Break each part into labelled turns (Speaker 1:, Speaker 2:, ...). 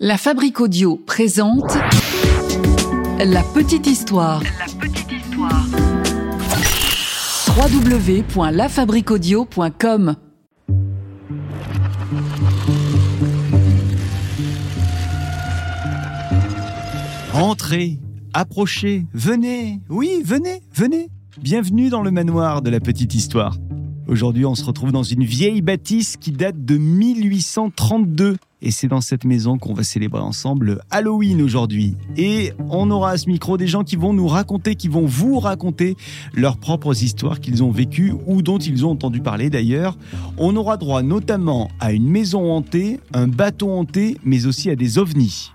Speaker 1: La Fabrique Audio présente La Petite Histoire.
Speaker 2: La petite histoire.
Speaker 1: www.lafabriquaudio.com
Speaker 3: Entrez, approchez, venez, oui, venez, venez. Bienvenue dans le manoir de la petite histoire. Aujourd'hui, on se retrouve dans une vieille bâtisse qui date de 1832. Et c'est dans cette maison qu'on va célébrer ensemble Halloween aujourd'hui. Et on aura à ce micro des gens qui vont nous raconter, qui vont vous raconter leurs propres histoires qu'ils ont vécues ou dont ils ont entendu parler d'ailleurs. On aura droit notamment à une maison hantée, un bateau hanté, mais aussi à des ovnis.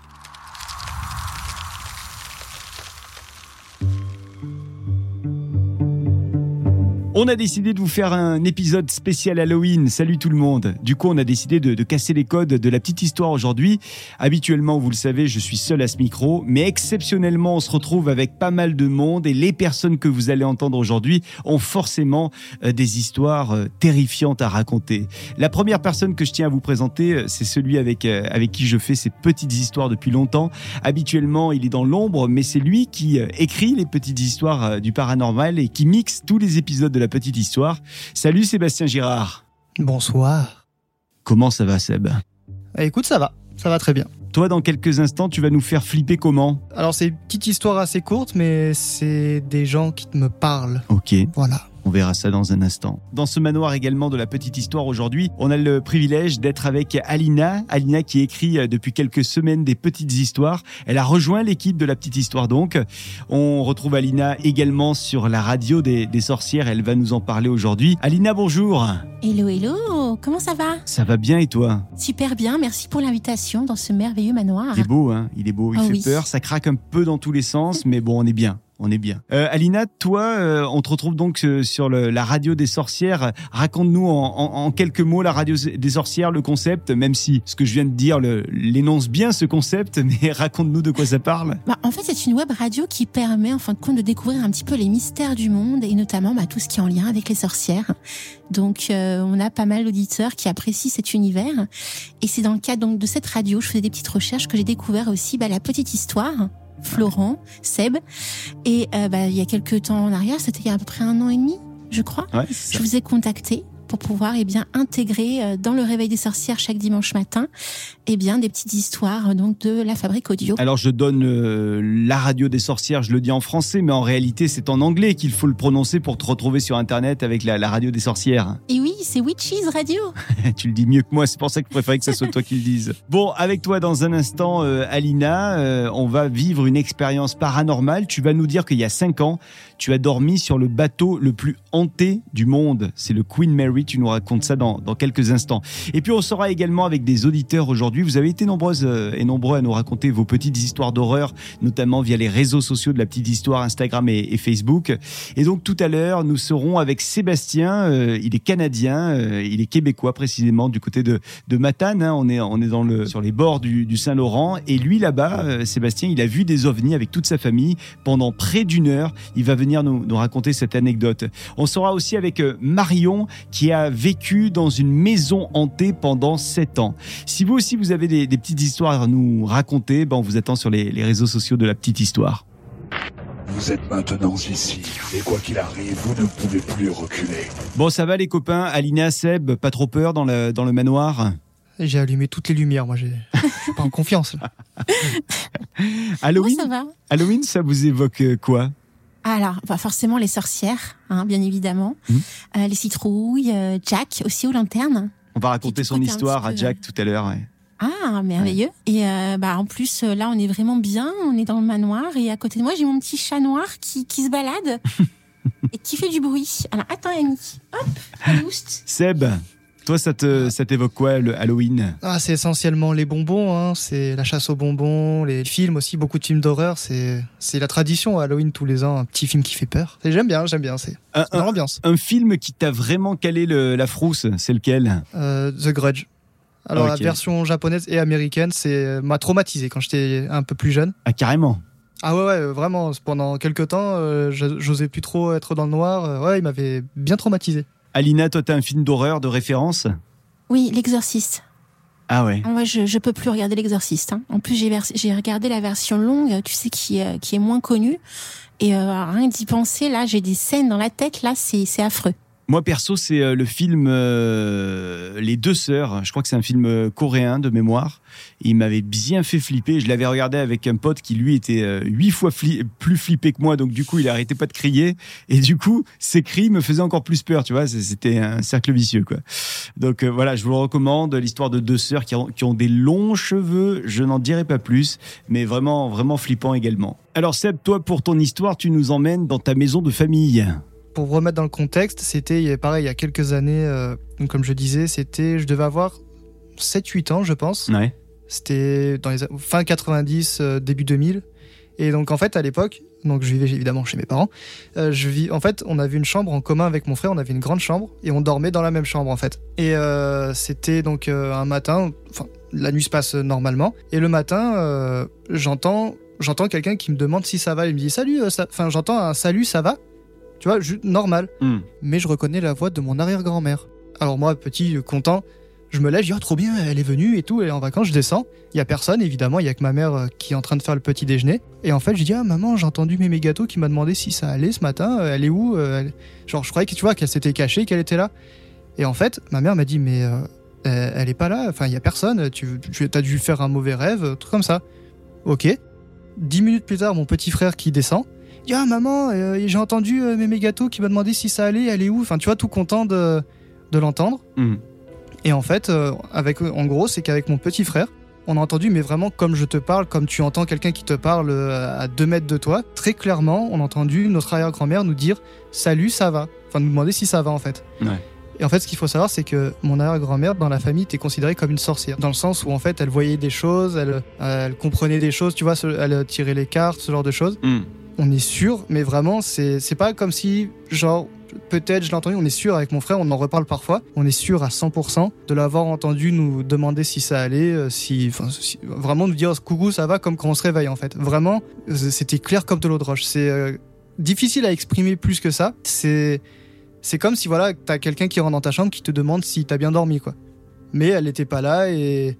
Speaker 3: On a décidé de vous faire un épisode spécial Halloween. Salut tout le monde. Du coup, on a décidé de, casser les codes de la petite histoire aujourd'hui. Habituellement, vous le savez, je suis seul à ce micro, mais exceptionnellement, on se retrouve avec pas mal de monde et les personnes que vous allez entendre aujourd'hui ont forcément euh, des histoires euh, terrifiantes à raconter. La première personne que je tiens à vous présenter, euh, c'est celui avec, avec qui je fais ces petites histoires depuis longtemps. Habituellement, il est dans l'ombre, mais c'est lui qui écrit les petites histoires du paranormal et qui mixe tous les épisodes de la petite histoire. Salut Sébastien Girard.
Speaker 4: Bonsoir.
Speaker 3: Comment ça va Seb?
Speaker 4: Eh, écoute, ça va. Ça va très bien.
Speaker 3: Toi, dans quelques instants, tu vas nous faire flipper comment?
Speaker 4: Alors, c'est une petite histoire assez courte, mais c'est des gens qui me parlent.
Speaker 3: Ok,
Speaker 4: Voilà.
Speaker 3: On verra ça dans un instant. Dans ce manoir également de la petite histoire aujourd'hui, on a le privilège d'être avec Alina. Alina qui écrit euh, depuis quelques semaines des petites histoires. Elle a rejoint l'équipe de la petite histoire donc. On retrouve Alina également sur la radio des, des sorcières. Elle va nous en parler aujourd'hui. Alina, bonjour.
Speaker 5: Hello, hello, comment ça va?
Speaker 3: Ça va bien et toi?
Speaker 5: Super bien, merci pour l'invitation dans ce merveilleux manoir.
Speaker 3: Il est beau, hein? Il est beau, il
Speaker 5: Ah
Speaker 3: fait
Speaker 5: oui.
Speaker 3: peur, ça craque un peu dans tous les sens, mais bon, on est bien. On est bien. Euh, Alina, toi, euh, on te retrouve donc euh, sur le- la radio des sorcières. Raconte-nous en, en- en quelques mots la radio des sorcières, le concept, même si ce que je viens de dire l'énonce bien ce concept, mais raconte-nous de quoi ça parle.
Speaker 5: Bah, en fait, c'est une web radio qui permet en fin de compte de découvrir un petit peu les mystères du monde et notamment bah, tout ce qui est en lien avec les sorcières. Donc, euh, on a pas mal d'auditeurs qui apprécient cet univers. Et c'est dans le cadre donc, de cette radio, je faisais des petites recherches que j'ai découvert aussi bah, la petite histoire. Florent, Seb. Et euh, bah, il y a quelques temps en arrière, c'était il y a à peu près un an et demi, je crois.
Speaker 3: Ouais,
Speaker 5: Je vous ai contacté pour pouvoir eh bien intégrer euh, dans le réveil des sorcières chaque dimanche matin eh bien des petites histoires euh, donc de la fabrique audio.
Speaker 3: Alors je donne euh, la radio des sorcières, je le dis en français, mais en réalité c'est en anglais qu'il faut le prononcer pour te retrouver sur Internet avec la, la radio des sorcières.
Speaker 5: Et oui, c'est Witches Radio.
Speaker 3: tu le dis mieux que moi, c'est pour ça que je préférais que ce soit toi qui le dise. Bon, avec toi dans un instant, euh, Alina, euh, on va vivre une expérience paranormale. Tu vas nous dire qu'il y a cinq ans, tu as dormi sur le bateau le plus hanté du monde. C'est le Queen Mary. Tu nous racontes ça dans, dans quelques instants. Et puis on sera également avec des auditeurs aujourd'hui. Vous avez été nombreuses euh, et nombreux à nous raconter vos petites histoires d'horreur, notamment via les réseaux sociaux de la petite histoire Instagram et, Facebook. Et donc tout à l'heure, nous serons avec Sébastien. euh, il est canadien, euh, il est québécois précisément du côté de, de Matane. hein. on est on est dans le sur les bords du, du Saint-Laurent. Et lui là-bas, Sébastien, il a vu des ovnis avec toute sa famille pendant près d'une heure. Il va venir nous raconter cette anecdote. On sera aussi avec euh, Marion qui a vécu dans une maison hantée pendant sept ans. Si vous aussi vous avez des, des petites histoires à nous raconter, ben on vous attend sur les, les réseaux sociaux de la petite histoire.
Speaker 6: Vous êtes maintenant ici, et quoi qu'il arrive, vous ne pouvez plus reculer.
Speaker 3: Bon, ça va les copains? Alina, Seb, pas trop peur dans le, dans le manoir?
Speaker 4: J'ai allumé toutes les lumières, moi. j'ai- Je suis pas en confiance. là.
Speaker 3: Halloween,
Speaker 5: Moi, ça va.
Speaker 3: Halloween, ça vous évoque euh, quoi?
Speaker 5: Alors, bah, forcément les sorcières, hein, bien évidemment,
Speaker 3: Mhm.
Speaker 5: Euh, les citrouilles, euh, Jack aussi aux lanternes.
Speaker 3: On va raconter son histoire à Jack tout à l'heure. ouais.
Speaker 5: Ah, merveilleux. Et euh, bah en plus euh, là, on est vraiment bien. On est dans le manoir et à côté de moi, j'ai mon petit chat noir qui qui se balade et qui fait du bruit. Alors attends, Annie. Hop.
Speaker 3: Seb, toi, ça te ça t'évoque quoi le Halloween?
Speaker 4: Ah, c'est essentiellement les bonbons, hein. c'est la chasse aux bonbons, les films aussi, beaucoup de films d'horreur. C'est c'est la tradition Halloween tous les ans, un petit film qui fait peur. Et J'aime bien, j'aime bien, c'est
Speaker 3: un,
Speaker 4: dans l'ambiance.
Speaker 3: un film qui t'a vraiment calé le- la frousse, c'est lequel?
Speaker 4: Euh, The Grudge. Alors la version japonaise et américaine, c'est m'a traumatisé quand j'étais un peu plus jeune.
Speaker 3: Ah carrément.
Speaker 4: Ah ouais, ouais, euh, vraiment, pendant quelques temps, euh, j'osais plus trop être dans le noir. Euh, Ouais, il m'avait bien traumatisé.
Speaker 3: Alina, toi, t'as un film d'horreur de référence?
Speaker 5: Oui, l'exorciste.
Speaker 3: Ah ouais.
Speaker 5: Moi, je, je peux plus regarder l'exorciste. hein. En plus, j'ai vers- j'ai regardé la version longue, tu sais, qui, est- qui est moins connue. Et euh, rien d'y penser, là, j'ai des scènes dans la tête, là, c'est c'est affreux.
Speaker 3: Moi perso, c'est euh, le film euh, Les deux sœurs. Je crois que c'est un film euh, coréen de mémoire. Il m'avait bien fait flipper. Je l'avais regardé avec un pote qui lui était euh, huit fois plus flippé que moi. Donc du coup, il arrêtait pas de crier. Et du coup, ses cris me faisaient encore plus peur. Tu vois, c'était un cercle vicieux quoi. Donc voilà, je vous le recommande. L'histoire de deux sœurs qui ont, qui ont des longs cheveux. Je n'en dirai pas plus, mais vraiment vraiment flippant également. Alors Seb, toi pour ton histoire, tu nous emmènes dans ta maison de famille.
Speaker 4: Pour vous remettre dans le contexte, c'était pareil il y a quelques années, euh, comme je disais, c'était, je devais avoir 7-8 ans, je pense.
Speaker 3: Ouais.
Speaker 4: C'était dans les fin 90, euh, début 2000. Et donc en fait à l'époque, donc je vivais évidemment chez mes parents. euh, je vis, en fait, on avait une chambre en commun avec mon frère. On avait une grande chambre et on dormait dans la même chambre en fait. Et euh, c'était donc euh, un matin. Enfin, la nuit se passe normalement. Et le matin, j'entends, j'entends quelqu'un qui me demande si ça va. Il me dit salut. Enfin, j'entends un salut, ça va? Tu vois, juste normal.
Speaker 3: Hmm.
Speaker 4: Mais je reconnais la voix de mon arrière-grand-mère. Alors moi, petit, euh, content, je me lève, je dis oh, trop bien, elle est venue et tout, elle est en vacances, je descends. Il y a personne, évidemment, il y a que ma mère euh, qui est en train de faire le petit déjeuner. Et en fait, je dis ah maman, j'ai entendu Mémé Gâteau qui m'a demandé si ça allait ce matin. Euh, Elle est où elle- Genre, je croyais que tu vois qu'elle s'était cachée, qu'elle était là. Et en fait, ma mère m'a dit mais euh, elle elle est pas là. Enfin, il y a personne. Tu, tu as dû faire un mauvais rêve, un truc comme ça. Ok. Dix minutes plus tard, mon petit frère qui descend. Dit, Ah maman, euh, j'ai entendu euh, Mémé Gâteau qui m'a demandé si ça allait, elle est où? Enfin, tu vois, tout content de, de l'entendre.
Speaker 3: Hmm.
Speaker 4: Et en fait, euh, avec, en gros, c'est qu'avec mon petit frère, on a entendu, mais vraiment comme je te parle, comme tu entends quelqu'un qui te parle euh, à deux mètres de toi, très clairement, on a entendu notre arrière-grand-mère nous dire Salut, ça va? Enfin, nous demander si ça va en fait.
Speaker 3: Ouais.
Speaker 4: Et en fait, ce qu'il faut savoir, c'est que mon arrière-grand-mère, dans la famille, était considérée comme une sorcière. Dans le sens où, en fait, elle voyait des choses, elle, elle comprenait des choses, tu vois, elle tirait les cartes, ce genre de choses.
Speaker 3: Hmm.
Speaker 4: On est sûr, mais vraiment, c'est pas comme si, genre, peut-être je l'ai entendu, on est sûr avec mon frère, on en reparle parfois, on est sûr à 100% de l'avoir entendu nous demander si ça allait, euh, si, vraiment nous dire coucou, ça va, comme quand on se réveille en fait. Vraiment, euh, c'était clair comme de l'eau de roche. C'est euh, difficile à exprimer plus que ça. C'est c'est comme si voilà, t'as quelqu'un qui rentre dans ta chambre qui te demande si t'as bien dormi quoi. Mais elle n'était pas là et,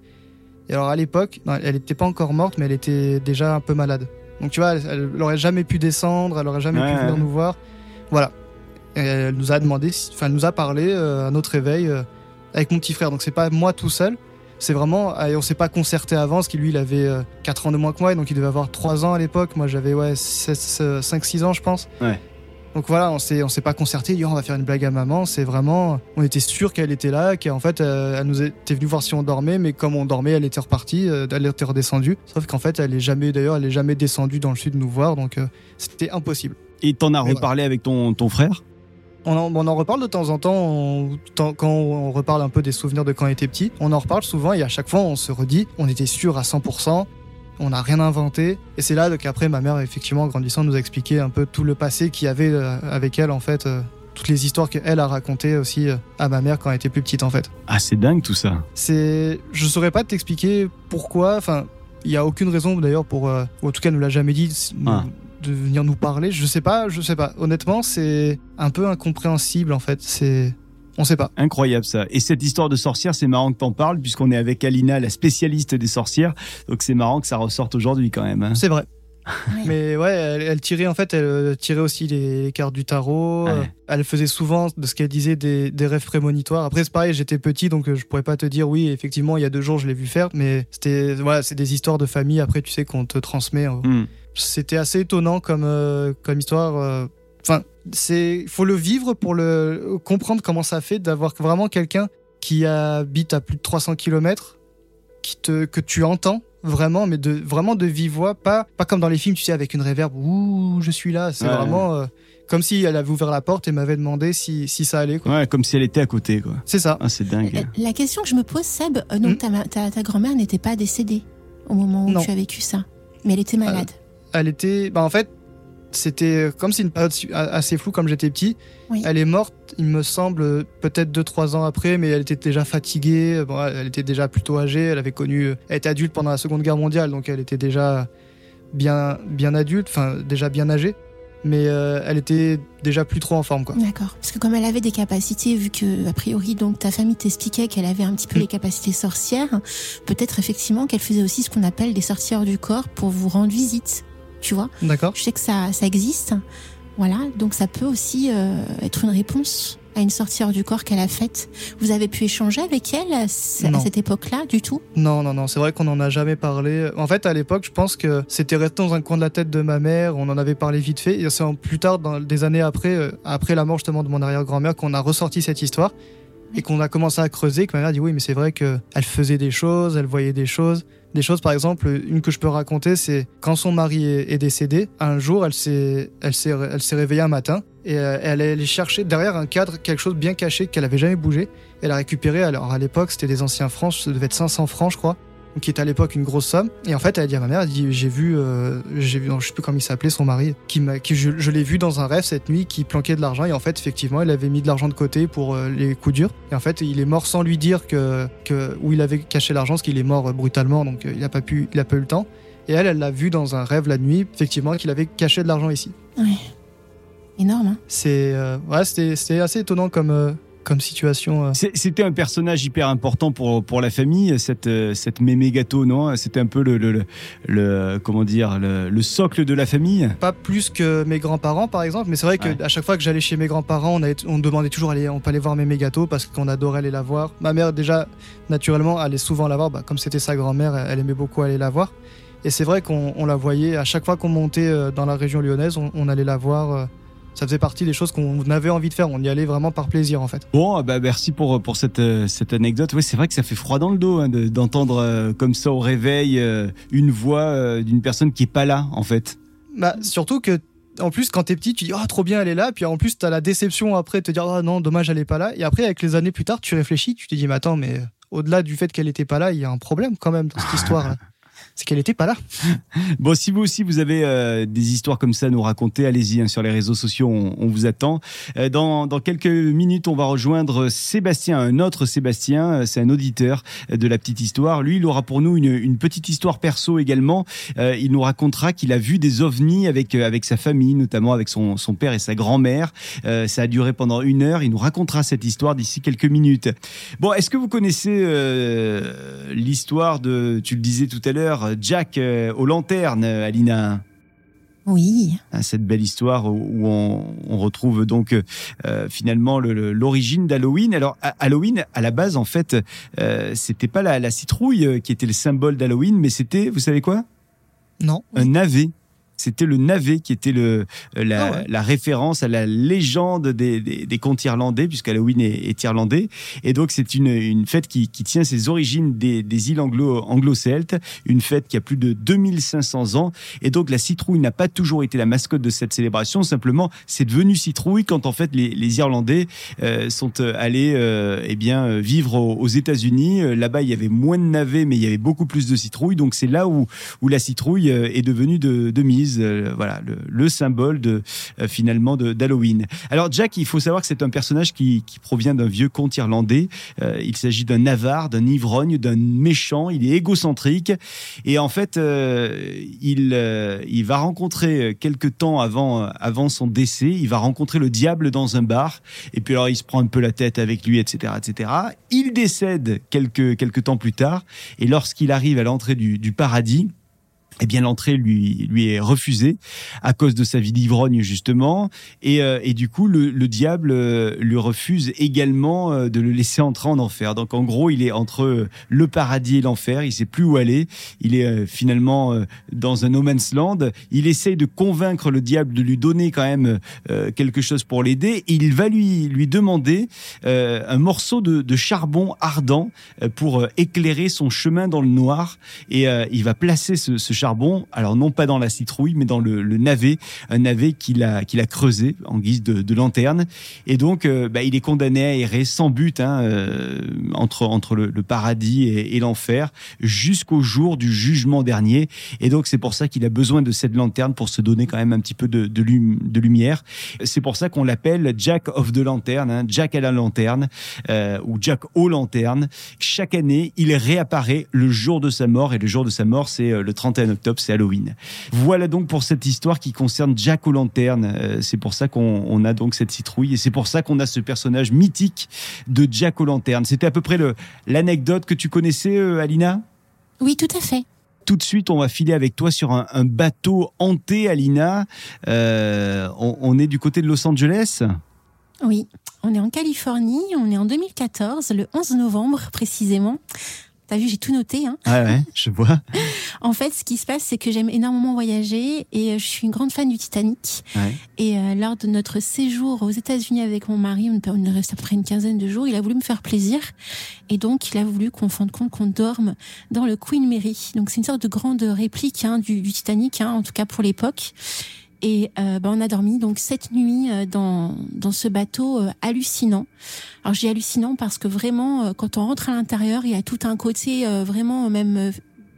Speaker 4: et alors à l'époque, elle n'était pas encore morte, mais elle était déjà un peu malade. Donc tu vois, elle, elle aurait jamais pu descendre, elle aurait jamais
Speaker 3: Ouais,
Speaker 4: pu venir
Speaker 3: ouais.
Speaker 4: nous voir. Voilà. Et elle nous a demandé, enfin, elle nous a parlé euh, à notre réveil euh, avec mon petit frère. Donc c'est pas moi tout seul. C'est vraiment, et on s'est pas concerté avant, parce que lui, il avait 4 ans de moins que moi, et donc il devait avoir 3 ans à l'époque. Moi, j'avais ouais, 5-6 ans, je pense.
Speaker 3: Ouais.
Speaker 4: Donc voilà, on s'est, on s'est pas concerté, dit, Oh, on va faire une blague à maman. C'est vraiment, on était sûr qu'elle était là, qu'en fait, euh, elle nous était venue voir si on dormait, mais comme on dormait, elle était repartie, euh, elle était redescendue. Sauf qu'en fait, elle est jamais, d'ailleurs, elle est jamais descendue dans le sud nous voir, donc euh, c'était impossible.
Speaker 3: Et t'en as
Speaker 4: Mais
Speaker 3: reparlé avec ton, ton frère?
Speaker 4: On en, on en reparle de temps en temps, on- quand on reparle un peu des souvenirs de quand on était petit. On en reparle souvent et à chaque fois on se redit, on était sûr à 100%, on n'a rien inventé. Et c'est là qu'après ma mère, effectivement, en grandissant, nous a expliqué un peu tout le passé qu'il y avait euh, avec elle en fait, euh, toutes les histoires qu'elle a racontées aussi euh, à ma mère quand elle était plus petite en fait.
Speaker 3: Ah, c'est dingue tout ça.
Speaker 4: C'est, je saurais pas t'expliquer pourquoi. Enfin, il y a aucune raison d'ailleurs pour, euh, ou en tout cas, elle nous l'a jamais dit nous-
Speaker 3: Ah.
Speaker 4: de venir nous parler. Je sais pas, je sais pas. Honnêtement, c'est un peu incompréhensible en fait. C'est, on sait pas.
Speaker 3: Incroyable ça. Et cette histoire de sorcière, c'est marrant que t'en parles, puisqu'on est avec Alina, la spécialiste des sorcières. Donc c'est marrant que ça ressorte aujourd'hui quand même. hein.
Speaker 4: C'est vrai. Mais ouais, elle, elle tirait en fait, elle euh, tirait aussi les cartes du tarot.
Speaker 3: Ouais.
Speaker 4: euh, Elle faisait souvent de ce qu'elle disait des, des rêves prémonitoires. Après c'est pareil, j'étais petit donc euh, je pourrais pas te dire oui effectivement il y a deux jours je l'ai vu faire, mais c'était voilà c'est des histoires de famille après tu sais qu'on te transmet. euh,
Speaker 3: Hmm.
Speaker 4: c'était assez étonnant comme, euh, comme histoire. euh. Enfin, c'est faut le vivre pour le comprendre comment ça fait d'avoir vraiment quelqu'un qui habite à plus de 300 km, qui te, que tu entends vraiment, mais de, vraiment de vive voix, pas, pas comme dans les films, tu sais, avec une réverb, ouh, je suis là. C'est
Speaker 3: Ouais.
Speaker 4: vraiment euh, comme si elle avait ouvert la porte et m'avait demandé si, si ça allait. quoi.
Speaker 3: Ouais, comme si elle était à côté, quoi.
Speaker 4: C'est ça.
Speaker 3: Ah, c'est dingue.
Speaker 5: La, la question que je me pose, Seb, euh, donc
Speaker 4: Hmm.
Speaker 5: ta, ta, ta grand-mère n'était pas décédée au moment où
Speaker 4: Non.
Speaker 5: tu as vécu ça, mais elle était malade.
Speaker 4: Elle était. Bah, en fait, c'était comme c'est une période assez floue comme j'étais petit.
Speaker 5: Oui.
Speaker 4: Elle est morte, il me semble, peut-être 2-3 ans après, mais elle était déjà fatiguée. Bon, elle était déjà plutôt âgée. Elle avait connu. Elle était adulte pendant la Seconde Guerre mondiale, donc elle était déjà bien, bien adulte, enfin, déjà bien âgée. mais euh, elle était déjà plus trop en forme, quoi.
Speaker 5: D'accord. Parce que comme elle avait des capacités, vu que a priori donc ta famille t'expliquait qu'elle avait un petit peu
Speaker 4: Mm.
Speaker 5: les capacités sorcières, peut-être effectivement qu'elle faisait aussi ce qu'on appelle des sorcières du corps pour vous rendre visite. Tu vois
Speaker 4: D'accord.
Speaker 5: Je sais que ça, ça existe. Voilà, donc ça peut aussi euh, être une réponse à une sorcière du corps qu'elle a faite. Vous avez pu échanger avec elle à,
Speaker 4: Non.
Speaker 5: cette époque-là, du tout?
Speaker 4: Non, non, non, c'est vrai qu'on n'en a jamais parlé. En fait, à l'époque, je pense que c'était resté dans un coin de la tête de ma mère, on en avait parlé vite fait, et c'est plus tard, dans, des années après, euh, après la mort justement de mon arrière-grand-mère, qu'on a ressorti cette histoire, et qu'on a commencé à creuser, que ma mère a dit oui, mais c'est vrai qu'elle faisait des choses, elle voyait des choses. Des choses, par exemple, une que je peux raconter, c'est quand son mari est, décédé, un jour, elle s'est, elle s'est, elle s'est réveillée un matin, et euh, elle est allée chercher derrière un cadre quelque chose bien caché qu'elle avait jamais bougé. Elle a récupéré, alors à l'époque, c'était des anciens francs, ça devait être 500 francs, je crois, qui était à l'époque une grosse somme. Et en fait, elle a dit à ma mère, elle dit, j'ai vu, euh, j'ai vu, je sais plus comment il s'appelait, son mari, qui m'a, qui, je, je l'ai vu dans un rêve cette nuit, qui planquait de l'argent. Et en fait, effectivement, il avait mis de l'argent de côté pour euh, les coups durs. Et en fait, il est mort sans lui dire que, que où il avait caché l'argent, parce qu'il est mort euh, brutalement, donc euh, il a pas pu, il a pas eu le temps. Et elle, elle l'a vu dans un rêve la nuit, effectivement, qu'il avait caché de l'argent ici.
Speaker 5: Ouais. Énorme, hein
Speaker 4: C'est, euh, ouais, c'était, c'était assez étonnant comme, comme situation. euh.
Speaker 3: C'était un personnage hyper important pour, pour la famille, cette, euh, cette mémé gâteau, non? C'était un peu le, le, le, le- comment dire, le, le socle de la famille?
Speaker 4: Pas plus que mes grands-parents, par exemple, mais c'est vrai que
Speaker 3: Ouais.
Speaker 4: à chaque fois que j'allais chez mes grands-parents, on, avait- on demandait toujours aller, on peut aller voir mes gâteaux parce qu'on adorait aller la voir. Ma mère, déjà, naturellement, allait souvent la voir, bah, comme c'était sa grand-mère, elle aimait beaucoup aller la voir. Et c'est vrai qu'on on la voyait à chaque fois qu'on montait euh, dans la région lyonnaise, on, on allait la voir. Euh, Ça faisait partie des choses qu'on avait envie de faire. On y allait vraiment par plaisir, en fait.
Speaker 3: Bon, bah merci pour pour cette euh, cette anecdote. Oui, c'est vrai que ça fait froid dans le dos hein, de- d'entendre euh, comme ça au réveil euh, une voix euh, d'une personne qui est pas là en fait.
Speaker 4: Bah, surtout que, en plus, quand t'es petit, tu dis, oh, trop bien, elle est là. Puis en plus, t'as la déception après, de te dire, oh non, dommage, elle est pas là. Et après, avec les années plus tard, tu réfléchis, tu te dis, mais attends, mais euh, au-delà du fait qu'elle était pas là, il y a un problème quand même dans cette histoire-là. C'est qu'elle était pas là.
Speaker 3: Bon, si vous aussi vous avez euh, des histoires comme ça à nous raconter, allez-y hein, sur les réseaux sociaux, on, on vous attend. Euh, dans, dans quelques minutes, on va rejoindre Sébastien, un autre Sébastien, euh, c'est un auditeur de la petite histoire. Lui, il aura pour nous une, une petite histoire perso également. Euh, il nous racontera qu'il a vu des ovnis avec euh, avec sa famille, notamment avec son, son père et sa grand-mère. Euh, ça a duré pendant une heure. Il nous racontera cette histoire d'ici quelques minutes. Bon, est-ce que vous connaissez euh, l'histoire de, tu le disais tout à l'heure, Jack euh, aux lanternes, Alina
Speaker 5: Oui.
Speaker 3: Hein, cette belle histoire où, on, on retrouve donc euh, finalement le- le- l'origine d'Halloween. Alors à- Halloween, à la base, en fait, euh, c'était pas la, la citrouille euh, qui était le symbole d'Halloween, mais c'était, vous savez quoi?
Speaker 4: Non.
Speaker 3: Un navet. C'était le navet qui était le, euh, la,
Speaker 4: Ah ouais.
Speaker 3: la référence à la légende des, des, des contes irlandais, puisque Halloween est, est irlandais. Et donc, c'est une, une fête qui, qui tient ses origines des, des îles anglo, anglo-celtes, une fête qui a plus de 2500 ans. Et donc, la citrouille n'a pas toujours été la mascotte de cette célébration. Simplement, c'est devenu citrouille quand, en fait, les, les Irlandais euh, sont euh, allés euh, eh bien, vivre aux, aux États-Unis. Là-bas, il y avait moins de navets, mais il y avait beaucoup plus de citrouilles. Donc, c'est là où, où la citrouille est devenue de, de mise. Euh, voilà, le, le symbole de, euh, finalement d'Halloween. Alors, Jack, il faut savoir que c'est un personnage qui, provient d'un vieux conte irlandais. Euh, il s'agit d'un avare, d'un ivrogne, d'un méchant. Il est égocentrique. Et en fait, il, va rencontrer euh, quelque temps avant, son décès, il va rencontrer le diable dans un bar. Et puis alors, il se prend un peu la tête avec lui, etc., etc. Il décède quelques, quelques temps plus tard. Et lorsqu'il arrive à l'entrée du paradis, eh bien l'entrée lui lui est refusée à cause de sa vie d'ivrogne justement. Et, euh, et du coup le, le diable euh, lui refuse également euh, de le laisser entrer en enfer. Donc en gros il est entre euh, le paradis et l'enfer. Il sait plus où aller. Il est finalement dans un no man's land. Il essaye de convaincre le diable de lui donner quand même quelque chose pour l'aider. Il va lui lui demander un morceau de, de charbon ardent pour éclairer son chemin dans le noir. Et il va placer ce, ce charbon, alors non pas dans la citrouille, mais dans le, navet, un navet qu'il a, qu'il a creusé en guise de, lanterne. Et donc, euh, bah, il est condamné à errer sans but hein, euh, entre, entre le, paradis et, l'enfer jusqu'au jour du jugement dernier. Et donc, c'est pour ça qu'il a besoin de cette lanterne pour se donner quand même un petit peu de, de, lum- de lumière. C'est pour ça qu'on l'appelle Jack of the Lantern, hein, Jack à la lanterne, euh, ou Jack aux lanternes. Chaque année, il réapparaît le jour de sa mort, et le jour de sa mort, c'est le 31 octobre, c'est Halloween. Voilà donc pour cette histoire qui concerne Jack aux lanternes. Euh, c'est pour ça qu'on on a donc cette citrouille et c'est pour ça qu'on a ce personnage mythique de Jack aux lanternes. C'était à peu près l'anecdote que tu connaissais, euh, Alina?
Speaker 5: Oui, tout à fait.
Speaker 3: tout de suite, on va filer avec toi sur un, un bateau hanté, Alina. Euh, on, on est du côté de Los Angeles?
Speaker 5: Oui, on est en Californie, on est en 2014, le 11 novembre précisément. T'as vu, j'ai tout noté. Hein.
Speaker 3: Ouais, ouais, je vois.
Speaker 5: En fait, ce qui se passe, c'est que j'aime énormément voyager et euh, je suis une grande fan du Titanic.
Speaker 3: Ouais.
Speaker 5: Et euh, lors de notre séjour aux États-Unis avec mon mari, on, est resté à peu près une quinzaine de jours, il a voulu me faire plaisir. Et donc, il a voulu qu'on fonde compte qu'on dorme dans le Queen Mary. Donc, c'est une sorte de grande réplique hein, du, du Titanic, hein, en tout cas pour l'époque. Et euh, bah, on a dormi donc cette nuit euh, dans dans ce bateau euh, hallucinant. Alors j'ai hallucinant parce que vraiment euh, quand on rentre à l'intérieur, il y a tout un côté vraiment même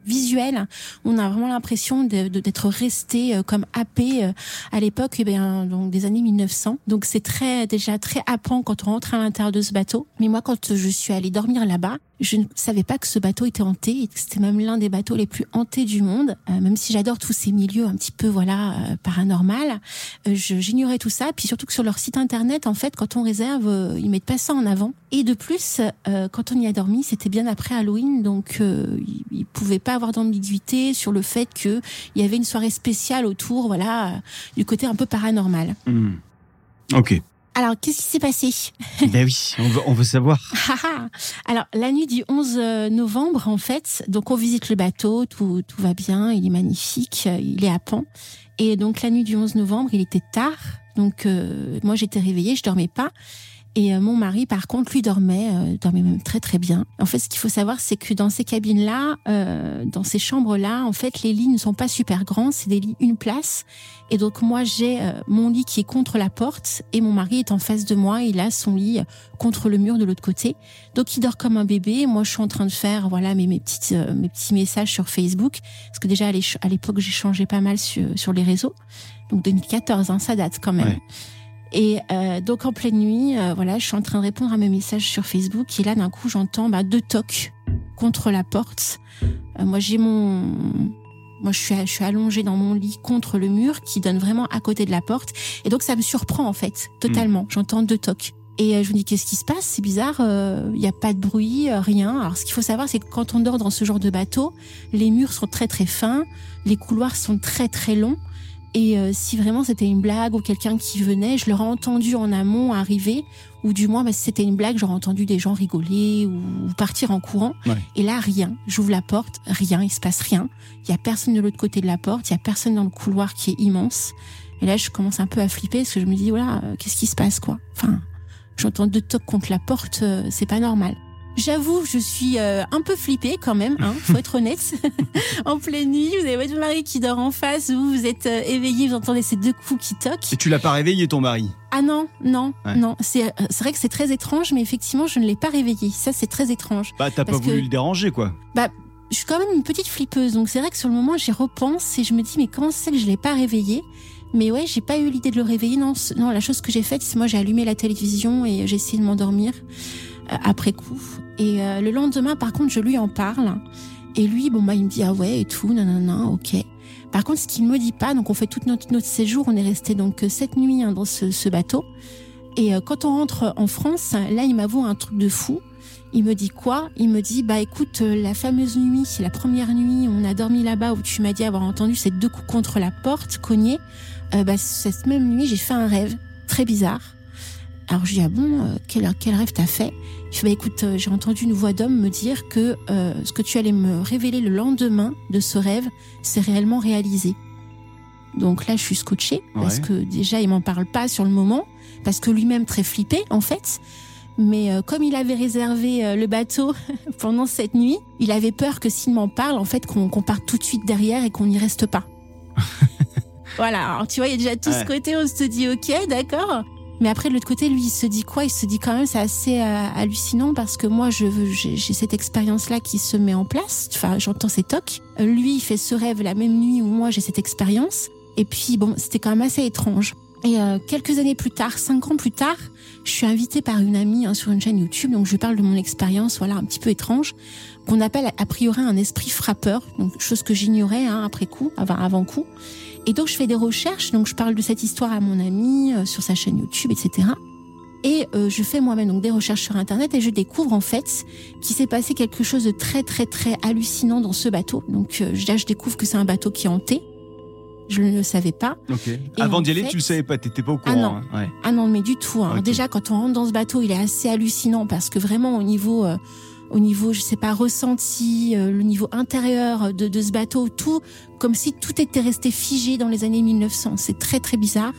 Speaker 5: visuel. On a vraiment l'impression d'être resté comme happé à l'époque eh bien donc des années 1900. Donc c'est très déjà très happant quand on rentre à l'intérieur de ce bateau. Mais moi quand je suis allée dormir là-bas, je ne savais pas que ce bateau était hanté c'était même l'un des bateaux les plus hantés du monde. Euh, même si j'adore tous ces milieux un petit peu voilà euh, paranormal, euh, j'ignorais tout ça. Puis surtout que sur leur site internet, en fait, quand on réserve, euh, ils mettent pas ça en avant. Et de plus, euh, quand on y a dormi, c'était bien après Halloween, donc euh, ils, ils pouvaient pas avoir d'ambiguïté sur le fait que il y avait une soirée spéciale autour, voilà, du côté un peu paranormal.
Speaker 3: Hmm. Ok.
Speaker 5: Alors, qu'est-ce qui s'est passé
Speaker 3: ben oui, on veut, on veut savoir.
Speaker 5: Ah, ah. Alors, la nuit du 11 novembre, en fait, donc on visite le bateau, tout, tout va bien, il est magnifique, euh, il est à pan. Et donc, la nuit du 11 novembre, il était tard. Donc, euh, moi, j'étais réveillée, je dormais pas. Et euh, mon mari, par contre, lui dormait, euh, dormait même très très bien. En fait, ce qu'il faut savoir, c'est que dans ces cabines-là, euh, dans ces chambres-là, en fait, les lits ne sont pas super grands, c'est des lits une place. Et donc moi, j'ai euh, mon lit qui est contre la porte et mon mari est en face de moi. Il a son lit euh, contre le mur de l'autre côté. Donc il dort comme un bébé. Moi, je suis en train de faire voilà mes mes petites euh, mes petits messages sur Facebook parce que déjà à l'époque, j'ai changé pas mal sur sur les réseaux. Donc 2014, hein, ça date quand même.
Speaker 3: Ouais.
Speaker 5: Et euh, donc en pleine nuit, euh, voilà, je suis en train de répondre à mes messages sur Facebook et là d'un coup j'entends bah, deux tocs contre la porte. Euh, moi j'ai mon, moi je suis je suis allongée dans mon lit contre le mur qui donne vraiment à côté de la porte et donc ça me surprend en fait totalement. J'entends deux tocs. Et euh, je me dis qu'est-ce qui se passe? C'est bizarre, il n'y a pas de bruit, euh, rien. Alors ce qu'il faut savoir c'est que quand on dort dans ce genre de bateau, les murs sont très très fins, les couloirs sont très très longs. Et euh, si vraiment c'était une blague ou quelqu'un qui venait, je l'aurais entendu en amont arriver, ou du moins bah, si c'était une blague, j'aurais entendu des gens rigoler ou, ou partir en courant.
Speaker 3: Ouais.
Speaker 5: Et là, rien. J'ouvre la porte, rien, il se passe rien. Il y a personne de l'autre côté de la porte, il y a personne dans le couloir qui est immense. Et là, je commence un peu à flipper parce que je me dis, voilà, euh, qu'est-ce qui se passe, quoi? Enfin, j'entends deux tocs contre la porte, euh, c'est pas normal. J'avoue, je suis euh, un peu flippée quand même, hein, faut être honnête. en pleine nuit, vous avez votre mari qui dort en face, vous, vous êtes euh, éveillé, vous entendez ces deux coups qui toquent.
Speaker 3: Et tu l'as pas réveillé, ton mari?
Speaker 5: Ah non, non,
Speaker 3: Ouais.
Speaker 5: non. C'est euh, c'est vrai que c'est très étrange, mais effectivement, je ne l'ai pas réveillé. Ça, c'est très étrange.
Speaker 3: Bah, t'as pas voulu
Speaker 5: que-
Speaker 3: le déranger, quoi.
Speaker 5: Je suis quand même une petite flippeuse, donc c'est vrai que sur le moment, j'y repense et je me dis, mais comment c'est que je l'ai pas réveillé? Mais ouais, j'ai pas eu l'idée de le réveiller. Non, non, la chose que j'ai faite, c'est moi, j'ai allumé la télévision et j'ai essayé de m'endormir après coup. Et euh, le lendemain, par contre, je lui en parle. Et lui, bon, bah, il me dit, ah ouais, et tout, non, non, non, ok. Par contre, ce qu'il me dit pas, donc on fait toute notre, notre séjour, on est resté donc euh, sept nuits hein, dans ce, ce bateau. Et euh, quand on rentre en France, là, il m'avoue un truc de fou. Il me dit quoi? Il me dit bah écoute, euh, la fameuse nuit, c'est la première nuit, on a dormi là-bas où tu m'as dit avoir entendu ces deux coups contre la porte cognés. Euh, bah cette même nuit, j'ai fait un rêve très bizarre. Alors je dis ah bon, euh, quel, quel rêve t'as fait? Je fais bah écoute, euh, j'ai entendu une voix d'homme me dire que euh, ce que tu allais me révéler le lendemain de ce rêve, c'est réellement réalisé. Donc là, je suis scotchée parce que déjà, il m'en parle pas sur le moment, parce que lui-même très flippé en fait. Mais euh, comme il avait réservé euh, le bateau pendant cette nuit, il avait peur que s'il m'en parle, en fait, qu'on parte tout de suite derrière et qu'on n'y reste pas. voilà, alors tu vois, il y a déjà tout ce côté, on se dit ok, d'accord. Mais après, de l'autre côté, lui, il se dit quoi? Il se dit quand même, c'est assez euh, hallucinant parce que moi, je j'ai cette expérience-là qui se met en place. Enfin, j'entends ces tocs. Euh, lui, il fait ce rêve la même nuit où moi, j'ai cette expérience. Et puis, bon, c'était quand même assez étrange. Et euh, quelques années plus tard, cinq ans plus tard, je suis invitée par une amie hein, sur une chaîne YouTube, donc je parle de mon expérience, voilà, un petit peu étrange, qu'on appelle a priori un esprit frappeur, donc chose que j'ignorais hein, après coup, avant, avant coup. Et donc je fais des recherches, donc je parle de cette histoire à mon amie euh, sur sa chaîne YouTube, etc. Et euh, je fais moi-même donc des recherches sur Internet et je découvre en fait qu'il s'est passé quelque chose de très très très hallucinant dans ce bateau. Donc euh, là je découvre que c'est un bateau qui est hanté. Je ne le savais pas.
Speaker 3: Ok.
Speaker 5: Et
Speaker 3: Avant d'y aller, tu le savais pas, t'étais pas au
Speaker 5: Ah
Speaker 3: courant.
Speaker 5: non.
Speaker 3: hein. Ouais.
Speaker 5: Ah non, mais du tout. hein. Alors. Déjà, quand on rentre dans ce bateau, il est assez hallucinant parce que vraiment, au niveau, euh, au niveau, je sais pas, ressenti, euh, le niveau intérieur de, de ce bateau, tout, comme si tout était resté figé dans les années 1900. C'est très, très bizarre.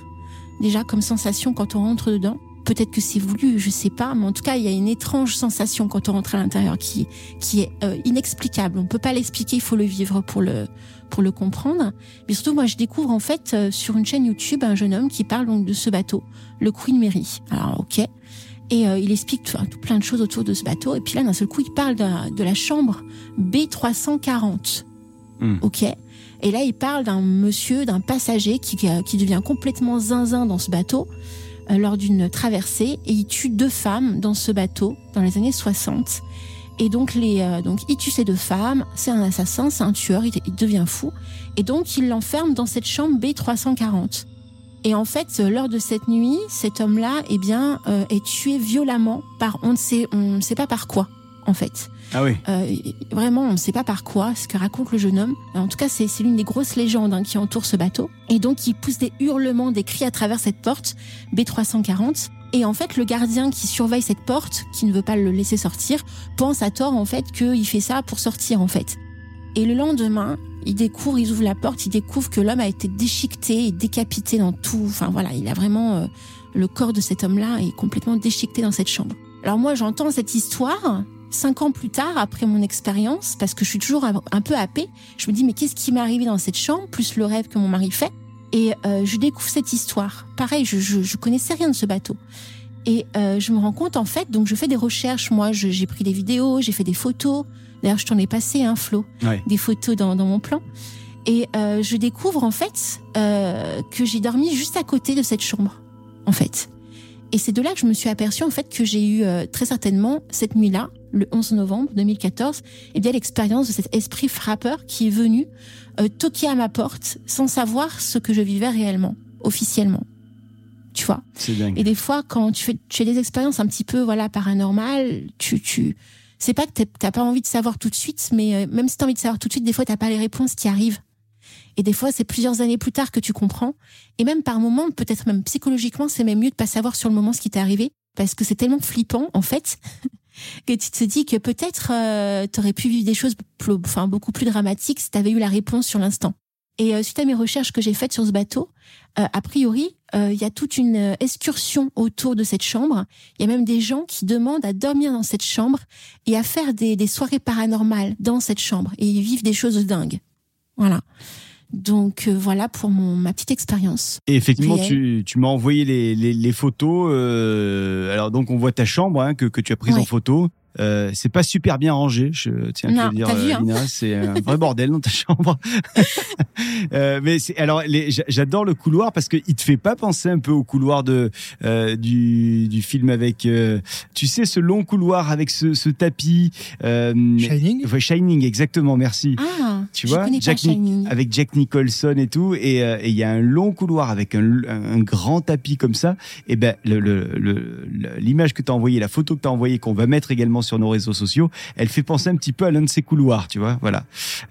Speaker 5: Déjà, comme sensation quand on rentre dedans. Peut-être que c'est voulu, je sais pas, mais en tout cas, il y a une étrange sensation quand on rentre à l'intérieur qui, qui est euh, inexplicable. On peut pas l'expliquer, il faut le vivre pour le, pour le comprendre. Mais surtout, moi, je découvre en fait euh, sur une chaîne YouTube un jeune homme qui parle donc de ce bateau, le Queen Mary. Alors, ok. Et euh, il explique tout, tout plein de choses autour de ce bateau. Et puis là, d'un seul coup, il parle de, la- de la chambre B340.
Speaker 3: Hmm.
Speaker 5: Ok. Et là, il parle d'un monsieur, d'un passager qui, euh, qui devient complètement zinzin dans ce bateau euh, lors d'une traversée et il tue deux femmes dans ce bateau dans les années 60. Et donc, les, euh, donc il tue ces deux femmes, c'est un assassin, c'est un tueur, il, il devient fou. Et donc, il l'enferme dans cette chambre B340. Et en fait, euh, lors de cette nuit, cet homme-là, eh bien, euh, est tué violemment par, on ne sait, on ne sait pas par quoi, en fait.
Speaker 3: Ah oui.
Speaker 5: Euh, vraiment, on ne sait pas par quoi, ce que raconte le jeune homme. En tout cas, c'est c'est l'une des grosses légendes hein, qui entoure ce bateau. Et donc, il pousse des hurlements, des cris à travers cette porte B340. Et en fait, le gardien qui surveille cette porte, qui ne veut pas le laisser sortir, pense à tort en fait qu'il fait ça pour sortir en fait. Et le lendemain, il découvre, ils ouvrent la porte, il découvre que l'homme a été déchiqueté et décapité dans tout. Enfin voilà, il a vraiment euh, le corps de cet homme-là est complètement déchiqueté dans cette chambre. Alors moi, j'entends cette histoire cinq ans plus tard, après mon expérience, parce que je suis toujours un peu happée. Je me dis mais qu'est-ce qui m'est arrivé dans cette chambre, plus le rêve que mon mari fait? Et euh, je découvre cette histoire. Pareil, je, je, je connaissais rien de ce bateau. Et euh, je me rends compte en fait, donc je fais des recherches. Moi, j'ai pris des vidéos, j'ai fait des photos. D'ailleurs, je t'en ai passé, hein, Flo,
Speaker 3: Ouais.
Speaker 5: des photos dans, dans mon plan. Et euh, je découvre en fait euh, que j'ai dormi juste à côté de cette chambre, en fait. Et c'est de là que je me suis aperçue en fait que j'ai eu euh, très certainement cette nuit-là, le 11 novembre 2014, et bien l'expérience de cet esprit frappeur qui est venu euh, toquer à ma porte sans savoir ce que je vivais réellement, officiellement. Tu vois
Speaker 3: C'est dingue.
Speaker 5: et des fois, quand tu fais, tu fais des expériences un petit peu voilà paranormales, tu, tu, c'est pas que t'as- pas envie de savoir tout de suite, mais euh, même si t'as envie de savoir tout de suite, des fois t'as pas les réponses qui arrivent. Et des fois, c'est plusieurs années plus tard que tu comprends. Et même par moments, peut-être même psychologiquement, c'est même mieux de pas savoir sur le moment ce qui t'est arrivé, parce que c'est tellement flippant en fait que tu te dis que peut-être euh, t'aurais pu vivre des choses enfin beaucoup plus dramatiques si t'avais eu la réponse sur l'instant. Et euh, suite à mes recherches que j'ai faites sur ce bateau, euh, a priori, euh, il y a toute une excursion autour de cette chambre. Il y a même des gens qui demandent à dormir dans cette chambre et à faire des, des soirées paranormales dans cette chambre. Et ils vivent des choses dingues. Voilà. Donc euh, voilà pour mon ma petite expérience.
Speaker 3: Et effectivement, tu, tu m'as envoyé les, les, les photos. alors donc on voit ta chambre hein, que, que tu as prise
Speaker 5: Ouais.
Speaker 3: en photo. Euh, c'est pas super bien rangé, je tiens à te dire,
Speaker 5: t'as vu,
Speaker 3: euh,
Speaker 5: hein.
Speaker 3: Lina. C'est un vrai bordel dans ta chambre. Euh, mais c'est alors j'adore le couloir parce que il te fait pas penser un peu au couloir de euh, du, du film avec euh, tu sais ce long couloir avec ce, ce tapis. Euh,
Speaker 4: Shining?
Speaker 3: ouais, Shining, exactement. Merci.
Speaker 5: Ah,
Speaker 3: Tu
Speaker 5: je
Speaker 3: vois,
Speaker 5: connais
Speaker 3: Jack
Speaker 5: pas Shining.
Speaker 3: avec Jack Nicholson et tout, et euh, et il y a un long couloir avec un, un grand tapis comme ça. Et ben le- le- le- le- l'image que tu as envoyée, la photo que tu as envoyée, qu'on va mettre également sur nos réseaux sociaux, elle fait penser un petit peu à l'un de ces couloirs, tu vois, voilà.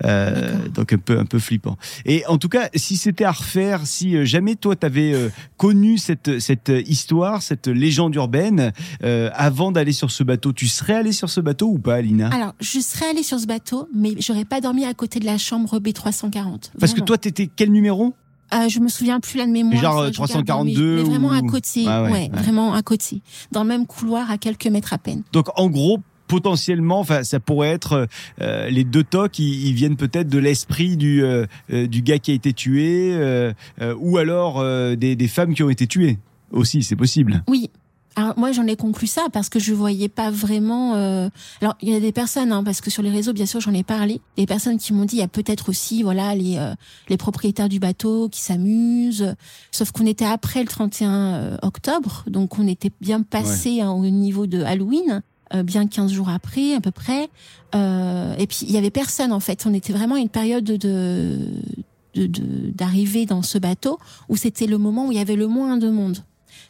Speaker 3: Euh, donc un peu un peu flippant. Et en tout cas, si c'était à refaire, si euh, jamais toi t'avais euh, connu cette cette histoire, cette légende urbaine euh, avant d'aller sur ce bateau, tu serais allé sur ce bateau ou pas, Alina?
Speaker 5: Alors, je serais allée sur ce bateau, mais j'aurais pas dormi à côté de la chambre B340.
Speaker 3: Parce que toi, t'étais quel numéro?
Speaker 5: Euh, je me souviens plus là de mémoire.
Speaker 3: Genre,
Speaker 5: ça,
Speaker 3: euh,
Speaker 5: je regarde,
Speaker 3: 342
Speaker 5: mais, mais vraiment
Speaker 3: ou-
Speaker 5: à côté.
Speaker 3: Ah ouais,
Speaker 5: ouais,
Speaker 3: ouais.
Speaker 5: vraiment à côté. Dans le même couloir, à quelques mètres à peine.
Speaker 3: Donc en gros, potentiellement, enfin, ça pourrait être euh, les deux tocs, ils, ils viennent peut-être de l'esprit du euh, euh, du gars qui a été tué, euh, euh, ou alors euh, des, des femmes qui ont été tuées aussi, c'est possible.
Speaker 5: Oui. Alors moi j'en ai conclu ça parce que je voyais pas vraiment. euh, Alors il y a des personnes hein, parce que sur les réseaux bien sûr j'en ai parlé. Des personnes qui m'ont dit il y a peut-être aussi voilà les euh, les propriétaires du bateau qui s'amusent. Sauf qu'on était après le 31 octobre donc on était bien passé hein, au niveau de Halloween. euh, bien 15 jours après à peu près Euh, et puis il y avait personne en fait on était vraiment à une période de de- de- d'arrivée dans ce bateau où c'était le moment où il y avait le moins de monde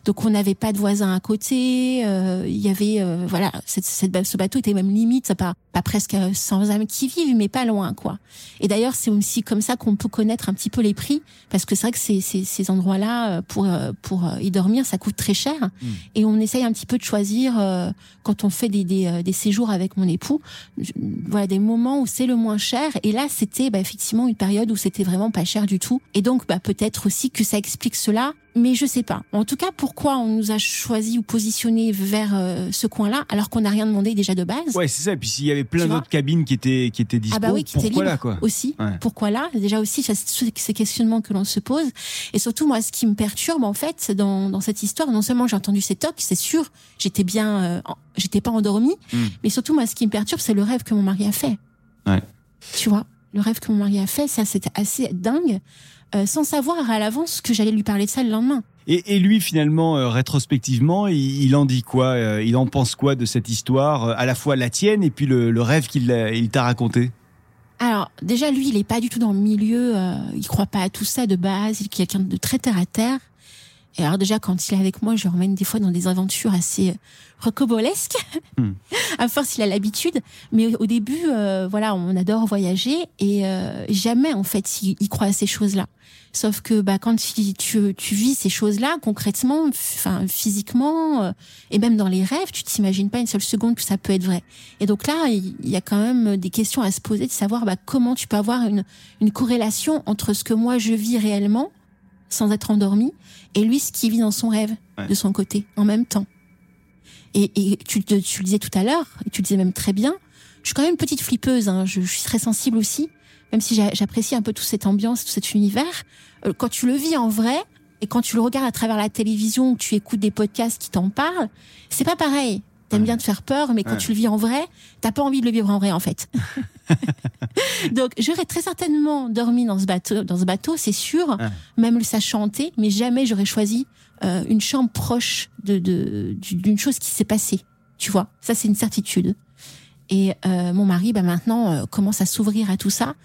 Speaker 5: donc on n'avait pas de voisins à côté. euh, Il y avait euh, voilà, cette, cette- ce bateau était même limite, pas pas presque euh, sans âme qui vivent, mais pas loin quoi. Et d'ailleurs c'est aussi comme ça qu'on peut connaître un petit peu les prix, parce que c'est vrai que ces, ces, ces endroits-là euh, pour pour y dormir ça coûte très cher. Et on essaye un petit peu de choisir euh, quand on fait des des, des séjours avec mon époux, voilà des moments où c'est le moins cher. Et là c'était bah, effectivement une période où c'était vraiment pas cher du tout. Et donc bah, peut-être aussi que ça explique cela mais je sais pas. En tout cas, pourquoi on nous a choisi ou positionné vers euh, ce coin-là alors qu'on n'a rien demandé déjà de base
Speaker 3: Ouais, c'est ça. Et puis s'il y avait plein d'autres cabines qui étaient qui étaient dispo,
Speaker 5: Ah bah oui, qui
Speaker 3: pourquoi là quoi?
Speaker 5: aussi.
Speaker 3: Ouais.
Speaker 5: Pourquoi là? Déjà aussi, ça, ces questionnements que l'on se pose. Et surtout, moi, ce qui me perturbe en fait dans, dans cette histoire, non seulement j'ai entendu ces tocs, c'est sûr, j'étais bien, euh, j'étais pas endormie,
Speaker 3: Mm.
Speaker 5: mais surtout moi, ce qui me perturbe, c'est le rêve que mon mari a fait.
Speaker 3: Ouais.
Speaker 5: Tu vois, le rêve que mon mari a fait, ça c'était assez dingue, euh, sans savoir à l'avance que j'allais lui parler de ça le lendemain.
Speaker 3: Et, et lui, finalement, euh, rétrospectivement, il, il en dit quoi euh, Il en pense quoi de cette histoire euh, À la fois la tienne et puis le, le rêve qu'il il t'a raconté?
Speaker 5: Alors déjà lui, il est pas du tout dans le milieu, euh, il croit pas à tout ça de base, il est quelqu'un de très terre à terre. Et alors déjà quand il est avec moi, je le des fois dans des aventures assez euh, rocambolesques.
Speaker 3: Hmm.
Speaker 5: à force, il a l'habitude. Mais au début, euh, voilà, on adore voyager et euh, jamais en fait il, il croit à ces choses-là. Sauf que bah quand tu, tu, tu vis ces choses-là concrètement, enfin physiquement euh, et même dans les rêves, tu t'imagines pas une seule seconde que ça peut être vrai. Et donc là, il il y a quand même des questions à se poser de savoir bah, comment tu peux avoir une, une corrélation entre ce que moi je vis réellement sans être endormi et lui ce qu'il vit dans son rêve
Speaker 3: Ouais.
Speaker 5: de son côté en même temps. Et, et tu, le disais tout à l'heure, et tu le disais même très bien, je suis quand même une petite flippeuse, hein, je, je suis très sensible aussi, même si j'a- j'apprécie un peu toute cette ambiance, tout cet univers. Euh, quand tu le vis en vrai, et quand tu le regardes à travers la télévision, ou tu écoutes des podcasts qui t'en parlent, c'est pas pareil. T'aimes
Speaker 3: Ouais.
Speaker 5: bien te faire peur, mais quand
Speaker 3: Ouais.
Speaker 5: tu le vis en vrai, t'as pas envie de le vivre en vrai, en fait. Donc, j'aurais très certainement dormi dans ce bateau, dans ce bateau, c'est sûr,
Speaker 3: Ouais.
Speaker 5: même le sachant hanté, mais jamais j'aurais choisi euh, une chambre proche de de- du- d'une chose qui s'est passée. Tu vois, ça c'est une certitude. Et euh, mon mari, bah maintenant, euh, commence à s'ouvrir à tout ça.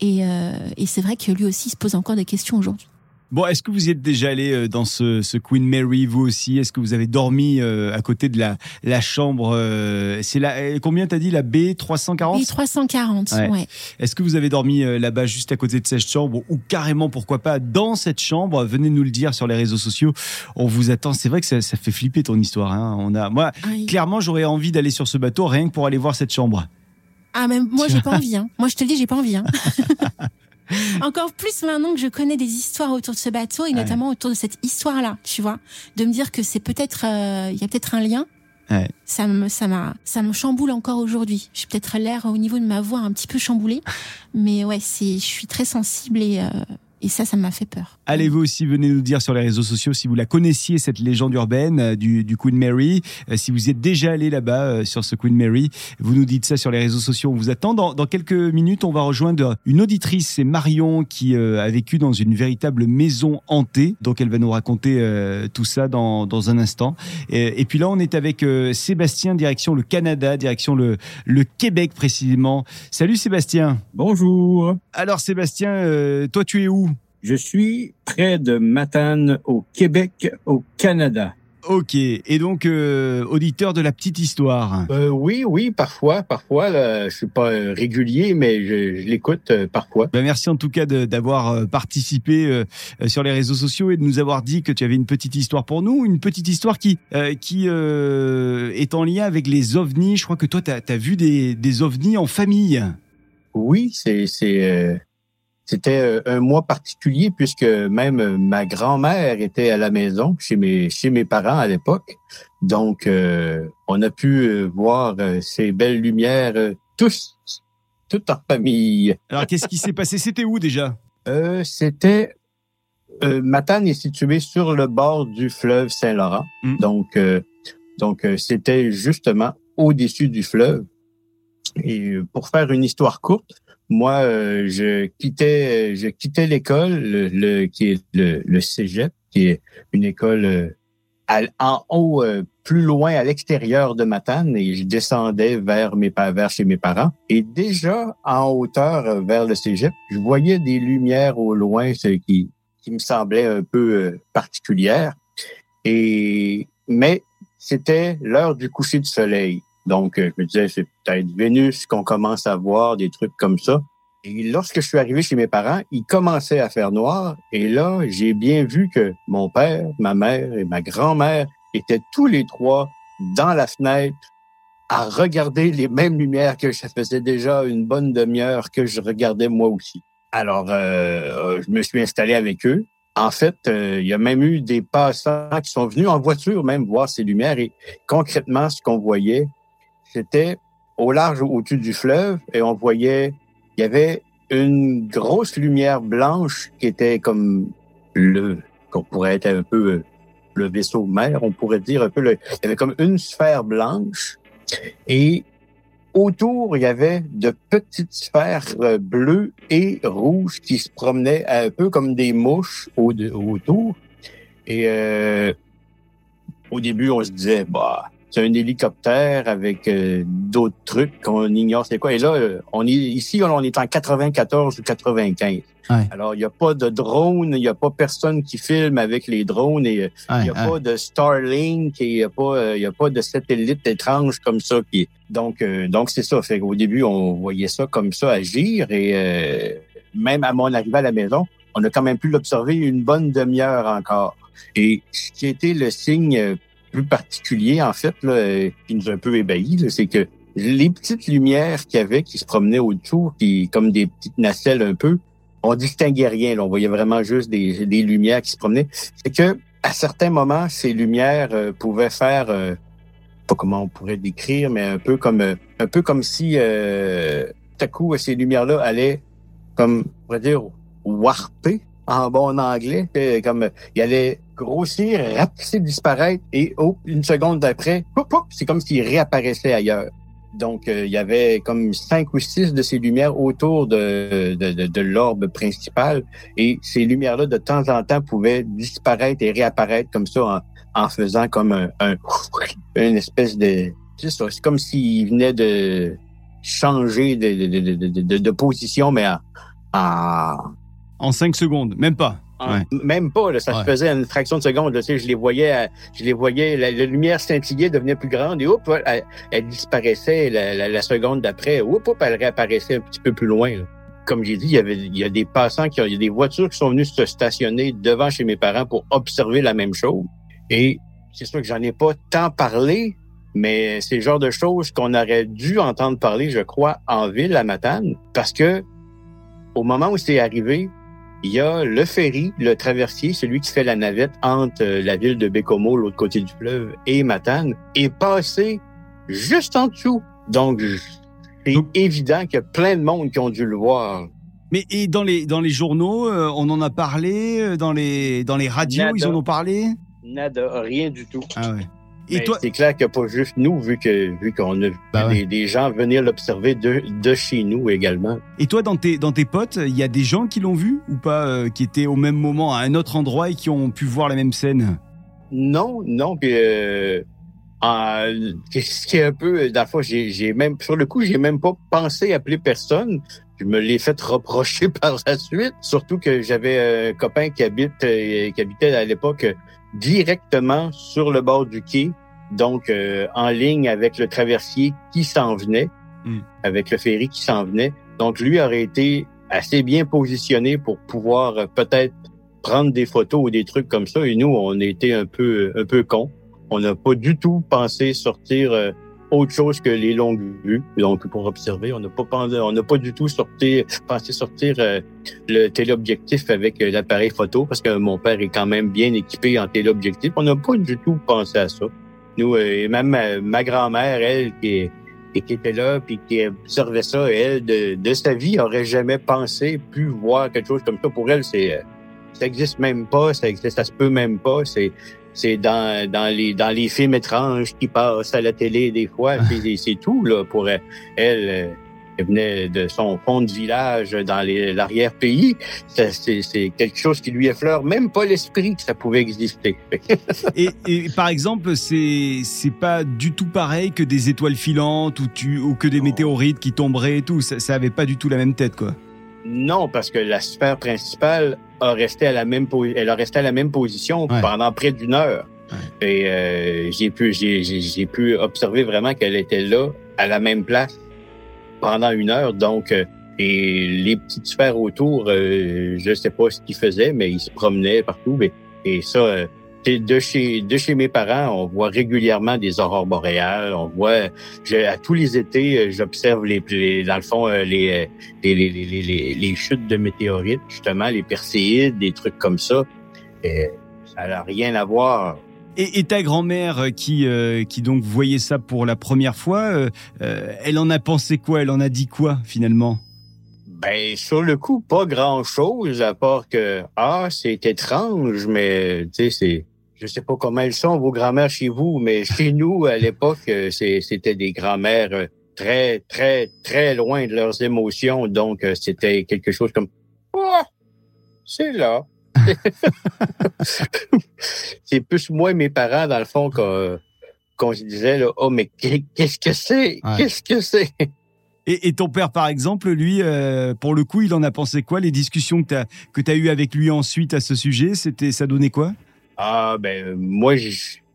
Speaker 5: Et, euh, et c'est vrai que lui aussi se pose encore des questions aujourd'hui.
Speaker 3: Bon, est-ce que vous y êtes déjà allé euh, dans ce, ce Queen Mary, vous aussi? Est-ce que vous avez dormi euh, à côté de la, la chambre euh, C'est la combien t'as dit la B 340
Speaker 5: Et 340,
Speaker 3: Ouais.
Speaker 5: ouais.
Speaker 3: Est-ce que vous avez dormi euh, là-bas juste à côté de cette chambre ou carrément pourquoi pas dans cette chambre? Venez nous le dire sur les réseaux sociaux. On vous attend. C'est vrai que ça, ça fait flipper ton histoire. Hein. On a, moi,
Speaker 5: Ah,
Speaker 3: clairement, j'aurais envie d'aller sur ce bateau rien que pour aller voir cette chambre.
Speaker 5: Ah, même moi, j'ai pas envie. Hein. Moi, je te le dis, j'ai pas envie. Hein. Encore plus maintenant que je connais des histoires autour de ce bateau et
Speaker 3: Ouais.
Speaker 5: notamment autour de cette histoire-là, tu vois, de me dire que c'est peut-être, euh, il y a peut-être un lien.
Speaker 3: Ouais.
Speaker 5: Ça me, ça m'a, ça me chamboule encore aujourd'hui. J'ai peut-être l'air au niveau de ma voix un petit peu chamboulée, mais ouais, c'est, je suis très sensible et euh, et ça, ça m'a fait peur.
Speaker 3: Allez, vous aussi, venez nous dire sur les réseaux sociaux si vous la connaissiez, cette légende urbaine euh, du, du Queen Mary. Euh, si vous y êtes déjà allé là-bas euh, sur ce Queen Mary, vous nous dites ça sur les réseaux sociaux. On vous attend. Dans, dans quelques minutes, on va rejoindre une auditrice, c'est Marion, qui euh, a vécu dans une véritable maison hantée. Donc, elle va nous raconter euh, tout ça dans, dans un instant. Et, et puis là, on est avec euh, Sébastien, direction le Canada, direction le, le Québec précisément. Salut Sébastien.
Speaker 2: Bonjour,
Speaker 3: Alors Sébastien, euh, toi tu es où?
Speaker 2: Je suis près de Matane au Québec, au Canada.
Speaker 3: Ok, et donc euh, auditeur de la petite histoire.
Speaker 2: Euh, oui, oui, parfois, parfois, là, je suis pas euh, régulier, mais je, je l'écoute euh, parfois.
Speaker 3: Ben, merci en tout cas de- d'avoir euh, participé euh, euh, sur les réseaux sociaux et de nous avoir dit que tu avais une petite histoire pour nous, une petite histoire qui euh, qui euh, est en lien avec les ovnis. Je crois que toi tu as, vu des, des ovnis en famille.
Speaker 2: Oui, c'est, c'est, euh, c'était euh, un mois particulier puisque même euh, ma grand-mère était à la maison chez mes chez mes parents à l'époque. Donc, euh, on a pu voir ces belles lumières tous, toute en famille.
Speaker 3: Alors qu'est-ce qui s'est passé? C'était où déjà?
Speaker 2: Euh, c'était Euh, Matane est située sur le bord du fleuve Saint-Laurent.
Speaker 3: Mm.
Speaker 2: Donc, donc c'était justement au-dessus du fleuve. Et pour faire une histoire courte, moi, euh, je quittais, je quittais l'école, le, le- qui est le, le cégep, qui est une école euh, à- en haut, euh, plus loin à l'extérieur de Matane, et je descendais vers mes vers chez mes parents. Et déjà en hauteur euh, vers le cégep, je voyais des lumières au loin, ce qui qui me semblait un peu euh, particulière. Et mais c'était l'heure du coucher du soleil. Donc, euh, je me disais, c'est peut-être Vénus qu'on commence à voir, des trucs comme ça. Et lorsque je suis arrivé chez mes parents, il commençait à faire noir. Et là, j'ai bien vu que mon père, ma mère et ma grand-mère étaient tous les trois dans la fenêtre à regarder les mêmes lumières que ça faisait déjà une bonne demi-heure que je regardais moi aussi. Alors, euh, je me suis installé avec eux. En fait, euh, il y a même eu des passants qui sont venus en voiture même voir ces lumières. Et concrètement, ce qu'on voyait, c'était au large au-dessus du fleuve et on voyait, il y avait une grosse lumière blanche qui était comme le, qu'on pourrait être un peu le vaisseau mère, on pourrait dire un peu le, il y avait comme une sphère blanche et autour, il y avait de petites sphères euh, bleues et rouges qui se promenaient un peu comme des mouches au autour. Et euh, au début, on se disait, bah, c'est un hélicoptère avec euh, d'autres trucs qu'on ignore c'est quoi. Et là, euh, on est ici, on est en 94 ou 95.
Speaker 3: Ouais.
Speaker 2: Alors, il n'y a pas de drone, il n'y a pas personne qui filme avec les drones et euh, il
Speaker 3: Ouais,
Speaker 2: n'y a
Speaker 3: ouais.
Speaker 2: pas de Starlink et il n'y a pas, euh, il a pas de satellite étrange comme ça qui donc euh, donc c'est ça. Fait qu'au début on voyait ça comme ça agir et euh, même à mon arrivée à la maison, on a quand même pu l'observer une bonne demi-heure encore. Et ce qui était le signe plus particulier en fait là, euh, qui nous a un peu ébahis, c'est que les petites lumières qu'il y avait qui se promenaient autour, qui comme des petites nacelles un peu, on distinguait rien. Là, on voyait vraiment juste des, des lumières qui se promenaient. C'est que à certains moments, ces lumières euh, pouvaient faire, euh, pas comment on pourrait décrire, mais un peu comme euh, un peu comme si euh, tout à coup ces lumières-là allaient, comme on pourrait dire, warper en bon anglais, euh, comme euh, il allait grossir, rapetisser, disparaître, et oh, une seconde d'après, c'est comme s'il réapparaissait ailleurs. Donc, euh, il y avait comme cinq ou six de ces lumières autour de, de, l'orbe principal. Et ces lumières-là, de temps en temps, pouvaient disparaître et réapparaître comme ça en, en faisant comme un, un- une espèce de... C'est comme s'ils venaient de changer de, de, position, mais en... en
Speaker 3: 5 secondes, même pas.
Speaker 2: En-
Speaker 3: Ouais.
Speaker 2: Même pas, là, ça
Speaker 3: Ouais.
Speaker 2: se faisait une fraction de seconde. Là, tu sais, je les voyais, à- je les voyais, la, la lumière scintillait, devenait plus grande et hop, elle, elle disparaissait la, la, la seconde d'après. Hop, hop, elle réapparaissait un petit peu plus loin. là. Comme j'ai dit, il y avait, il y a des passants qui ont, il y a des voitures qui sont venues se stationner devant chez mes parents pour observer la même chose. Et c'est sûr que j'en ai pas tant parlé, mais c'est le genre de choses qu'on aurait dû entendre parler, je crois, en ville à Matane, parce que au moment où c'est arrivé, il y a le ferry, le traversier, celui qui fait la navette entre euh, la ville de Bécomo, l'autre côté du fleuve, et Matane, est passé juste en dessous. Donc, c'est évident qu'il y a plein de monde qui ont dû le voir.
Speaker 3: Mais et dans les dans les journaux, euh, on en a parlé euh, dans les dans les radios,
Speaker 2: Nada.
Speaker 3: ils en ont parlé?
Speaker 2: Nada, rien du tout.
Speaker 3: Ah ouais. Et toi,
Speaker 2: c'est clair qu'il n'y a pas juste nous, vu que vu qu'on a vu
Speaker 3: Bah ouais.
Speaker 2: des, des gens venir l'observer de, de chez nous également.
Speaker 3: et toi dans tes dans tes potes, il y a des gens qui l'ont vu ou pas, euh, qui étaient au même moment à un autre endroit et qui ont pu voir la même scène?
Speaker 2: Non, non, puis euh, ce qui est un peu, la fois, j'ai, j'ai même, sur le coup, j'ai même pas pensé appeler personne. Je me l'ai fait reprocher par la suite, surtout que j'avais un copain qui habite, euh, qui habitait à l'époque directement sur le bord du quai, donc euh, en ligne avec le traversier qui s'en venait,
Speaker 3: Mm.
Speaker 2: avec le ferry qui s'en venait. Donc lui aurait été assez bien positionné pour pouvoir euh, peut-être prendre des photos ou des trucs comme ça. Et nous, on était un peu, un peu cons. On n'a pas du tout pensé sortir euh, autre chose que les longues vues. Donc, pour observer, on n'a pas pas du tout sorti, pensé sortir euh, le téléobjectif avec euh, l'appareil photo parce que mon père est quand même bien équipé en téléobjectif. On n'a pas du tout pensé à ça. Nous, euh, et même ma, ma grand-mère, elle, qui, qui était là puis qui observait ça, elle, de, de sa vie, aurait jamais pensé, pu voir quelque chose comme ça. Pour elle, c'est euh, ça existe même pas, ça existe, ça se peut même pas. C'est c'est dans, dans les dans les films étranges qui passent à la télé des fois. puis c'est tout là pour elle. Elle, elle venait de son fond de village dans l'arrière-pays. Ça, C'est quelque chose qui lui effleure même pas l'esprit que ça pouvait exister.
Speaker 3: Et, et par exemple, c'est c'est pas du tout pareil que des étoiles filantes ou, tu, ou que des météorites qui tomberaient et tout. Ça, ça avait pas du tout la même tête, quoi.
Speaker 2: Non, parce que la sphère principale a resté à la même po- elle a resté à la même position
Speaker 3: Ouais.
Speaker 2: pendant près d'une heure. Et euh, j'ai pu j'ai pu observer vraiment qu'elle était là à la même place pendant une heure. Donc euh, et les petites sphères autour, euh, je sais pas ce qu'ils faisaient, mais ils se promenaient partout. Et, et ça, de chez de chez mes parents, on voit régulièrement des aurores boréales. On voit je- à tous les étés, euh, j'observe les, les dans le fond euh, les euh, les, les, les, les, chutes de météorites, justement, les perséides, des trucs comme ça. Et ça n'a rien à voir.
Speaker 3: Et, et ta grand-mère qui, euh, qui donc voyait ça pour la première fois, euh, euh, elle en a pensé quoi? Elle en a dit quoi finalement?
Speaker 2: Ben, sur le coup, pas grand-chose, à part que, ah, c'est étrange, mais, tu sais, c'est... Je sais pas comment elles sont, vos grand-mères chez vous, mais chez nous, à l'époque, euh, c'était des grand-mères euh, très, très, très loin de leurs émotions. Donc, euh, c'était quelque chose comme, ah, c'est là. c'est plus moi et mes parents, dans le fond, qu'on se disait, là, oh, mais qu'est-ce que c'est?
Speaker 3: Ouais.
Speaker 2: Qu'est-ce que c'est?
Speaker 3: et, et ton père, par exemple, lui, euh, pour le coup, il en a pensé quoi Les discussions que tu as, que as eues avec lui ensuite à ce sujet, c'était, ça donnait quoi?
Speaker 2: Ah ben moi je,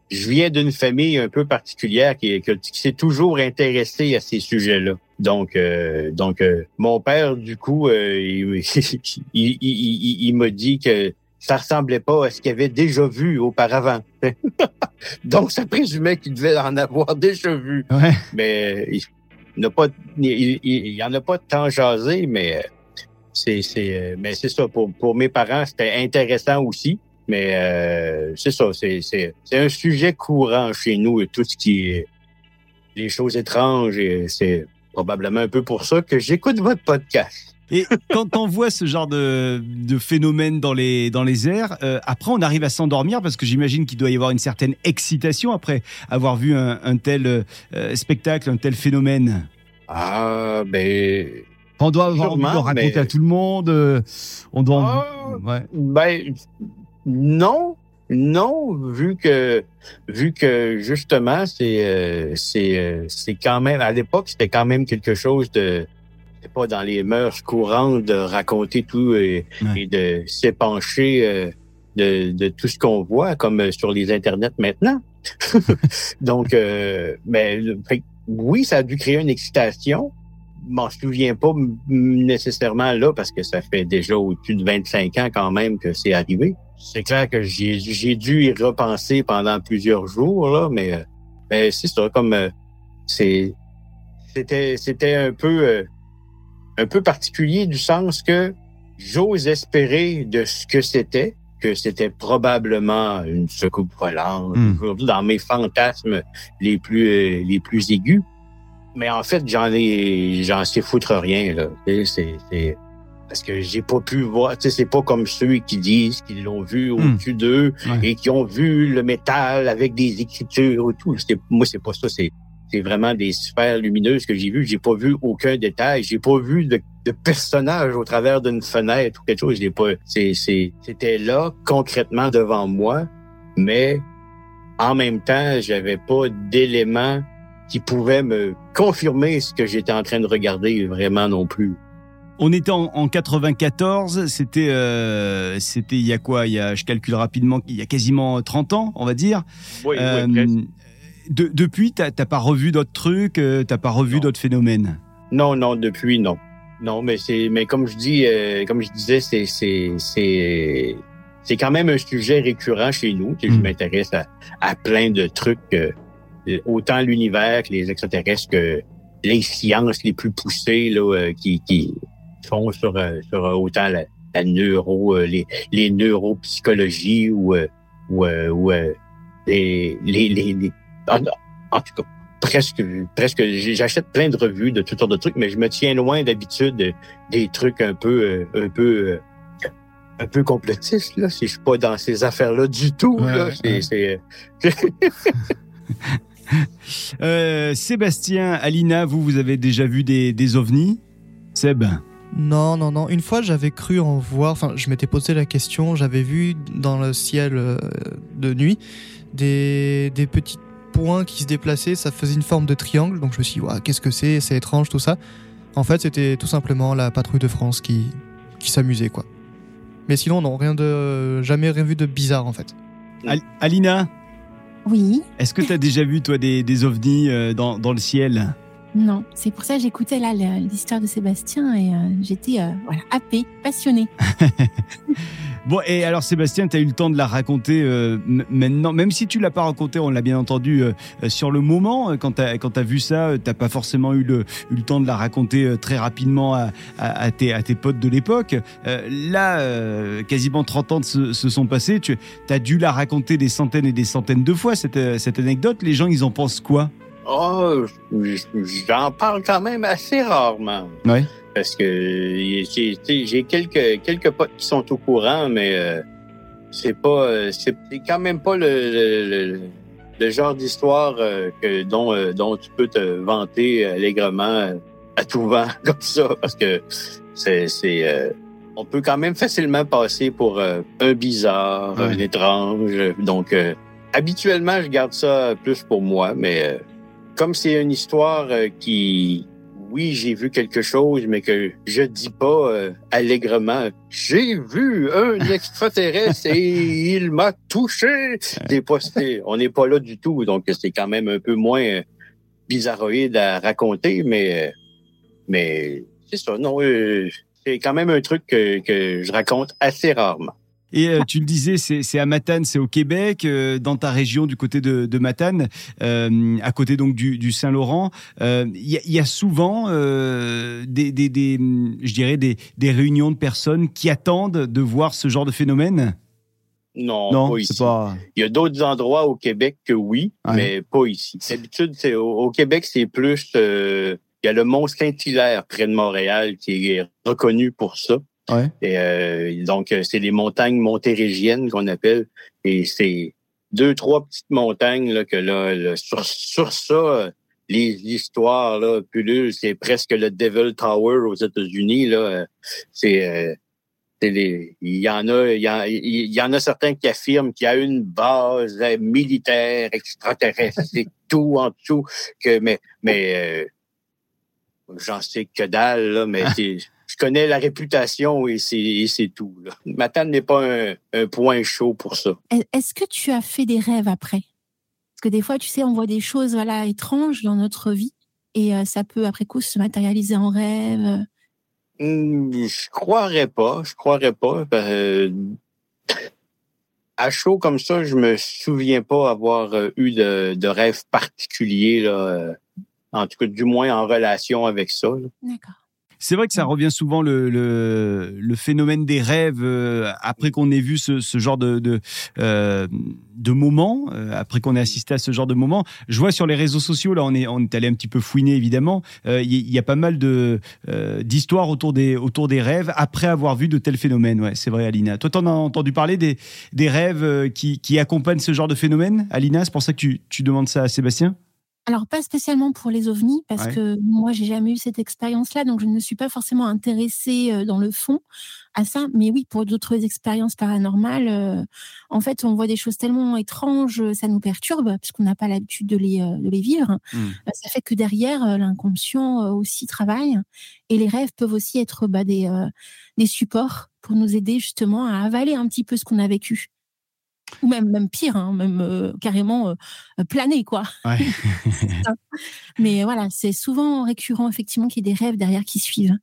Speaker 2: je viens d'une famille un peu particulière qui, qui, qui s'est toujours intéressée à ces sujets-là. Donc euh, donc euh, mon père du coup euh, il, il, il, il- il m'a dit que ça ressemblait pas à ce qu'il avait déjà vu auparavant. donc ça présumait qu'il devait en avoir déjà vu.
Speaker 3: Ouais.
Speaker 2: Mais il n'a pas il, en a pas tant jasé mais c'est c'est mais c'est ça pour pour mes parents c'était intéressant aussi. Mais euh, c'est ça, c'est, c'est, c'est un sujet courant chez nous, tout ce qui est les choses étranges. Et c'est probablement un peu pour ça que j'écoute votre podcast.
Speaker 3: Et quand on voit ce genre de, de phénomène dans les, dans les airs, euh, après on arrive à s'endormir parce que j'imagine qu'il doit y avoir une certaine excitation après avoir vu un, un tel euh, spectacle, un tel phénomène.
Speaker 2: Ah, ben,
Speaker 3: On doit avoir raconter
Speaker 2: mais-
Speaker 3: à tout le monde. on doit.
Speaker 2: Ah.
Speaker 3: Ouais.
Speaker 2: ben, non, non, vu que, vu que justement, c'est, euh, c'est, euh, c'est quand même, à l'époque, c'était quand même quelque chose de, pas dans les mœurs courantes de raconter tout et,
Speaker 3: Ouais.
Speaker 2: et de s'épancher euh, de, de tout ce qu'on voit, comme sur les internets maintenant. Donc, euh, mais fait oui, ça a dû créer une excitation. Je m'en souviens pas nécessairement là parce que ça fait déjà au-dessus de 25 ans quand même que c'est arrivé. C'est clair que j'ai dû y repenser pendant plusieurs jours là, mais, euh, mais c'est ça comme euh, c'est c'était c'était un peu euh, un peu particulier du sens que j'ose espérer de ce que c'était que c'était probablement une secoupe volante aujourd'hui dans mes fantasmes les plus les plus aigus mais en fait j'en ai j'en sais foutre rien là c'est c'est parce que j'ai pas pu voir tu sais c'est pas comme ceux qui disent qu'ils l'ont vu au-dessus d'eux
Speaker 3: Ouais.
Speaker 2: et qui ont vu le métal avec des écritures et tout moi c'est pas ça c'est c'est vraiment des sphères lumineuses que j'ai vues. J'ai pas vu aucun détail. J'ai pas vu de, de personnage au travers d'une fenêtre ou quelque chose. J'ai pas. C'est, c'est, c'était là concrètement devant moi, mais en même temps, j'avais pas d'éléments qui pouvaient me confirmer ce que j'étais en train de regarder vraiment non plus.
Speaker 3: On était en, en 94, c'était euh, c'était il y a quoi? Il y a, je calcule rapidement, il y a quasiment 30 ans, on va dire.
Speaker 2: Oui,
Speaker 3: Euh, de- depuis, t'as t'as pas revu d'autres trucs, euh, t'as pas revu d'autres phénomènes?
Speaker 2: Non, non, depuis non. Non, mais c'est, mais comme je dis, euh, comme je disais, c'est, c'est, c'est, c'est quand même un sujet récurrent chez nous. Sais, Je
Speaker 3: Mm.
Speaker 2: m'intéresse à, à plein de trucs, euh, autant l'univers que les extraterrestres que les sciences les plus poussées là, euh, qui, qui font sur, euh, sur euh, autant la, la neuro, euh, les, les neuropsychologies ou, euh, ou, euh, ou euh, les, les, les, les- en, en tout cas presque presque j'achète plein de revues de toutes sortes de trucs mais je me tiens loin d'habitude de- des trucs un peu euh, un peu euh, un peu complotiste, là. Si je suis pas dans ces affaires-là du tout,
Speaker 3: Ouais,
Speaker 2: là. c'est-
Speaker 3: Euh, Sébastien, Alina, vous, vous avez déjà vu des, des ovnis? Seb?
Speaker 4: Non, non, non. Une fois, j'avais cru en voir. Enfin, je m'étais posé la question. J'avais vu dans le ciel euh, de nuit des, des petits points qui se déplaçaient. Ça faisait une forme de triangle. Donc, je me suis dit, qu'est-ce que c'est C'est étrange, tout ça. En fait, c'était tout simplement la patrouille de France qui, qui s'amusait, quoi. Mais sinon, non, rien de. Jamais rien vu de bizarre, en fait.
Speaker 3: Al- Alina,
Speaker 5: Oui,
Speaker 3: est-ce que tu as déjà vu, toi, des, des ovnis euh, dans, dans le ciel?
Speaker 5: Non. C'est pour ça que j'écoutais là l'histoire de Sébastien et euh, j'étais euh, voilà, happée.
Speaker 3: Bon, et alors Sébastien, tu as eu le temps de la raconter euh, maintenant, même si tu l'as pas raconté, on l'a bien entendu euh, sur le moment, quand tu as, vu ça, t'as pas forcément eu le, eu le temps de la raconter très rapidement à, à- tes, à tes potes de l'époque. Là, quasiment 30 ans se, se sont passés, tu as dû la raconter des centaines et des centaines de fois, cette, cette anecdote. Les gens, ils en pensent quoi?
Speaker 2: Oh, j'en parle quand même assez rarement.
Speaker 3: Ouais.
Speaker 2: Parce que j'ai quelques quelques potes qui sont au courant, mais euh, c'est pas euh, c'est quand même pas le, le, le- genre d'histoire euh, que dont euh, dont tu peux te vanter allègrement à tout vent comme ça, parce que c'est c'est on peut quand même facilement passer pour un bizarre, un étrange. Donc habituellement, je garde ça plus pour moi, mais comme c'est une histoire euh, qui, oui, j'ai vu quelque chose, mais que je dis pas euh, allègrement, j'ai vu un extraterrestre et il m'a touché. C'est- on n'est pas là du tout, donc c'est quand même un peu moins euh, bizarroïde à raconter, mais, mais c'est ça. Non, euh, c'est quand même un truc que, que je raconte assez rarement.
Speaker 3: Et euh, tu le disais, c'est à Matane, c'est au Québec, euh, dans ta région du côté de, de Matane, euh, à côté donc du, du Saint-Laurent. Il y, a- il y a souvent des, des, des, je dirais des, des réunions de personnes qui attendent de voir ce genre de phénomène?
Speaker 2: Non, pas ici.
Speaker 3: pas.
Speaker 2: Il y a d'autres endroits au Québec que oui, mais pas ici. D'habitude, c'est au, au Québec, c'est plus. euh, il y a le mont Saint-Hilaire près de Montréal qui est reconnu pour ça.
Speaker 3: Ouais.
Speaker 2: Et euh, donc, euh, c'est les montagnes montérégiennes qu'on appelle. Et c'est deux, trois petites montagnes là, que là, là, sur, sur ça, les l'histoire là, pullule, c'est presque le Devil Tower aux États-Unis. Là, Euh, c'est euh, c'est les, il y en a, il y en, il y en a certains qui affirment qu'il y a une base militaire extraterrestre et tout en dessous que, mais, mais euh, j'en sais que dalle là, mais c'est- je connais la réputation et c'est, tout. Là. Matane n'est pas un, un point chaud pour ça.
Speaker 5: Est- Est-ce que tu as fait des rêves après? Parce que des fois, tu sais, on voit des choses voilà étranges dans notre vie et euh, ça peut après coup se matérialiser en rêve.
Speaker 2: Hum, Je croirais pas, je croirais pas. Euh, à chaud comme ça, je me souviens pas avoir euh, eu de, de rêve particulier là. euh, En tout cas, du moins en relation avec ça.
Speaker 5: D'accord.
Speaker 3: C'est vrai que ça revient souvent le, le, le phénomène des rêves euh, après qu'on ait vu ce, ce genre de de, euh, de moments, euh, après qu'on ait assisté à ce genre de moments. Je vois sur les réseaux sociaux là, on est on est allé un petit peu fouiner évidemment. Il y, y a pas mal de d'histoires autour des autour des rêves après avoir vu de tels phénomènes. Ouais, c'est vrai, Alina. Toi, t'en as entendu parler des des rêves qui qui accompagnent ce genre de phénomène, Alina? C'est pour ça que tu tu demandes ça à Sébastien?
Speaker 5: Alors pas spécialement pour les ovnis parce
Speaker 3: Ouais.
Speaker 5: que moi j'ai jamais eu cette expérience-là, donc je ne me suis pas forcément intéressée euh, dans le fond à ça. Mais oui, pour d'autres expériences paranormales, euh, en fait, on voit des choses tellement étranges, euh, ça nous perturbe puisqu'on n'a pas l'habitude de les euh, de les vivre.
Speaker 3: Mm.
Speaker 5: Euh, Ça fait que derrière l'inconscient euh, aussi travaille et les rêves peuvent aussi être bah, des euh, des supports pour nous aider justement à avaler un petit peu ce qu'on a vécu. Ou même, même pire, hein, même euh, carrément euh, planer, quoi.
Speaker 3: Ouais.
Speaker 5: Mais voilà, c'est souvent récurrent, effectivement, qu'il y ait des rêves derrière qui suivent.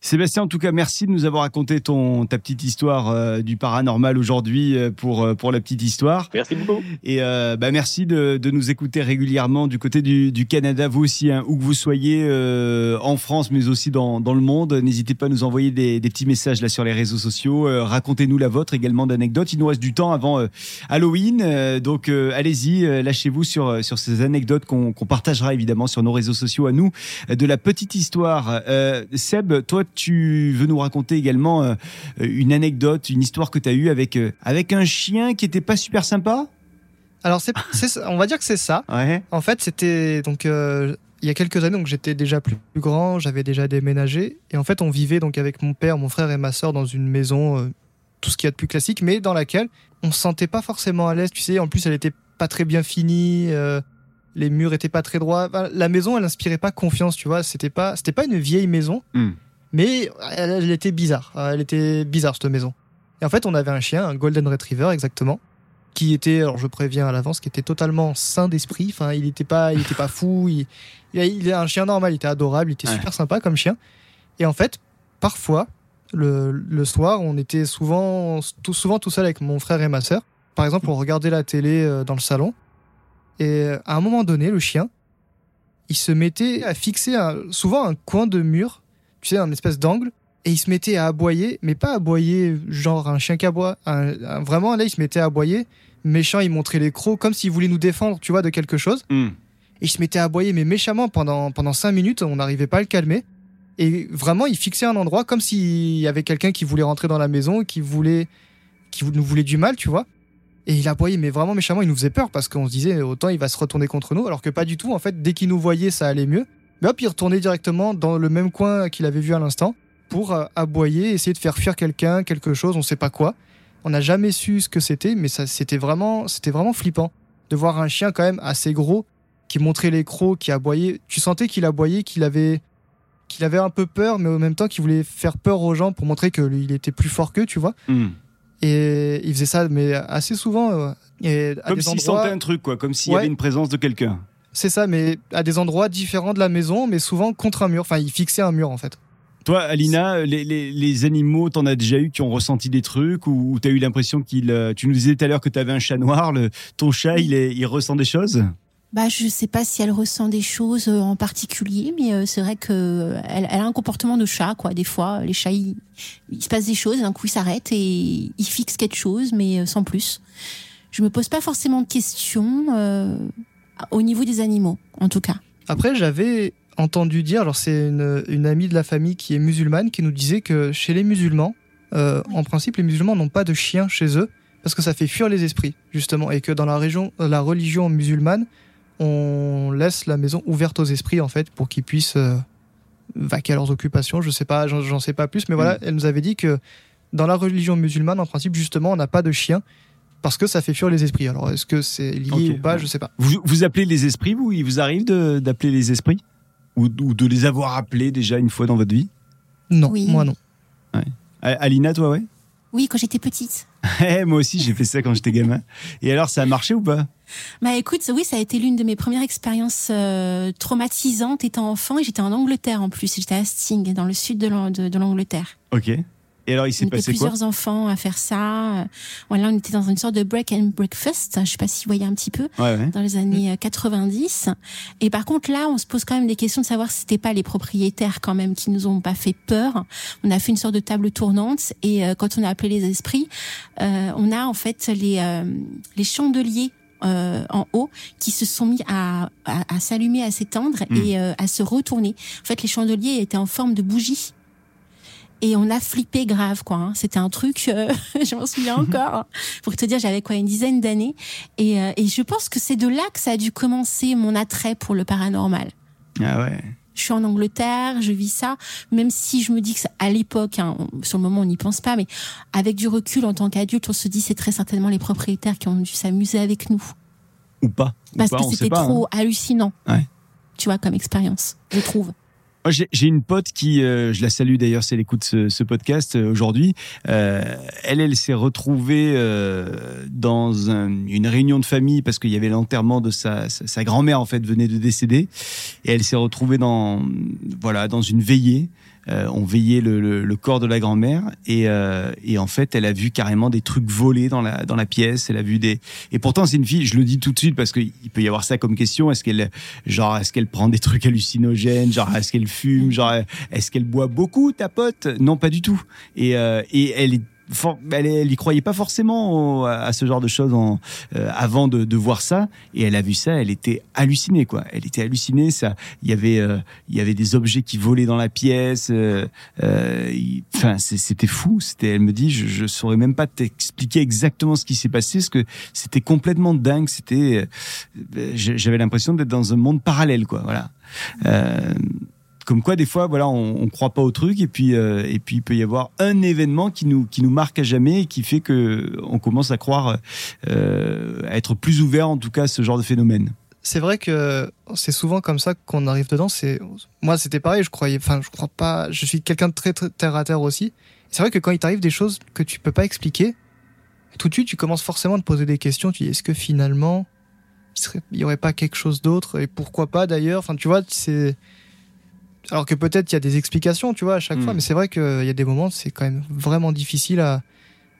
Speaker 3: Sébastien, en tout cas, merci de nous avoir raconté ton, ta petite histoire euh, du paranormal aujourd'hui euh, pour, euh, pour la petite histoire.
Speaker 2: Merci beaucoup.
Speaker 3: Et euh, bah, merci de, de nous écouter régulièrement du côté du, du Canada, vous aussi, hein, où que vous soyez, euh, en France, mais aussi dans, dans le monde. N'hésitez pas à nous envoyer des, des petits messages là sur les réseaux sociaux. Euh, Racontez-nous la vôtre également d'anecdotes. Il nous reste du temps avant Halloween, euh, donc euh, allez-y, lâchez-vous sur, sur ces anecdotes qu'on qu'on partagera évidemment sur nos réseaux sociaux à nous euh, de la petite histoire. Euh, Seb, toi, toi, tu veux nous raconter également euh, une anecdote, une histoire que tu as eue avec, euh, avec un chien qui était pas super sympa?
Speaker 4: Alors, c'est, on va dire que c'est ça.
Speaker 3: Ouais.
Speaker 4: En fait, c'était donc euh, il y a quelques années, donc j'étais déjà plus, plus grand, j'avais déjà déménagé, et en fait, on vivait donc avec mon père, mon frère et ma sœur dans une maison, tout ce qu'il y a de plus classique, mais dans laquelle on se sentait pas forcément à l'aise. Tu sais, en plus, elle était pas très bien finie, les murs étaient pas très droits. Enfin, la maison, elle inspirait pas confiance, tu vois. C'était pas, c'était pas une vieille maison,
Speaker 3: Hmm.
Speaker 4: Mais elle, elle était bizarre. Elle était bizarre cette maison. Et en fait, on avait un chien, un golden retriever exactement qui était, alors je préviens à l'avance, qui était totalement sain d'esprit. Enfin, il n'était pas, il était pas fou. Il, il, est un chien normal. Il était adorable. Il était
Speaker 3: Ouais.
Speaker 4: super sympa comme chien. Et en fait, parfois, le, le soir, on était souvent tout, souvent tout seul avec mon frère et ma sœur. Par exemple, on regardait la télé euh, dans le salon. Et euh, à un moment donné, le chien, il se mettait à fixer un- souvent un coin de mur, tu sais, un espèce d'angle, et il se mettait à aboyer, mais pas aboyer genre un chien qui aboie. Un- un- vraiment, là, il se mettait à aboyer, méchant, il montrait les crocs, comme s'il voulait nous défendre, tu vois, de quelque chose.
Speaker 3: Hmm.
Speaker 4: Et il se mettait à aboyer, mais méchamment, pendant, pendant cinq minutes, on n'arrivait pas à le calmer. Et vraiment, il fixait un endroit comme s'il y avait quelqu'un qui voulait rentrer dans la maison, qui voulait, qui nous voulait du mal, tu vois. Et il aboyait, mais vraiment méchamment, il nous faisait peur parce qu'on se disait autant il va se retourner contre nous, alors que pas du tout. En fait, dès qu'il nous voyait, ça allait mieux. Mais hop, il retournait directement dans le même coin qu'il avait vu à l'instant pour euh, aboyer, essayer de faire fuir quelqu'un, quelque chose, on sait pas quoi. On n'a jamais su ce que c'était, mais ça, c'était vraiment, c'était vraiment flippant de voir un chien quand même assez gros qui montrait les crocs, qui aboyait. Tu sentais qu'il aboyait, qu'il avait, qu'il avait un peu peur, mais en même temps qu'il voulait faire peur aux gens pour montrer qu'il était plus fort qu'eux, tu vois.
Speaker 3: Hmm.
Speaker 4: Et il faisait ça, mais assez souvent. euh, et à
Speaker 3: Comme s'il
Speaker 4: endroits,
Speaker 3: sentait un truc, quoi. Comme s'il y avait une présence de quelqu'un.
Speaker 4: C'est ça, mais à des endroits différents de la maison, mais souvent contre un mur. Enfin, il fixait un mur en fait.
Speaker 3: Toi, Alina, les, les, les animaux, t'en as déjà eu qui ont ressenti des trucs ou, ou t'as eu l'impression qu'il. euh, Tu nous disais tout à l'heure que t'avais un chat noir. Le, ton chat, il, est, il ressent des choses?
Speaker 5: Bah, je sais pas si elle ressent des choses euh, en particulier, mais euh, c'est vrai que elle, elle a un comportement de chat, quoi. Des fois, les chats, ils- il se passe des choses, d'un coup, ils s'arrêtent et ils fixent quelque chose, mais sans plus. Je me pose pas forcément de questions euh, au niveau des animaux, en tout cas.
Speaker 4: Après, j'avais entendu dire, alors c'est une, une amie de la famille qui est musulmane qui nous disait que chez les musulmans, euh, en principe, les musulmans n'ont pas de chiens chez eux parce que ça fait fuir les esprits, justement, et que dans la, région, la religion musulmane, on laisse la maison ouverte aux esprits, en fait, pour qu'ils puissent euh, vaquer à leurs occupations. Je sais pas, j'en j'en sais pas plus, mais voilà, elle nous avait dit que dans la religion musulmane, en principe, justement, on n'a pas de chien parce que ça fait fuir les esprits. Alors, est-ce que c'est lié ou pas
Speaker 3: ouais.
Speaker 4: Je sais pas.
Speaker 3: vous, vous appelez les esprits, vous Il vous arrive de- d'appeler les esprits ou, ou de les avoir appelés déjà une fois dans votre vie?
Speaker 4: Non,
Speaker 5: Oui.
Speaker 4: moi non.
Speaker 3: Alina, toi, ouais?
Speaker 5: Oui, quand j'étais petite.
Speaker 3: Eh, Moi aussi, j'ai fait ça quand j'étais gamin. Et alors, ça a marché ou pas?
Speaker 5: Bah écoute, oui, ça a été l'une de mes premières expériences euh, traumatisantes étant enfant et j'étais en Angleterre en plus. J'étais à Hastings, dans le sud de l'Angleterre.
Speaker 3: Ok. Et alors, il s'est passé quoi
Speaker 5: plusieurs enfants à faire ça. Euh, Voilà, on était dans une sorte de break and breakfast. Je sais pas si vous voyez un petit peu
Speaker 3: Ouais, ouais.
Speaker 5: dans les années euh, 90. Et par contre, là, on se pose quand même des questions de savoir si c'était pas les propriétaires quand même qui nous ont pas fait peur. On a fait une sorte de table tournante et euh, quand on a appelé les esprits, euh, on a en fait les euh, les chandeliers euh, en haut qui se sont mis à, à, à s'allumer, à s'éteindre
Speaker 3: Mm.
Speaker 5: et euh, à se retourner. En fait, les chandeliers étaient en forme de bougie. Et on a flippé grave, quoi. hein. C'était un truc, euh, je m'en souviens encore. Pour te dire, j'avais quoi, une dizaine d'années. Et, euh, et je pense que c'est de là que ça a dû commencer mon attrait pour le paranormal.
Speaker 3: Ah ouais.
Speaker 5: Je suis en Angleterre, je vis ça, même si je me dis que ça- à l'époque, hein, sur le moment on n'y pense pas, mais avec du recul en tant qu'adulte, on se dit c'est très certainement les propriétaires qui ont dû s'amuser avec nous.
Speaker 3: Ou pas. Ou
Speaker 5: Parce
Speaker 3: pas,
Speaker 5: que c'était
Speaker 3: hein.
Speaker 5: trop hallucinant.
Speaker 3: Ouais.
Speaker 5: Tu vois, comme expérience, je trouve.
Speaker 3: J'ai une pote qui, euh, je la salue d'ailleurs si elle écoute ce, ce podcast euh, aujourd'hui. Euh, elle, elle s'est retrouvée euh, dans un- une réunion de famille parce qu'il y avait l'enterrement de sa, sa, sa grand-mère en fait venait de décéder et elle s'est retrouvée dans voilà dans une veillée. Euh, on veillait le, le, le corps de la grand-mère et, euh, et en fait elle a vu carrément des trucs voler dans la dans la pièce. Elle a vu des et pourtant c'est une fille. Je le dis tout de suite parce qu'il peut y avoir ça comme question. Est-ce qu'elle Genre, est-ce qu'elle prend des trucs hallucinogènes? Genre, est-ce qu'elle fume? Genre, est-ce qu'elle boit beaucoup, ta pote? Non, pas du tout. Et, euh, et elle est elle, elle y croyait pas forcément au- à ce genre de choses euh, avant de, de voir ça. Et elle a vu ça, elle était hallucinée, quoi. Elle était hallucinée. Ça, il y avait, euh, il y avait des objets qui volaient dans la pièce. euh, euh, Enfin, c'était fou. C'était, elle me dit, je, je saurais même pas t'expliquer exactement ce qui s'est passé, parce que c'était complètement dingue. C'était, euh, j'avais l'impression d'être dans un monde parallèle, quoi. Voilà. Euh, comme quoi, des fois, voilà, on, on croit pas au truc, et puis, euh, et puis il peut y avoir un événement qui nous, qui nous marque à jamais, et qui fait que on commence à croire, euh, à être plus ouvert, en tout cas, à ce genre de phénomène.
Speaker 4: C'est vrai que c'est souvent comme ça qu'on arrive dedans. C'est moi, c'était pareil. Je croyais, enfin, je crois pas. Je suis quelqu'un de très, terre à terre aussi. C'est vrai que quand il t'arrive des choses que tu peux pas expliquer, tout de suite, tu commences forcément à te poser des questions. Tu dis, est-ce que finalement, il y aurait pas quelque chose d'autre? Et pourquoi pas d'ailleurs? Enfin, tu vois, c'est alors que peut-être il y a des explications, tu vois, à chaque fois. Mais c'est vrai qu'il y a des moments, c'est quand même vraiment difficile à,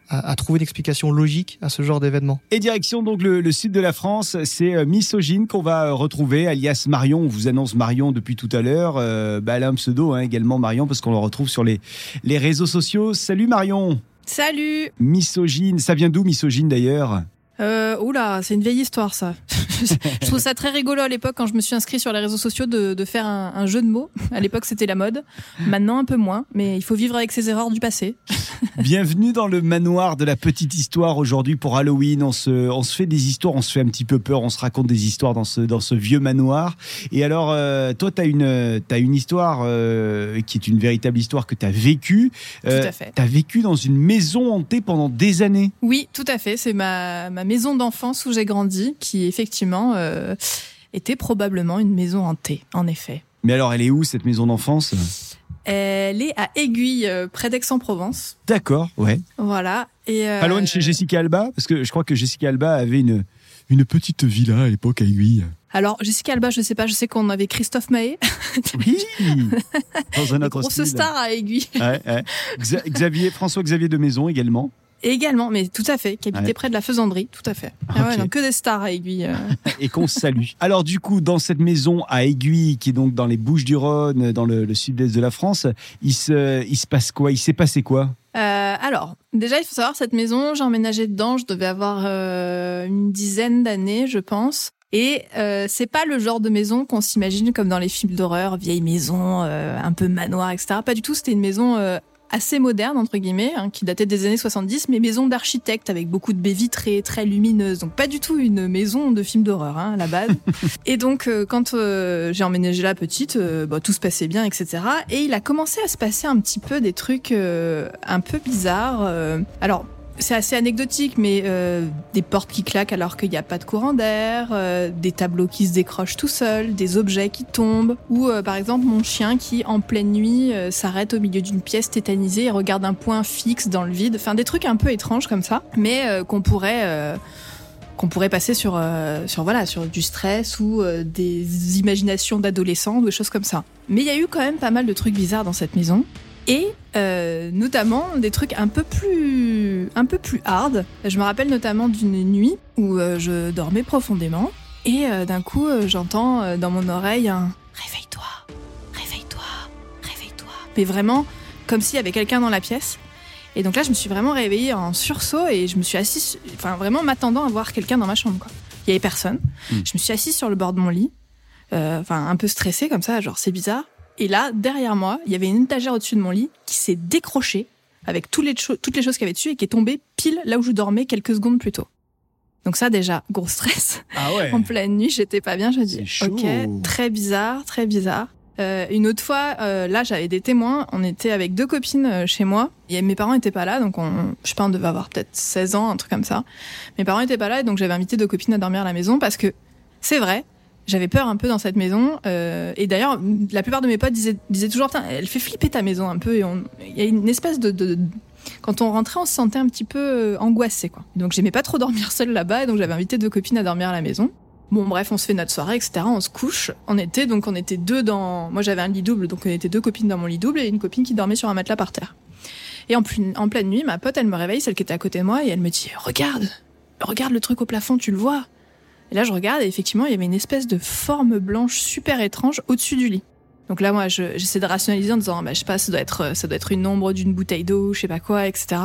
Speaker 4: à, à trouver une explication logique à ce genre d'événement.
Speaker 3: Et direction donc le, le sud de la France, c'est euh, Misogyne qu'on va euh, retrouver, alias Marion. On vous annonce Marion depuis tout à l'heure. Euh, bah, elle a un pseudo hein, également Marion parce qu'on le retrouve sur les, les réseaux sociaux. Salut Marion
Speaker 7: Salut
Speaker 3: Misogyne, ça vient d'où Misogyne d'ailleurs?
Speaker 7: Euh, Oula, c'est une vieille histoire ça. je trouve ça très rigolo à l'époque quand je me suis inscrit sur les réseaux sociaux de, de faire un, un jeu de mots. À l'époque c'était la mode, maintenant un peu moins, mais il faut vivre avec ses erreurs du passé.
Speaker 3: Bienvenue dans le manoir de la petite histoire aujourd'hui pour Halloween. On se, on se fait des histoires, on se fait un petit peu peur, on se raconte des histoires dans ce, dans ce vieux manoir. Et alors, euh, toi, tu as une, t'as une histoire euh, qui est une véritable histoire que tu as vécue.
Speaker 7: Tout à fait.
Speaker 3: Tu as vécu dans une maison hantée pendant des années.
Speaker 7: Oui, tout à fait. C'est ma, ma maison d'enfance où j'ai grandi, qui effectivement euh, était probablement une maison hantée, en effet.
Speaker 3: Mais alors, elle est où cette maison d'enfance?
Speaker 7: Elle est à Aiguille, euh, près d'Aix-en-Provence.
Speaker 3: D'accord, ouais.
Speaker 7: Voilà. Et, euh,
Speaker 3: Pas loin de chez Jessica Alba Parce que je crois que Jessica Alba avait une, une petite villa à l'époque à Aiguille.
Speaker 7: Alors, Jessica Alba, je sais pas, je sais qu'on avait Christophe Mahé,
Speaker 3: Oui Dans un autre
Speaker 7: grosse
Speaker 3: style.
Speaker 7: star à Aiguille.
Speaker 3: Ouais, ouais. Xa- Xavier, François-Xavier de Maison également.
Speaker 7: Également, mais tout à fait, qui habitait
Speaker 3: Ouais.
Speaker 7: près de la Faisanderie, tout à fait. Ah ouais,
Speaker 3: Ok.
Speaker 7: donc que des stars à Aiguille. euh.
Speaker 3: et qu'on salue. Alors du coup, dans cette maison à Aiguille, qui est donc dans les Bouches-du-Rhône, dans le, le sud-est de la France, il se, il se passe quoi? Il s'est passé quoi?
Speaker 7: Euh, alors, déjà, il faut savoir, cette maison, j'ai emménagé dedans, je devais avoir euh, une dizaine d'années, je pense. Et euh, c'est pas le genre de maison qu'on s'imagine comme dans les films d'horreur, vieille maison, euh, un peu manoir, etc. Pas du tout, c'était une maison euh, assez moderne, entre guillemets, hein, qui datait des années 70, mais maison d'architecte avec beaucoup de baies vitrées, très lumineuses. Donc pas du tout une maison de film d'horreur, hein, à la base. et donc, euh, quand euh, j'ai emménagé là petite, euh, bah, tout se passait bien, etc. Et il a commencé à se passer un petit peu des trucs euh, un peu bizarres. euh. alors, c'est assez anecdotique, mais euh, des portes qui claquent alors qu'il n'y a pas de courant d'air, euh, des tableaux qui se décrochent tout seuls, des objets qui tombent, ou euh, par exemple mon chien qui, en pleine nuit, s'arrête au milieu d'une pièce tétanisée et regarde un point fixe dans le vide. Enfin, des trucs un peu étranges comme ça, mais qu'on pourrait... qu'on pourrait passer sur, sur, voilà, sur du stress ou des imaginations d'adolescents ou des choses comme ça. Mais il y a eu quand même pas mal de trucs bizarres dans cette maison. Et euh, notamment des trucs un peu plus un peu plus hard. Je me rappelle notamment d'une nuit où euh, je dormais profondément et euh, d'un coup euh, j'entends euh, dans mon oreille un réveille-toi, réveille-toi, réveille-toi. Mais vraiment comme s'il y avait quelqu'un dans la pièce. Et donc là je me suis vraiment réveillée en sursaut et je me suis assise, enfin vraiment m'attendant à voir quelqu'un dans ma chambre. Quoi. Il y avait personne.
Speaker 3: Hmm.
Speaker 7: Je me suis assise sur le bord de mon lit, euh, enfin un peu stressée comme ça, genre c'est bizarre. Et là, derrière moi, il y avait une étagère au-dessus de mon lit qui s'est décrochée avec les toutes les choses qu'il y avait dessus et qui est tombée pile là où je dormais quelques secondes plus tôt. Donc ça déjà, gros stress.
Speaker 3: Ah ouais
Speaker 7: En pleine nuit, j'étais pas bien. Je me dis, ok, très bizarre, très bizarre. Euh, une autre fois, euh, là, j'avais des témoins. On était avec deux copines euh, chez moi. Et mes parents étaient pas là, donc on, je sais pas, on devait avoir peut-être 16 ans, un truc comme ça. Mes parents étaient pas là, et donc j'avais invité deux copines à dormir à la maison parce que c'est vrai. J'avais peur un peu dans cette maison. euh, et d'ailleurs, la plupart de mes potes disaient, toujours, elle fait flipper ta maison un peu. Et il y a une espèce de, quand on rentrait, on se sentait un petit peu euh, angoissé, quoi. Donc j'aimais pas trop dormir seule là-bas, et donc j'avais invité deux copines à dormir à la maison. Bon, bref, on se fait notre soirée, etc. On se couche. On était donc on était deux dans. Moi, j'avais un lit double, donc on était deux copines dans mon lit double et une copine qui dormait sur un matelas par terre. Et en, en pleine nuit, ma pote, elle me réveille, celle qui était à côté de moi, et elle me dit Regarde, regarde le truc au plafond, tu le vois Et là, je regarde, et effectivement, il y avait une espèce de forme blanche super étrange au-dessus du lit. Donc là, moi, je- j'essaie de rationaliser en disant, bah, je sais pas, ça doit être, ça doit être une ombre d'une bouteille d'eau, je sais pas quoi, etc.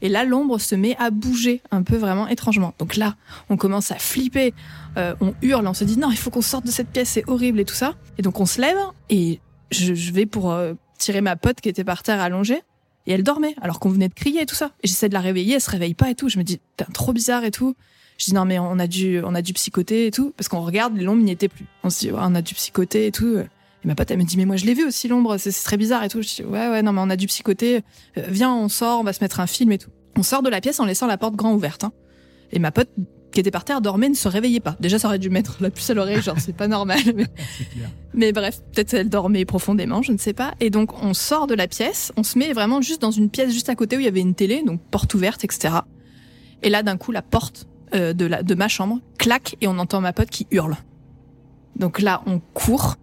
Speaker 7: Et là, l'ombre se met à bouger un peu vraiment étrangement. Donc là, on commence à flipper, euh, on hurle, on se dit non, il faut qu'on sorte de cette pièce, c'est horrible et tout ça. Et donc on se lève et je, vais pour euh, tirer ma pote qui était par terre allongée. Et elle dormait, alors qu'on venait de crier et tout ça. Et j'essaie de la réveiller, elle se réveille pas et tout. Je me dis, trop bizarre et tout. Je dis, non, mais on a dû, on a dû psychoter et tout. Parce qu'on regarde, l'ombre n'y était plus. On se dit, ouais, on a dû psychoter et tout. Et ma pote, elle me dit, mais moi, je l'ai vu aussi, l'ombre, c'est très bizarre et tout. Je dis, ouais, ouais, non, mais on a dû psychoter. Euh, viens, on sort, on va se mettre un film et tout. On sort de la pièce en laissant la porte grand ouverte. hein. Et ma pote, qui était par terre, dormait, ne se réveillait pas. Déjà, ça aurait dû mettre la puce à l'oreille, genre, c'est pas normal. Mais, mais bref, peut-être elle dormait profondément, je ne sais pas. Et donc, on sort de la pièce, on se met vraiment juste dans une pièce juste à côté où il y avait une télé, donc porte ouverte, etc. Et là, d'un coup, la porte euh, de, la, de ma chambre claque et on entend ma pote qui hurle. Donc là, on court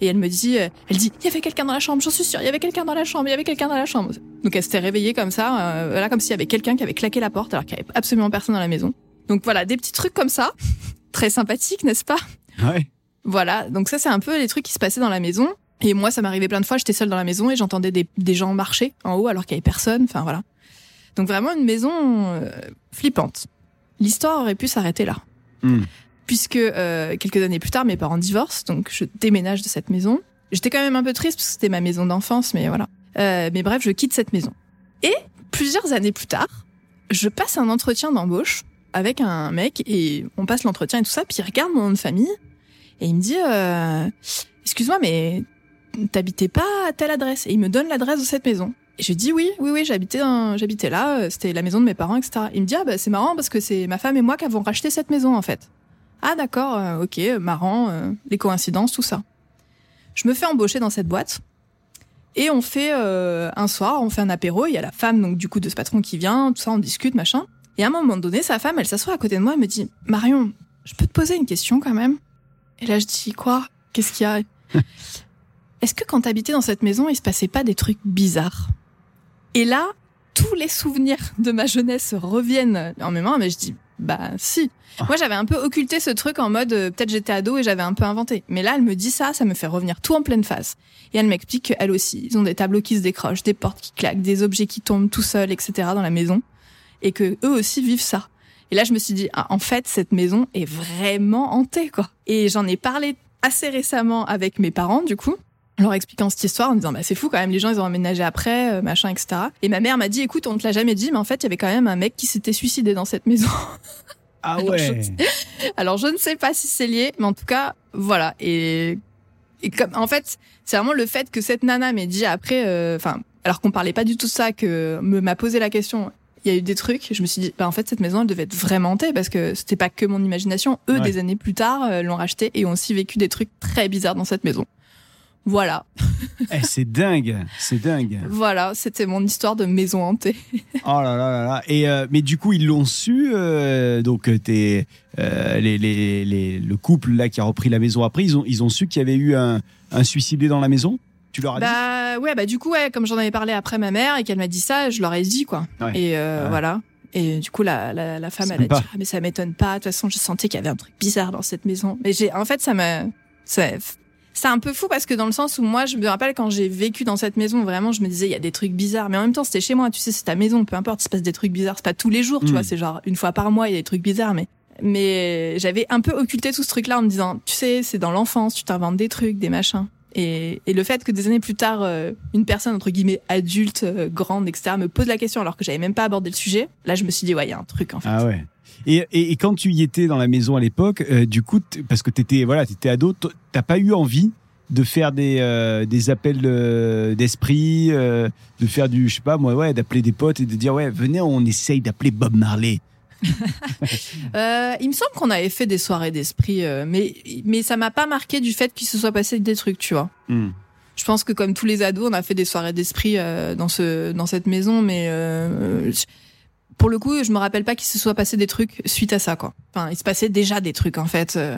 Speaker 7: et elle me dit, euh, elle dit, il y avait quelqu'un dans la chambre, j'en suis sûre, il y avait quelqu'un dans la chambre, il y avait quelqu'un dans la chambre. Donc elle s'était réveillée comme ça, euh, là comme s'il y avait quelqu'un qui avait claqué la porte alors qu'il y avait absolument personne dans la maison. Donc voilà, des petits trucs comme ça, très sympathiques, n'est-ce pas?
Speaker 3: Ouais.
Speaker 7: Voilà, donc ça c'est un peu les trucs qui se passaient dans la maison. Et moi, ça m'arrivait plein de fois, j'étais seule dans la maison et j'entendais des, des gens marcher en haut alors qu'il y avait personne. Enfin voilà. Donc vraiment une maison euh, flippante. L'histoire aurait pu s'arrêter là.
Speaker 3: Hmm.
Speaker 7: Puisque euh, quelques années plus tard, mes parents divorcent, donc je déménage de cette maison. J'étais quand même un peu triste parce que c'était ma maison d'enfance, mais voilà. Euh, mais bref, je quitte cette maison. Et plusieurs années plus tard, je passe un entretien d'embauche avec un mec et on passe l'entretien et tout ça, puis il regarde mon nom de famille et il me dit euh, Excuse-moi, mais t'habitais pas à telle adresse? Et il me donne l'adresse de cette maison. Et je dis oui, oui, oui, j'habitais, là, euh, c'était la maison de mes parents, etc. Il me dit ah bah c'est marrant parce que c'est ma femme et moi qui avons racheté cette maison en fait. Ah d'accord, euh, ok, marrant, euh, les coïncidences, tout ça. Je me fais embaucher dans cette boîte et on fait euh, un soir, on fait un apéro. Il y a la femme donc du coup de ce patron qui vient, tout ça, on discute, machin. Et à un moment donné, sa femme, elle s'assoit à côté de moi, elle me dit Marion, je peux te poser une question quand même? Et là je dis quoi? Qu'est-ce qu'il y a? Est-ce que quand t'habitais dans cette maison, il se passait pas des trucs bizarres? Et là, tous les souvenirs de ma jeunesse reviennent en mémoire, mais je dis bah si. Moi j'avais un peu occulté ce truc en mode euh, peut-être j'étais ado et j'avais un peu inventé. Mais là elle me dit ça, ça me fait revenir tout en pleine face. Et elle m'explique qu'elle aussi, ils ont des tableaux qui se décrochent, des portes qui claquent, des objets qui tombent tout seuls, etc. dans la maison. Et que eux aussi vivent ça. Et là je me suis dit ah, en fait cette maison est vraiment hantée quoi. Et j'en ai parlé assez récemment avec mes parents du coup leur expliquant cette histoire en disant bah c'est fou quand même les gens ils ont emménagé après euh, machin etc et ma mère m'a dit écoute on te l'a jamais dit mais en fait il y avait quand même un mec qui s'était suicidé dans cette maison.
Speaker 3: Ah
Speaker 7: Alors,
Speaker 3: ouais.
Speaker 7: alors je ne sais pas si c'est lié mais en tout cas voilà. Et et comme en fait c'est vraiment le fait que cette nana m'ait dit après euh, enfin alors qu'on parlait pas du tout de ça que me m'a posé la question il y a eu des trucs je me suis dit bah en fait cette maison elle devait être vraiment hantée parce que c'était pas que mon imagination. Eux
Speaker 3: Ouais.
Speaker 7: des années plus tard euh, l'ont rachetée et ont aussi vécu des trucs très bizarres dans cette maison voilà
Speaker 3: Eh, c'est dingue, c'est dingue.
Speaker 7: Voilà, c'était mon histoire de maison hantée.
Speaker 3: Oh là là là là. Et euh, mais du coup ils l'ont su. euh, donc euh, t'es, euh, les, les, les- le couple là qui a repris la maison après, ils ont ils ont su qu'il y avait eu un, un suicidé dans la maison? Tu leur as dit?
Speaker 7: Bah ouais, bah du coup ouais, comme j'en avais parlé après ma mère et qu'elle m'a dit ça, je leur ai dit quoi.
Speaker 3: Ouais.
Speaker 7: Et euh,
Speaker 3: Ouais.
Speaker 7: voilà. Et du coup la, la, la femme elle a dit ah, mais ça m'étonne pas. De toute façon, je sentais qu'il y avait un truc bizarre dans cette maison. Mais j'ai en fait ça m'a ça c'est un peu fou parce que dans le sens où moi je me rappelle quand j'ai vécu dans cette maison vraiment je me disais il y a des trucs bizarres mais en même temps c'était chez moi tu sais c'est ta maison peu importe il se passe des trucs bizarres c'est pas tous les jours tu
Speaker 3: Mm.
Speaker 7: vois c'est genre une fois par mois il y a des trucs bizarres mais mais j'avais un peu occulté tout ce truc là en me disant tu sais c'est dans l'enfance tu t'inventes des trucs des machins et, et le fait que des années plus tard euh, une personne entre guillemets adulte euh, grande etc me pose la question alors que j'avais même pas abordé le sujet là je me suis dit ouais il y a un truc en fait
Speaker 3: Ah ouais. Et, et, et quand tu y étais dans la maison à l'époque, euh, du coup, parce que t'étais voilà, t'étais ado, t'as pas eu envie de faire des euh, des appels euh, d'esprit, euh, de faire du, je sais pas moi, ouais, d'appeler des potes et de dire ouais, venez, on essaye d'appeler Bob Marley.
Speaker 7: Il me semble qu'on avait fait des soirées d'esprit, mais mais ça m'a pas marqué du fait qu'il se soit passé des trucs, tu vois.
Speaker 3: Hmm.
Speaker 7: Je pense que comme tous les ados, on a fait des soirées d'esprit dans ce dans cette maison, mais pour le coup, je me rappelle pas qu'il se soit passé des trucs suite à ça, quoi. Enfin, il se passait déjà des trucs en fait. euh,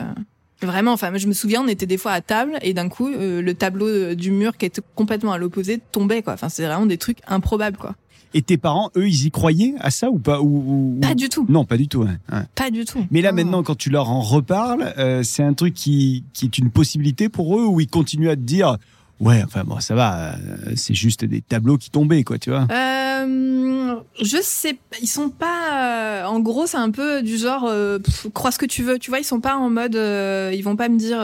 Speaker 7: Vraiment, enfin, je me souviens, on était des fois à table et d'un coup, euh, le tableau euh, du mur qui était complètement à l'opposé tombait, quoi. Enfin, c'est vraiment des trucs improbables, quoi.
Speaker 3: Et tes parents, eux, ils y croyaient à ça ou pas ou,
Speaker 7: Pas du tout,
Speaker 3: Non, pas du tout. ouais. Ouais.
Speaker 7: pas du tout.
Speaker 3: Mais là, maintenant, quand tu leur en reparles, euh, c'est un truc qui, qui est une possibilité pour eux ou ils continuent à te dire Ouais, enfin bon, ça va. euh, C'est juste des tableaux qui tombaient, quoi, tu vois.
Speaker 7: Euh, je sais, ils sont pas. euh, en gros, c'est un peu du genre, euh, pff, crois ce que tu veux. Tu vois, ils sont pas en mode, ils vont pas me dire.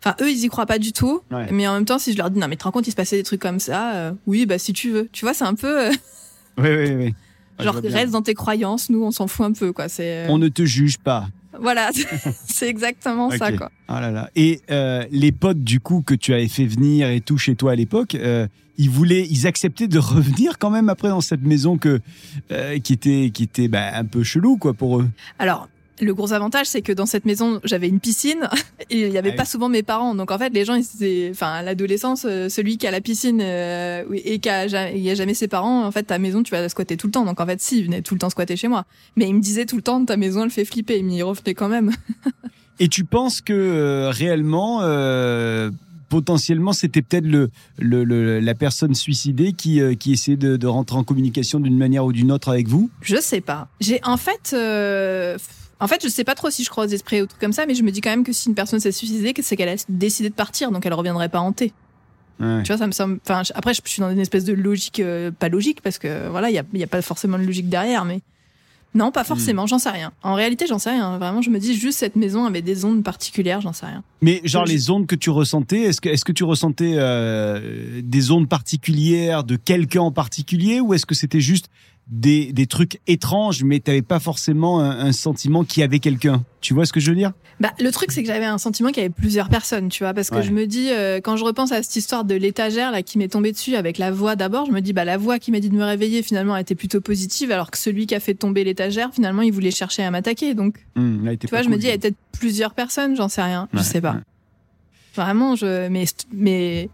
Speaker 7: Enfin, eux, ils y croient pas du tout.
Speaker 3: Ouais.
Speaker 7: Mais en même temps, si je leur dis, non, mais te rends compte, il se passait des trucs comme ça. oui, bah si tu veux. Tu vois, c'est un peu
Speaker 3: Oui, oui, oui.
Speaker 7: Genre reste dans tes croyances. Nous, on s'en fout un peu, quoi. C'est
Speaker 3: On ne te juge pas.
Speaker 7: Voilà, c'est exactement ça, quoi.
Speaker 3: Ah là là. Et euh, les potes du coup que tu avais fait venir et tout chez toi à l'époque, euh, ils voulaient, ils acceptaient de revenir quand même après dans cette maison que euh, qui était qui était bah, un peu chelou quoi pour eux?
Speaker 7: Alors, le gros avantage, c'est que dans cette maison, j'avais une piscine et il y avait
Speaker 3: Ah
Speaker 7: pas souvent mes parents. Donc en fait, les gens, ils étaient, enfin, à l'adolescence, euh, celui qui a la piscine euh, et qui a, il y a jamais ses parents, en fait, ta maison, tu vas la squatter tout le temps. Donc en fait, si, ils venaient tout le temps squatter chez moi. Mais ils me disaient tout le temps, ta maison, elle fait flipper. Mais ils revenaient quand même.
Speaker 3: Et tu penses que euh, réellement, euh, potentiellement, c'était peut-être le, le, le- la personne suicidée qui euh, qui essayait de, de rentrer en communication d'une manière ou d'une autre avec vous?
Speaker 7: Je sais pas. J'ai, en fait, euh, en fait, je sais pas trop si je crois aux esprits ou trucs comme ça, mais je me dis quand même que si une personne s'est suicidée, c'est qu'elle a décidé de partir, donc elle reviendrait pas hantée.
Speaker 3: Ouais.
Speaker 7: Tu vois, ça me semble. Enfin, après, je suis dans une espèce de logique, euh, pas logique, parce que voilà, il y a, y a pas forcément de logique derrière, mais non, pas forcément. J'en sais rien. En réalité, j'en sais rien. Vraiment, je me dis juste cette maison avait des ondes particulières, j'en sais rien.
Speaker 3: Mais genre les ondes que tu ressentais, est-ce que est-ce que tu ressentais euh, des ondes particulières de quelqu'un en particulier ou est-ce que c'était juste des, des trucs étranges mais t'avais pas forcément un, un sentiment qu'il y avait quelqu'un Tu vois ce que je veux dire?
Speaker 7: Bah, le truc, c'est que j'avais un sentiment qu'il y avait plusieurs personnes, tu vois, parce que
Speaker 3: Ouais.
Speaker 7: je me dis, euh, quand je repense à cette histoire de l'étagère là qui m'est tombée dessus avec la voix d'abord, je me dis, bah la voix qui m'a dit de me réveiller finalement elle était plutôt positive, alors que celui qui a fait tomber l'étagère finalement il voulait chercher à m'attaquer. Donc,
Speaker 3: là, était
Speaker 7: tu vois, je me dis, il y a peut-être plusieurs personnes, j'en sais rien,
Speaker 3: Ouais,
Speaker 7: je sais pas.
Speaker 3: ouais.
Speaker 7: Vraiment, je, mais, mais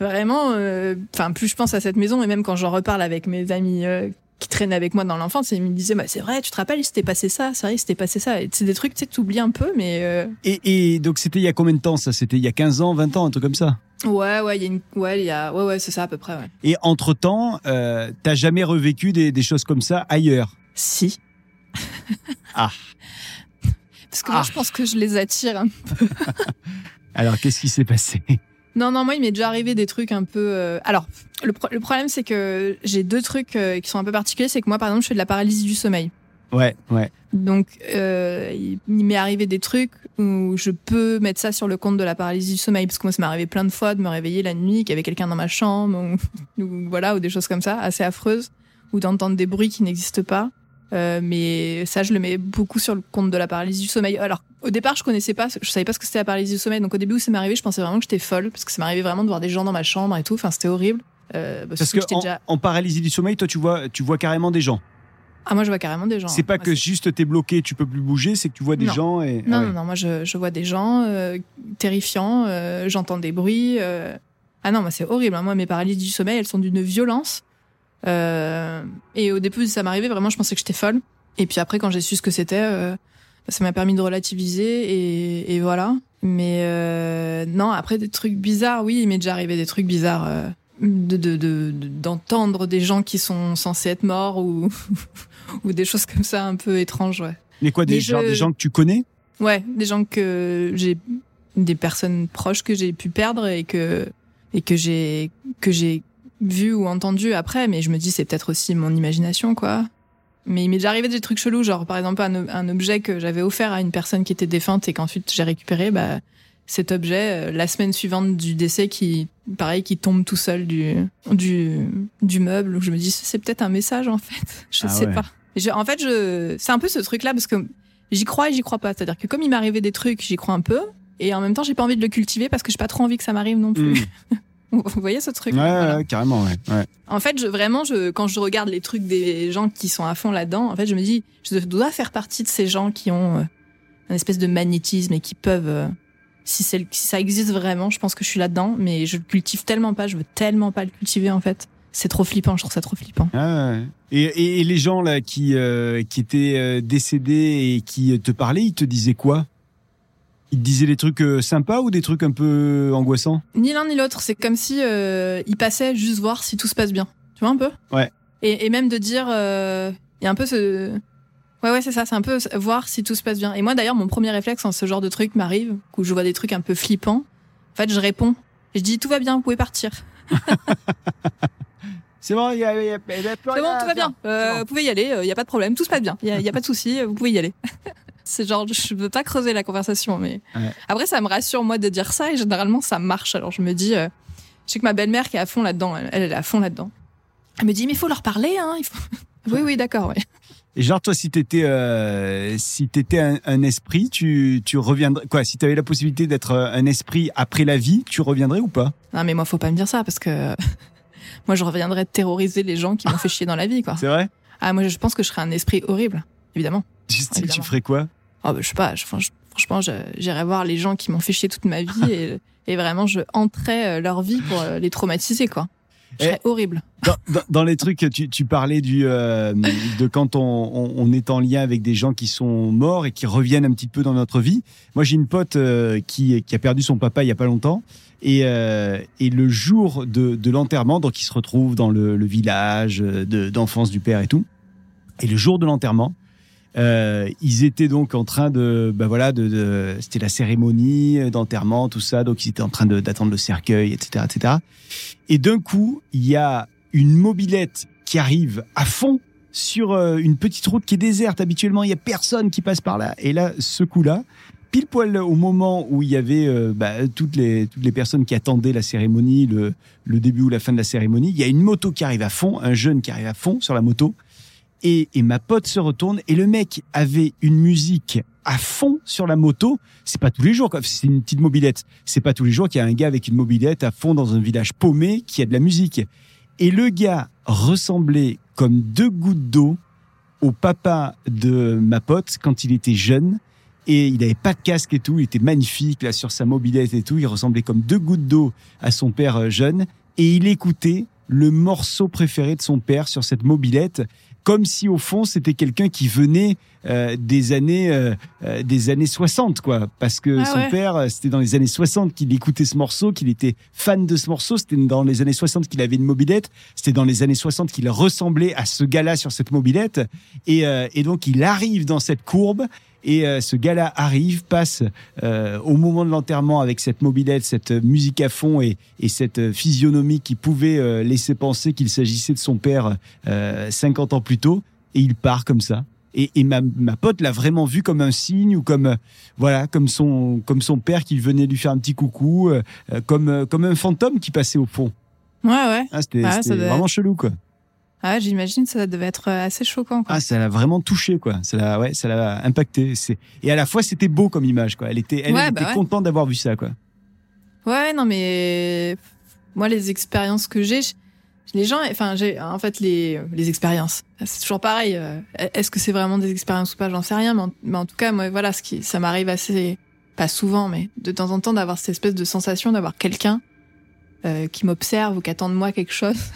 Speaker 7: vraiment, euh, enfin, plus je pense à cette maison et même quand j'en reparle avec mes amis euh, qui traînaient avec moi dans l'enfance, ils me disaient, bah c'est vrai, tu te rappelles, il s'était passé ça, c'est vrai, il s'était passé ça. Et c'est des trucs, tu sais, t'oublies un peu, mais. euh,
Speaker 3: Et, et donc c'était il y a combien de temps ça? C'était il y a 15 ans, 20 ans, un truc comme ça?
Speaker 7: Ouais, ouais, il y a une, ouais, il y a, ouais, ouais, c'est ça à peu près, ouais.
Speaker 3: Et entre temps, euh, t'as jamais revécu des, des choses comme ça ailleurs?
Speaker 7: Si.
Speaker 3: Ah.
Speaker 7: Parce que moi,
Speaker 3: Ah.
Speaker 7: je pense que je les attire. hein.
Speaker 3: Alors qu'est-ce qui s'est passé?
Speaker 7: Non, non, moi, il m'est déjà arrivé des trucs un peu. euh, Alors, le, pro- le problème, c'est que j'ai deux trucs euh, qui sont un peu particuliers. C'est que moi, par exemple, je fais de la paralysie du sommeil.
Speaker 3: Ouais, ouais.
Speaker 7: Donc, euh, il, il m'est arrivé des trucs où je peux mettre ça sur le compte de la paralysie du sommeil, parce que moi, ça m'est arrivé plein de fois de me réveiller la nuit, qu'il y avait quelqu'un dans ma chambre, ou, ou voilà, ou des choses comme ça, assez affreuses, ou d'entendre des bruits qui n'existent pas. Euh, mais ça, je le mets beaucoup sur le compte de la paralysie du sommeil. Alors, au départ, je connaissais pas, je savais pas ce que c'était la paralysie du sommeil. Donc, au début où ça m'est arrivé, je pensais vraiment que j'étais folle, parce que ça arrivé vraiment de voir des gens dans ma chambre et tout. Enfin, c'était horrible. Euh, bah,
Speaker 3: Parce
Speaker 7: surtout
Speaker 3: que
Speaker 7: j'étais
Speaker 3: en,
Speaker 7: déjà.
Speaker 3: en paralysie du sommeil, toi tu vois, tu vois carrément des gens.
Speaker 7: Ah, moi, je vois carrément des gens.
Speaker 3: C'est pas
Speaker 7: Ouais,
Speaker 3: que juste t'es bloqué, tu peux plus bouger, c'est que tu vois des
Speaker 7: Non.
Speaker 3: gens et.
Speaker 7: Non,
Speaker 3: ah ouais.
Speaker 7: non, non, moi je, je vois des gens euh, terrifiants, euh, j'entends des bruits. euh. Ah non, moi c'est horrible. hein. Moi, mes paralysies du sommeil, elles sont d'une violence. Euh, Et au début, ça m'arrivait vraiment, je pensais que j'étais folle. Et puis après, quand j'ai su ce que c'était, euh, ça m'a permis de relativiser et, et voilà. Mais euh, non, après des trucs bizarres, oui, il m'est déjà arrivé des trucs bizarres. de de- de- de- d'entendre des gens qui sont censés être morts ou ou des choses comme ça un peu étranges ouais
Speaker 3: Mais quoi, des,
Speaker 7: Mais
Speaker 3: genre
Speaker 7: je-
Speaker 3: des gens que tu connais?
Speaker 7: Ouais, des gens que j'ai, des personnes proches que j'ai pu perdre et que et que j'ai que j'ai vu ou entendu après, mais je me dis c'est peut-être aussi mon imagination quoi. Mais il m'est déjà arrivé des trucs chelous, genre par exemple un, un objet que j'avais offert à une personne qui était défunte et qu'ensuite j'ai récupéré, bah cet objet euh, la semaine suivante du décès qui pareil qui tombe tout seul du du du meuble où je me dis c'est peut-être un message en fait, je
Speaker 3: Ah
Speaker 7: sais
Speaker 3: ouais.
Speaker 7: pas. Je- en fait je c'est un peu ce truc là parce que j'y crois et j'y crois pas. C'est-à-dire que comme il arrivé des trucs, j'y crois un peu. Et en même temps, j'ai pas envie de le cultiver parce que j'ai pas trop envie que ça m'arrive non plus.
Speaker 3: Hmm.
Speaker 7: Vous voyez ce truc?
Speaker 3: Ouais, ouais, carrément, ouais. ouais.
Speaker 7: En fait, je, vraiment, je, quand je regarde les trucs des gens qui sont à fond là-dedans, en fait, je me dis, je dois faire partie de ces gens qui ont euh, un espèce de magnétisme et qui peuvent, euh, si, si ça existe vraiment, je pense que je suis là-dedans, mais je le cultive tellement pas, je veux tellement pas le cultiver en fait. C'est trop flippant, je trouve ça trop flippant.
Speaker 3: Ah ouais. Et, et, et les gens là qui euh, qui étaient euh, décédés et qui te parlaient, ils te disaient quoi? Ils te disaient des trucs euh, sympas ou des trucs un peu angoissants?
Speaker 7: Ni l'un ni l'autre, c'est comme si euh, il passait juste voir si tout se passe bien. Tu vois un peu?
Speaker 3: Ouais.
Speaker 7: Et, et même de dire, euh, il y a un peu ce, ouais ouais c'est ça, c'est un peu voir si tout se passe bien. Et moi d'ailleurs, mon premier réflexe quand ce genre de truc m'arrive, où je vois des trucs un peu flippants, en fait je réponds Et je dis tout va bien, vous pouvez partir.
Speaker 3: C'est bon, il y a, il y a- il y a plus
Speaker 7: C'est
Speaker 3: rien
Speaker 7: bon, tout va bien. Euh,
Speaker 3: bon.
Speaker 7: Vous pouvez y aller, il n'y a pas de problème, tout se passe bien. Il n'y a pas de souci, vous pouvez y aller. C'est genre, je veux pas creuser la conversation, mais
Speaker 3: Ouais.
Speaker 7: après, ça me rassure, moi, de dire ça, et généralement, ça marche. Alors, je me dis, euh, je sais que ma belle-mère qui est à fond là-dedans, elle, elle est à fond là-dedans. Elle me dit, mais il faut leur parler, hein. Il faut... oui, oui, d'accord, ouais.
Speaker 3: Et genre, toi, si t'étais, euh, si t'étais un, un esprit, tu, tu reviendrais, quoi, si t'avais la possibilité d'être euh, un esprit après la vie, tu reviendrais ou pas?
Speaker 7: Non, mais moi, faut pas me dire ça, parce que moi, je reviendrais terroriser les gens qui m'ont fait chier dans la vie, quoi.
Speaker 3: C'est vrai?
Speaker 7: Ah, moi, je pense que je serais un esprit horrible, évidemment.
Speaker 3: Tu
Speaker 7: Évidemment.
Speaker 3: ferais quoi?
Speaker 7: Oh, bah, je sais pas, je- franchement, j'irais voir les gens qui m'ont fait chier toute ma vie et, et vraiment, je entrais euh, leur vie pour euh, les traumatiser, quoi. Je serais horrible.
Speaker 3: Dans, dans- dans les trucs, tu, tu parlais du, euh, de quand on, on, on est en lien avec des gens qui sont morts et qui reviennent un petit peu dans notre vie. Moi, j'ai une pote euh, qui, qui a perdu son papa il y a pas longtemps. Et, euh, et le jour de, de l'enterrement, donc il se retrouve dans le, le village de- d'enfance du père et tout. Et le jour de l'enterrement, euh, ils étaient donc en train de, bah voilà, de, de- c'était la cérémonie d'enterrement, tout ça. Donc ils étaient en train d'attendre le cercueil, etc., etc. Et d'un coup, il y a une mobilette qui arrive à fond sur euh, une petite route qui est déserte. Habituellement, il y a personne qui passe par là. Et là, ce coup-là, pile poil au moment où il y avait euh, bah, toutes les toutes les personnes qui attendaient la cérémonie, le, le début ou la fin de la cérémonie, il y a une moto qui arrive à fond, un jeune qui arrive à fond sur la moto. Et, et ma pote se retourne et le mec avait une musique à fond sur la moto. C'est pas tous les jours, c'est une petite mobilette. C'est pas tous les jours qu'il y a un gars avec une mobilette à fond dans un village paumé qui a de la musique. Et le gars ressemblait comme deux gouttes d'eau au papa de ma pote quand il était jeune. Et il avait pas de casque et tout. Il était magnifique là sur sa mobilette et tout. Il ressemblait comme deux gouttes d'eau à son père euh, jeune. Et il écoutait le morceau préféré de son père sur cette mobilette comme si au fond c'était quelqu'un qui venait euh, des années euh, euh, des années 60 quoi. Parce que
Speaker 7: Ah
Speaker 3: son
Speaker 7: ouais.
Speaker 3: père c'était dans les années 60 qu'il écoutait ce morceau qu'il était fan de ce morceau. C'était dans les années 60 qu'il avait une mobilette. C'était dans les années 60 qu'il ressemblait à ce gars-là sur cette mobilette. Et, euh, et donc il arrive dans cette courbe et euh, ce gars-là arrive, passe euh, au moment de l'enterrement avec cette mobilette, cette musique à fond et, et cette euh, physionomie qui pouvait euh, laisser penser qu'il s'agissait de son père euh, 50 ans plus tôt, et il part comme ça. Et, et ma, ma pote l'a vraiment vu comme un signe ou comme euh, voilà comme son comme son père qui venait lui faire un petit coucou, euh, euh, comme euh, comme un fantôme qui passait au fond.
Speaker 7: Ouais, ouais.
Speaker 3: Ah, c'était vraiment chelou quoi.
Speaker 7: Ah, j'imagine ça devait être euh, assez choquant, quoi.
Speaker 3: Ah, ça l'a vraiment touché, quoi. Ça l'a, ouais, ça l'a impacté. C'est et à la fois c'était beau comme image, quoi. Elle était, elle,
Speaker 7: Ouais,
Speaker 3: elle
Speaker 7: bah
Speaker 3: était
Speaker 7: ouais.
Speaker 3: contente d'avoir vu ça, quoi.
Speaker 7: Ouais, non, mais moi, les expériences que j'ai, les gens, enfin, j'ai en fait les les expériences. C'est toujours pareil. euh, Est-ce que c'est vraiment des expériences ou pas J'en sais rien, mais en, mais en tout cas, moi, voilà, ce qui, ça m'arrive assez, pas souvent, mais de temps en temps, d'avoir cette espèce de sensation d'avoir quelqu'un euh, qui m'observe ou qui attend de moi quelque chose.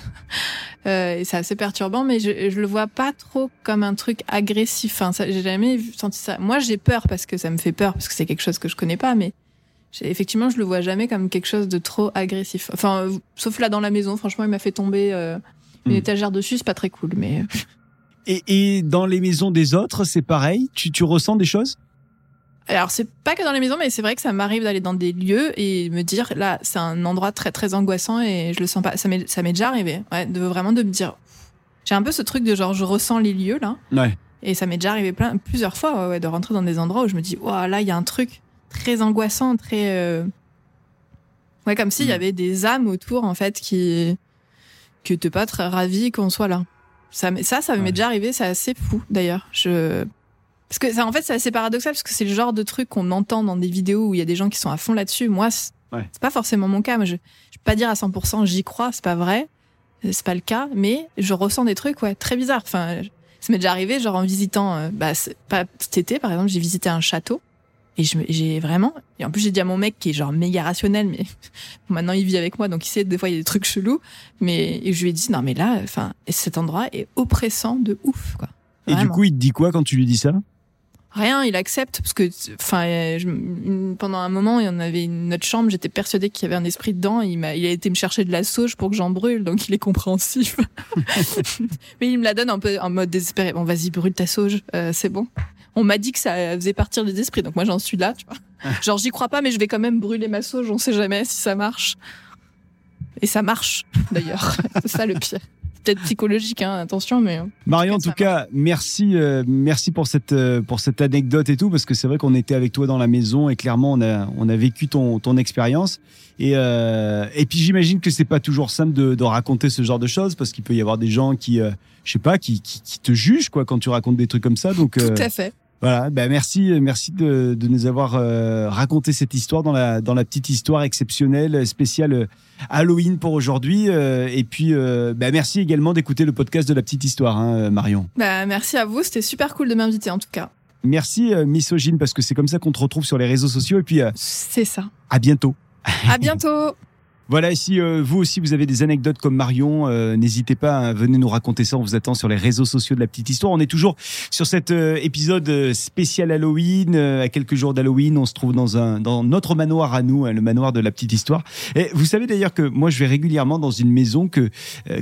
Speaker 7: Euh, et c'est assez perturbant, mais je, je le vois pas trop comme un truc agressif. Enfin, ça, j'ai jamais senti ça. Moi, j'ai peur parce que ça me fait peur, parce que c'est quelque chose que je connais pas, mais effectivement, je le vois jamais comme quelque chose de trop agressif. Enfin, euh, sauf là dans la maison, franchement, il m'a fait tomber euh, une
Speaker 3: Hmm.
Speaker 7: étagère dessus, c'est pas très cool, mais
Speaker 3: Et, et dans les maisons des autres, c'est pareil? Tu, tu ressens des choses?
Speaker 7: Alors c'est pas que dans les maisons, mais c'est vrai que ça m'arrive d'aller dans des lieux et me dire là c'est un endroit très très angoissant et je le sens pas. Ça m'est ça m'est déjà arrivé, ouais, de vraiment de me dire. J'ai un peu ce truc de genre je ressens les lieux là
Speaker 3: Ouais.
Speaker 7: et ça m'est déjà arrivé plein plusieurs fois ouais, ouais, de rentrer dans des endroits où je me dis waouh là il y a un truc très angoissant, très euh, ouais comme s'il y
Speaker 3: Mm.
Speaker 7: avait des âmes autour en fait qui que t'es pas très ravi qu'on soit là. Ça ça ça m'est déjà arrivé, c'est assez fou d'ailleurs. Je parce que ça, en fait, c'est assez paradoxal parce que c'est le genre de truc qu'on entend dans des vidéos où il y a des gens qui sont à fond là-dessus. Moi, c'est
Speaker 3: Ouais.
Speaker 7: pas forcément mon cas. Moi, je, je peux pas dire à 100% j'y crois, c'est pas vrai, Euh, c'est pas le cas, mais je ressens des trucs ouais très bizarres. Enfin, ça m'est déjà arrivé, genre en visitant, euh, bah, pas cet été par exemple, j'ai visité un château et j'ai vraiment, et en plus j'ai dit à mon mec qui est genre méga rationnel, mais maintenant il vit avec moi donc il sait des fois il y a des trucs chelous, mais et je lui ai dit non mais là, enfin, cet endroit est oppressant de ouf quoi.
Speaker 3: Et du coup, il te dit quoi quand tu lui dis ça?
Speaker 7: Rien, il accepte parce que, enfin, pendant un moment, il y en avait une autre chambre. J'étais persuadée qu'il y avait un esprit dedans. Il m'a, il a été me chercher de la sauge pour que j'en brûle, donc il est compréhensif. Mais il me la donne un peu en mode désespéré. Bon, vas-y, brûle ta sauge, euh, c'est bon. On m'a dit que ça faisait partir des esprits, donc moi j'en suis là, tu vois. Genre, j'y crois pas, mais je vais quand même brûler ma sauge, on sait jamais si ça marche. Et ça marche, d'ailleurs. C'est ça le pire. Peut-être psychologique, hein, attention, mais.
Speaker 3: Marion, en tout cas, merci, euh, merci pour cette euh, pour cette anecdote et tout, parce que c'est vrai qu'on était avec toi dans la maison et clairement on a on a vécu ton ton expérience. Et euh, et puis j'imagine que c'est pas toujours simple de, de raconter ce genre de choses, parce qu'il peut y avoir des gens qui euh, je sais pas, qui, qui qui te jugent quoi quand tu racontes des trucs comme ça. Donc euh,
Speaker 7: Tout à fait.
Speaker 3: Voilà, ben merci, merci de, de nous avoir euh, raconté cette histoire dans la dans la petite histoire exceptionnelle spéciale euh, Halloween pour aujourd'hui. euh, et puis, euh, ben merci également d'écouter le podcast de la petite histoire, hein, Marion.
Speaker 7: Bah, merci à vous, c'était super cool de m'inviter en tout cas.
Speaker 3: Merci misogyne parce que c'est comme ça qu'on te retrouve sur les réseaux sociaux. Et puis
Speaker 7: C'est ça.
Speaker 3: à bientôt.
Speaker 7: À bientôt.
Speaker 3: Voilà, si euh, vous aussi vous avez des anecdotes comme Marion, euh, n'hésitez pas à venir nous raconter ça. On vous attend sur les réseaux sociaux de la petite histoire. On est toujours sur cet euh, épisode euh, spécial Halloween. euh, à quelques jours d'Halloween, on se trouve dans un dans notre manoir à nous, hein, le manoir de la petite histoire. Et vous savez d'ailleurs que moi je vais régulièrement dans une maison que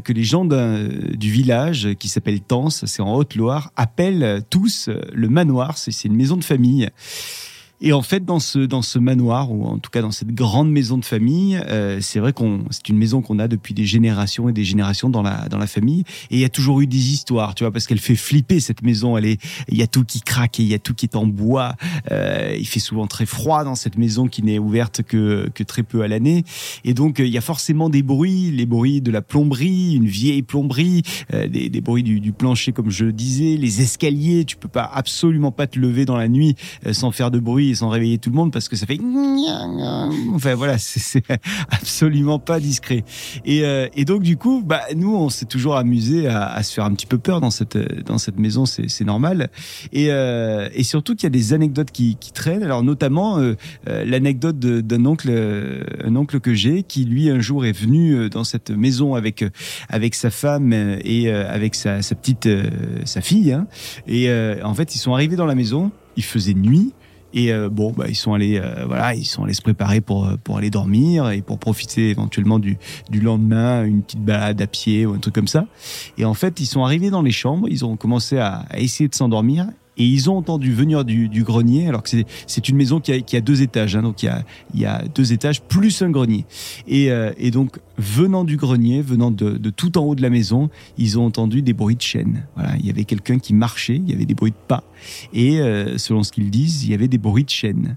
Speaker 3: que les gens du village qui s'appelle Tens, c'est en Haute-Loire, appellent tous le manoir. C'est une maison de famille. Et en fait, dans ce dans ce manoir ou en tout cas dans cette grande maison de famille, euh, c'est vrai qu'on c'est une maison qu'on a depuis des générations et des générations dans la dans la famille. Et il y a toujours eu des histoires, tu vois, parce qu'elle fait flipper cette maison. Elle est, il y a tout qui craque et il y a tout qui est en bois. Euh, il fait souvent très froid dans cette maison qui n'est ouverte que que très peu à l'année. Et donc euh, il y a forcément des bruits, les bruits de la plomberie, une vieille plomberie, euh, des, des bruits du, du plancher comme je disais, les escaliers. Tu peux pas absolument pas te lever dans la nuit euh, sans faire de bruit et sans réveiller tout le monde parce que ça fait enfin voilà c'est absolument pas discret. Et, euh, et donc du coup bah nous on s'est toujours amusé à, se faire un petit peu peur dans cette dans cette maison c'est normal. Et euh, et surtout qu'il y a des anecdotes qui, traînent. Alors notamment euh, l'anecdote d'un oncle un oncle que j'ai qui lui un jour est venu dans cette maison avec avec sa femme et avec sa, petite sa fille hein. et en fait ils sont arrivés dans la maison. Il faisait nuit et euh, bon, bah, ils sont allés, euh, voilà, ils sont allés se préparer pour euh, pour aller dormir et pour profiter éventuellement du du lendemain, une petite balade à pied ou un truc comme ça. Et en fait, ils sont arrivés dans les chambres, ils ont commencé à, à essayer de s'endormir. Et ils ont entendu venir du, du grenier, alors que c'est- c'est une maison qui a, qui a deux étages, hein, donc il y a, il y a deux étages plus un grenier. Et, euh, et donc, venant du grenier, venant de, de tout en haut de la maison, ils ont entendu des bruits de chaînes. Voilà, il y avait quelqu'un qui marchait, il y avait des bruits de pas, et euh, selon ce qu'ils disent, il y avait des bruits de chaînes.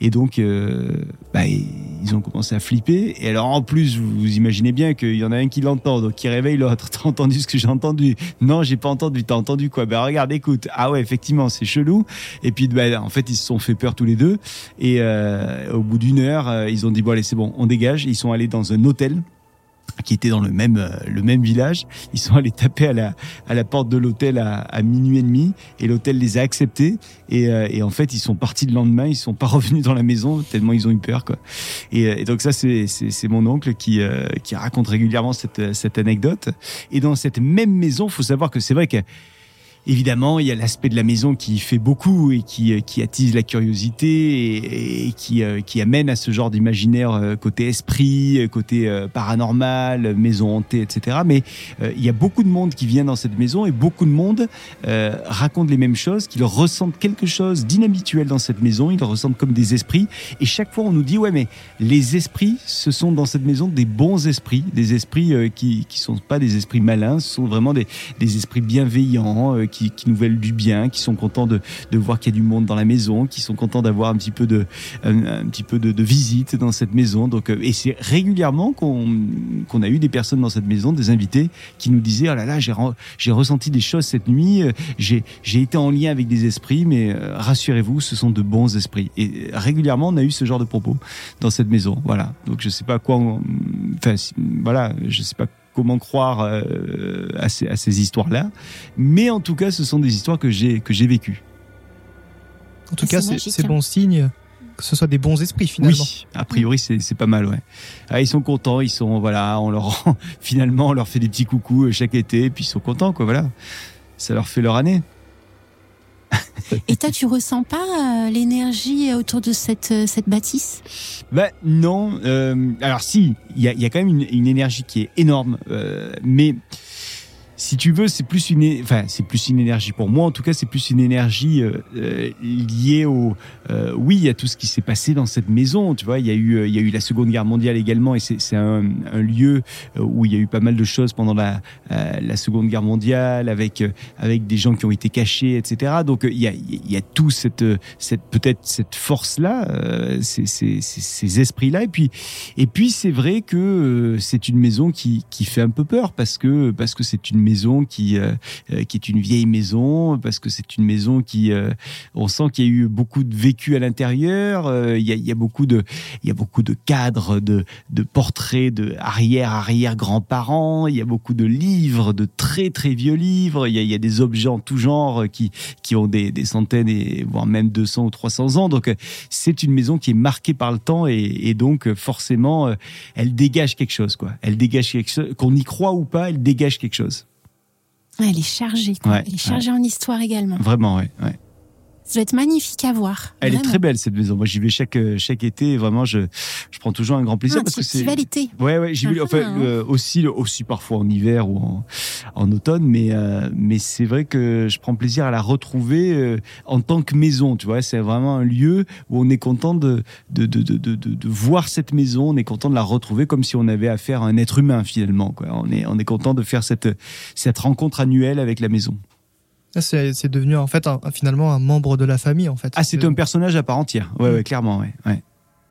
Speaker 3: Et donc, euh, bah, ils ont commencé à flipper. Et alors, en plus, vous, imaginez bien qu'il y en a un qui l'entend, donc qui réveille l'autre. T'as entendu ce que j'ai entendu? Non, j'ai pas entendu. T'as entendu quoi? Ben regarde, écoute. Ah ouais, effectivement, c'est chelou. Et puis, bah, en fait, ils se sont fait peur tous les deux. Et euh, au bout d'une heure, euh, ils ont dit bon allez, c'est bon, on dégage. Ils sont allés dans un hôtel qui était dans le même euh, le même village. Ils sont allés taper à la à la porte de l'hôtel à, à minuit et demi et l'hôtel les a acceptés et, euh, et en fait ils sont partis le lendemain. Ils sont pas revenus dans la maison tellement ils ont eu peur quoi. Et, euh, et donc ça c'est c'est mon oncle qui qui raconte régulièrement cette cette anecdote. Et dans cette même maison, faut savoir que c'est vrai que Évidemment, il y a l'aspect de la maison qui fait beaucoup et qui, euh, attise la curiosité et, euh, qui amène à ce genre d'imaginaire euh, côté esprit, côté paranormal, maison hantée, etc. Mais il y a beaucoup de monde qui vient dans cette maison et beaucoup de monde euh, raconte les mêmes choses, qu'ils ressentent quelque chose d'inhabituel dans cette maison, ils ressentent comme des esprits. Et chaque fois, on nous dit, ouais, mais les esprits, ce sont dans cette maison des bons esprits, des esprits qui qui sont pas des esprits malins, ce sont vraiment des, esprits bienveillants, qui, nous veulent du bien, qui sont contents de, voir qu'il y a du monde dans la maison, qui sont contents d'avoir un petit peu de un, visite dans cette maison. Donc euh, et c'est régulièrement qu'on a eu des personnes dans cette maison, des invités qui nous disaient oh là là j'ai re- j'ai ressenti des choses cette nuit, euh, j'ai été en lien avec des esprits, mais euh, rassurez-vous, ce sont de bons esprits. Et régulièrement on a eu ce genre de propos dans cette maison. Voilà. Donc je sais pas quoi, on- enfin voilà, je sais pas comment croire euh, à ces, à ces histoires-là, mais en tout cas, ce sont des histoires que j'ai que j'ai vécues.
Speaker 4: En tout cas, c'est bon signe que ce soit des bons esprits finalement.
Speaker 3: Oui, a priori c'est c'est pas mal, ouais. Ah, ils sont contents, ils sont voilà, on leur rend- finalement on leur fait des petits coucous euh, chaque été, et puis ils sont contents, quoi. Voilà, ça leur fait leur année.
Speaker 5: Et toi, tu ressens pas euh, l'énergie autour de cette, euh, cette bâtisse?
Speaker 3: Ben non. euh, alors si, il y a, y a quand même une, une énergie qui est énorme, euh, mais si tu veux, c'est plus une, enfin, c'est plus une énergie pour moi. En tout cas, c'est plus une énergie euh, euh, liée au, euh, oui, à tout ce qui s'est passé dans cette maison. Tu vois, il y a eu, euh, il y a eu la Seconde Guerre mondiale également, et c'est un, un lieu où il y a eu pas mal de choses pendant la, Seconde Guerre mondiale, avec avec des gens qui ont été cachés, etc. Donc il y a, il y a tout cette, cette peut-être cette force là, ces, ces, ces, esprits là, et puis et puis c'est vrai que c'est une maison qui, qui fait un peu peur parce que parce que c'est une maison qui euh, euh, qui est une vieille maison parce que c'est une maison qui euh, on sent qu'il y a eu beaucoup de vécu à l'intérieur. Il y a beaucoup de il y a beaucoup de cadres de de portraits de arrière arrière grands-parents. Il y a beaucoup de livres de très très vieux livres. Il y a y a des objets en tout genre qui qui ont des des centaines et voire même 200 ou 300 ans. Donc c'est une maison qui est marquée par le temps et, donc forcément elle dégage quelque chose quoi. Elle dégage quelque chose qu'on y croit ou pas, elle dégage quelque chose.
Speaker 5: Ouais, elle est chargée, quoi.
Speaker 3: Ouais,
Speaker 5: elle est chargée en histoire également.
Speaker 3: Vraiment ouais.
Speaker 5: Ça doit être magnifique à voir.
Speaker 3: Elle est très belle cette maison. Moi j'y vais chaque euh, chaque été vraiment je je prends toujours un grand plaisir
Speaker 5: Ah,
Speaker 3: parce que c'est
Speaker 5: festival été.
Speaker 3: Ouais, ouais, j'y vais
Speaker 5: Ah,
Speaker 3: enfin, euh, aussi, aussi parfois en hiver ou en, en automne, mais, euh, mais c'est vrai que je prends plaisir à la retrouver euh, en tant que maison, tu vois. C'est vraiment un lieu où on est content de, de, de, de, de, de- de voir cette maison, on est content de la retrouver comme si on avait affaire à un être humain finalement, quoi. On est, on est content de faire cette, cette rencontre annuelle avec la maison.
Speaker 4: Ah, C'est devenu en fait un- finalement un membre de la famille en fait.
Speaker 3: Ah, c'est un personnage à part entière. Ouais, ouais, clairement, ouais, ouais.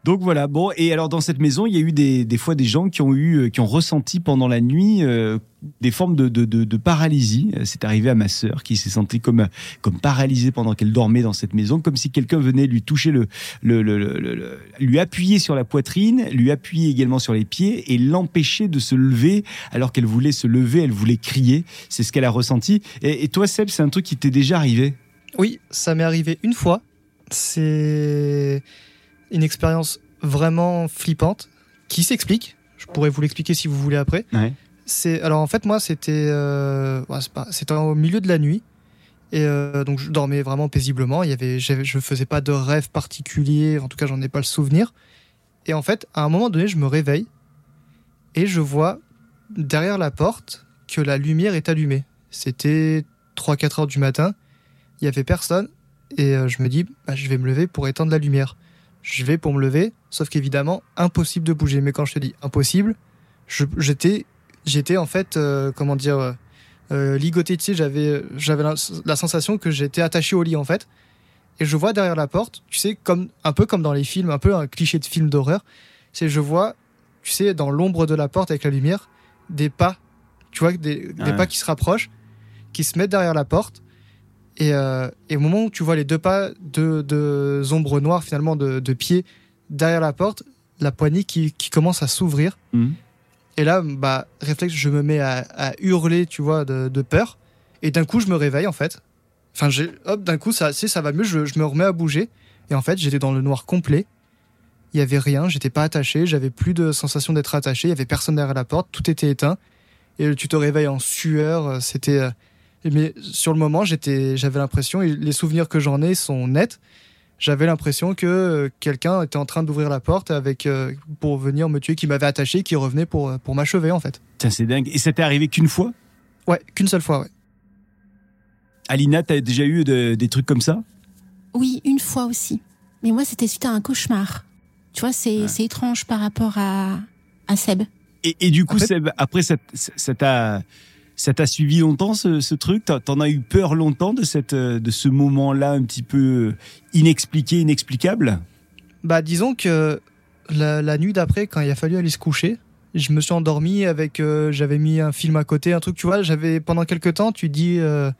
Speaker 3: Donc voilà. Bon, et alors dans cette maison, il y a eu des, des fois des gens qui ont eu, euh, qui ont ressenti pendant la nuit euh, des formes de, de, de, de paralysie. Euh, C'est arrivé à ma sœur qui s'est sentie comme comme paralysée pendant qu'elle dormait dans cette maison, comme si quelqu'un venait lui toucher le, le- le- le- lui appuyer sur la poitrine, lui appuyer également sur les pieds et l'empêcher de se lever alors qu'elle voulait se lever, elle voulait crier. C'est ce qu'elle a ressenti. Et, et toi, Seb, c'est un truc qui t'est déjà arrivé?
Speaker 4: Oui, ça m'est arrivé une fois. C'est une expérience vraiment flippante qui s'explique. Je pourrais vous l'expliquer si vous voulez après.
Speaker 3: Ouais.
Speaker 4: C'est alors en fait moi c'était euh, c'était au milieu de la nuit et euh, donc je dormais vraiment paisiblement. Il y avait je faisais pas de rêve particulier. En tout cas j'en ai pas le souvenir. Et en fait à un moment donné je me réveille et je vois derrière la porte que la lumière est allumée. C'était 3-4 heures du matin. Il y avait personne et euh, je me dis bah, je vais me lever pour éteindre la lumière. Je vais pour me lever, sauf qu'évidemment impossible de bouger. Mais quand je te dis impossible, j'étais j'étais en fait euh, comment dire euh, euh, ligoté. Tu sais, j'avais j'avais la, la sensation que j'étais attaché au lit en fait. Et je vois derrière la porte, tu sais, comme un peu comme dans les films, un peu un cliché de film d'horreur. C'est je vois, tu sais, dans l'ombre de la porte avec la lumière, des pas, tu vois, des, pas qui se rapprochent, qui se mettent derrière la porte. Et, euh, et au moment où tu vois les deux pas, deux, deux ombres noires finalement de, de pieds derrière la porte, la poignée qui, qui commence à s'ouvrir.
Speaker 3: Mhm.
Speaker 4: Et là, bah, réflexe, je me mets à, à hurler, tu vois, de, de peur. Et d'un coup, je me réveille, en fait. Enfin, j'ai, hop, d'un coup, ça, ça va mieux, je, je me remets à bouger. Et en fait, j'étais dans le noir complet. Il y avait rien, j'étais pas attaché, j'avais plus de sensation d'être attaché, il y avait personne derrière la porte, tout était éteint. Et tu te réveilles en sueur, euh, c'était. Mais sur le moment, j'étais, j'avais l'impression, et les souvenirs que j'en ai sont nets. J'avais l'impression que euh, quelqu'un était en train d'ouvrir la porte avec euh, pour venir me tuer, qui m'avait attaché, qui revenait pour, euh, pour m'achever en fait.
Speaker 3: Tiens, c'est dingue. Et ça t'est arrivé qu'une fois?
Speaker 4: Ouais, qu'une seule fois, ouais.
Speaker 3: Alina, t'as déjà eu de- des trucs comme ça?
Speaker 5: Oui, une fois aussi. Mais moi, c'était suite à un cauchemar. Tu vois, c'est
Speaker 3: Ouais.
Speaker 5: c'est étrange par rapport à, à Seb.
Speaker 3: et, et du coup,
Speaker 4: Après-
Speaker 3: Seb, après, ça ça t'a ça t'a suivi longtemps ce, ce truc? T'en- as eu peur longtemps de cette de ce moment-là un petit peu inexpliqué, inexplicable?
Speaker 4: Bah, disons que la, la nuit d'après, quand il a fallu aller se coucher, je me suis endormi avec. euh, j'avais mis un film à côté, un truc, tu vois. J'avais pendant quelques temps, tu dis euh,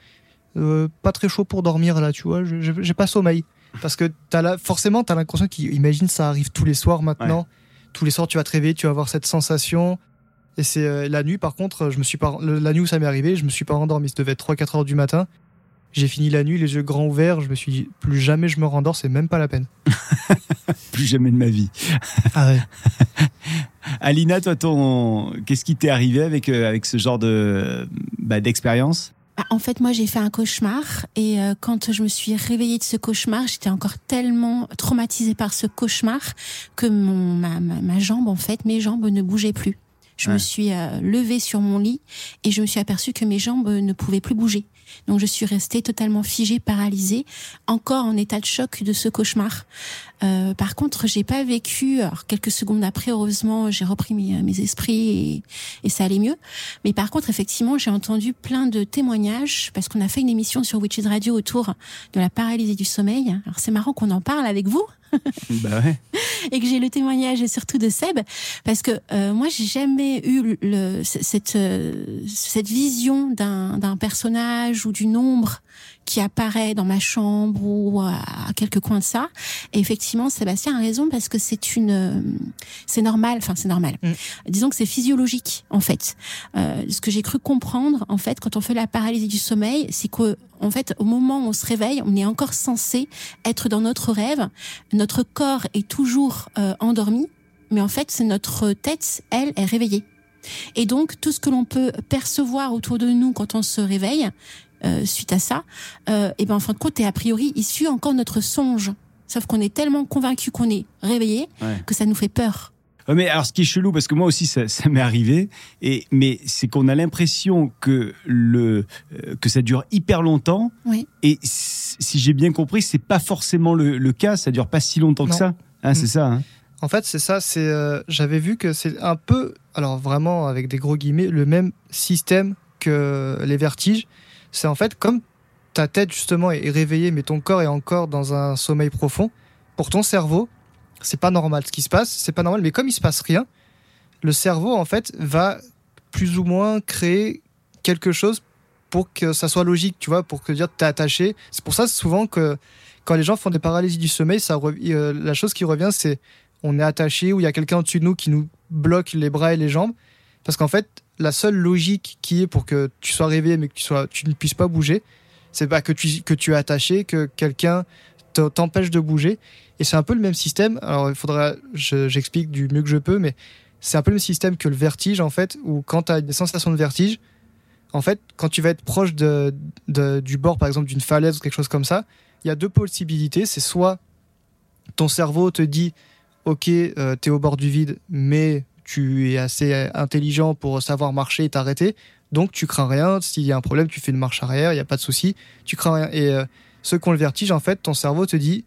Speaker 4: euh, pas très chaud pour dormir là, tu vois. J'ai pas sommeil parce que as la, forcément, t'as l'impression qu'imagine ça arrive tous les soirs maintenant. Tous les soirs, tu vas te réveiller, tu vas avoir cette sensation. Et c'est euh, la nuit, par contre, je me suis pas la nuit où ça m'est arrivé, je me suis pas rendormi. Ça devait être 3-4 heures du matin. J'ai fini la nuit, les yeux grands ouverts. Je me suis dit, plus jamais je me rendors, c'est même pas la peine.
Speaker 3: Plus jamais de ma vie.
Speaker 4: Ah ouais.
Speaker 3: Alina, toi, ton qu'est-ce qui t'est arrivé avec euh, avec ce genre de bah, d'expérience?
Speaker 5: Bah, en fait, moi, j'ai fait un cauchemar et euh, quand je me suis réveillée de ce cauchemar, j'étais encore tellement traumatisée par ce cauchemar que mon ma, ma, ma jambe, en fait, mes jambes ne bougeaient plus. Je
Speaker 3: Ouais.
Speaker 5: me suis euh, levée sur mon lit et je me suis aperçue que mes jambes euh, ne pouvaient plus bouger. Donc je suis restée totalement figée, paralysée, encore en état de choc de ce cauchemar. Euh, par contre, j'ai pas vécu. Alors quelques secondes après, heureusement, j'ai repris mes, mes esprits et, et ça allait mieux. Mais par contre, effectivement, j'ai entendu plein de témoignages parce qu'on a fait une émission sur Witches Radio autour de la paralysie du sommeil. Alors c'est marrant qu'on en parle avec vous
Speaker 3: Bah ouais.
Speaker 5: et que j'ai le témoignage surtout de Seb parce que euh, moi j'ai jamais eu le, cette euh, cette vision d'un personnage ou d'une ombre qui apparaît dans ma chambre ou à quelques coins de ça et effectivement Sébastien a raison parce que c'est une euh, c'est normal enfin c'est normal
Speaker 4: Mm.
Speaker 5: disons que c'est physiologique en fait euh, ce que j'ai cru comprendre en fait quand on fait la paralysie du sommeil c'est que en fait au moment où on se réveille on est encore censé être dans notre rêve notre corps est toujours euh, endormi, mais en fait, c'est notre tête, elle, est réveillée. Et donc, tout ce que l'on peut percevoir autour de nous quand on se réveille, euh, suite à ça, euh, et ben en fin de compte, est a priori issu encore de notre songe. Sauf qu'on est tellement convaincu qu'on est réveillé
Speaker 3: Ouais.
Speaker 5: que ça nous fait peur.
Speaker 3: Ouais, mais alors, ce qui est chelou, parce que moi aussi, ça, ça m'est arrivé, et mais c'est qu'on a l'impression que le euh, que ça dure hyper longtemps.
Speaker 5: Oui.
Speaker 3: Et si j'ai bien compris, c'est pas forcément le, le cas. Ça dure pas si longtemps que ça. Hein, c'est
Speaker 4: Mm.
Speaker 3: ça. Hein
Speaker 4: En fait, c'est ça. C'est, euh, j'avais vu que c'est un peu, alors vraiment avec des gros guillemets, le même système que les vertiges. C'est en fait comme ta tête justement est réveillée, mais ton corps est encore dans un sommeil profond. Pour ton cerveau, c'est pas normal. Ce qui se passe, c'est pas normal. Mais comme il se passe rien, le cerveau en fait va plus ou moins créer quelque chose pour que ça soit logique, tu vois, pour que dire t'es attaché. C'est pour ça souvent que quand les gens font des paralysies du sommeil, ça euh, la chose qui revient, c'est on est attaché ou il y a quelqu'un au-dessus de nous qui nous bloque les bras et les jambes. Parce qu'en fait, la seule logique qui est pour que tu sois réveillé mais que tu, ne puisses pas bouger, c'est pas que tu, es attaché, que quelqu'un te- t'empêche de bouger. Et c'est un peu le même système. Alors, il faudra, je- j'explique du mieux que je peux, mais c'est un peu le même système que le vertige, en fait, où quand tu as des sensations de vertige, en fait, quand tu vas être proche du bord, par exemple, d'une falaise ou quelque chose comme ça, il y a deux possibilités. C'est soit ton cerveau te dit, OK, euh, t'es au bord du vide, mais tu es assez intelligent pour savoir marcher et t'arrêter. Donc, tu crains rien. S'il y a un problème, tu fais une marche arrière, il n'y a pas de souci. Tu crains rien. Et euh, ceux qui ont le vertige, en fait, ton cerveau te dit,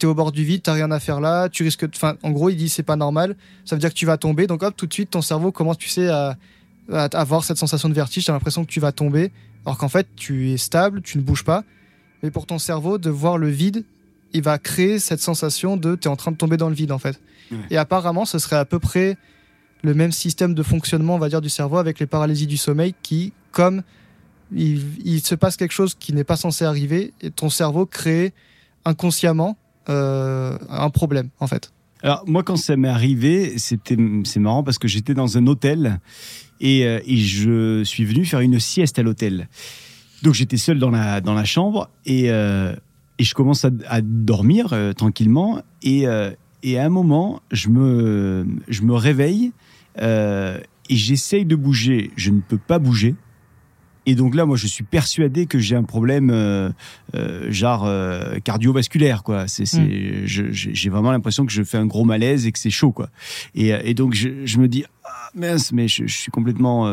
Speaker 4: t'es au bord du vide, t'as rien à faire là, tu risques de... Enfin, en gros, il dit, c'est pas normal. Ça veut dire que tu vas tomber. Donc, hop, tout de suite, ton cerveau commence, tu sais, à, à avoir cette sensation de vertige. T'as l'impression que tu vas tomber. Alors qu'en fait, tu es stable, tu ne bouges pas. Mais pour ton cerveau, de voir le vide, il va créer cette sensation de t'es en train de tomber dans le vide, en fait.
Speaker 3: Ouais.
Speaker 4: Et apparemment, ce serait à peu près le même système de fonctionnement, on va dire, du cerveau avec les paralysies du sommeil qui, comme il, se passe quelque chose qui n'est pas censé arriver, et ton cerveau crée inconsciemment euh, un problème, en fait.
Speaker 3: Alors moi quand ça m'est arrivé, c'était c'est marrant parce que j'étais dans un hôtel et, euh, je suis venu faire une sieste à l'hôtel. Donc j'étais seul dans la dans la chambre et euh, et je commence à, dormir tranquillement et et à un moment je me je me réveille euh, et j'essaye de bouger, je ne peux pas bouger. Et donc là, moi, je suis persuadé que j'ai un problème euh, euh, genre euh, cardiovasculaire, quoi. C'est, je- j'ai vraiment l'impression que je fais un gros malaise et que c'est chaud, quoi. Et, et donc je, je me dis ah, mince, mais je, je suis complètement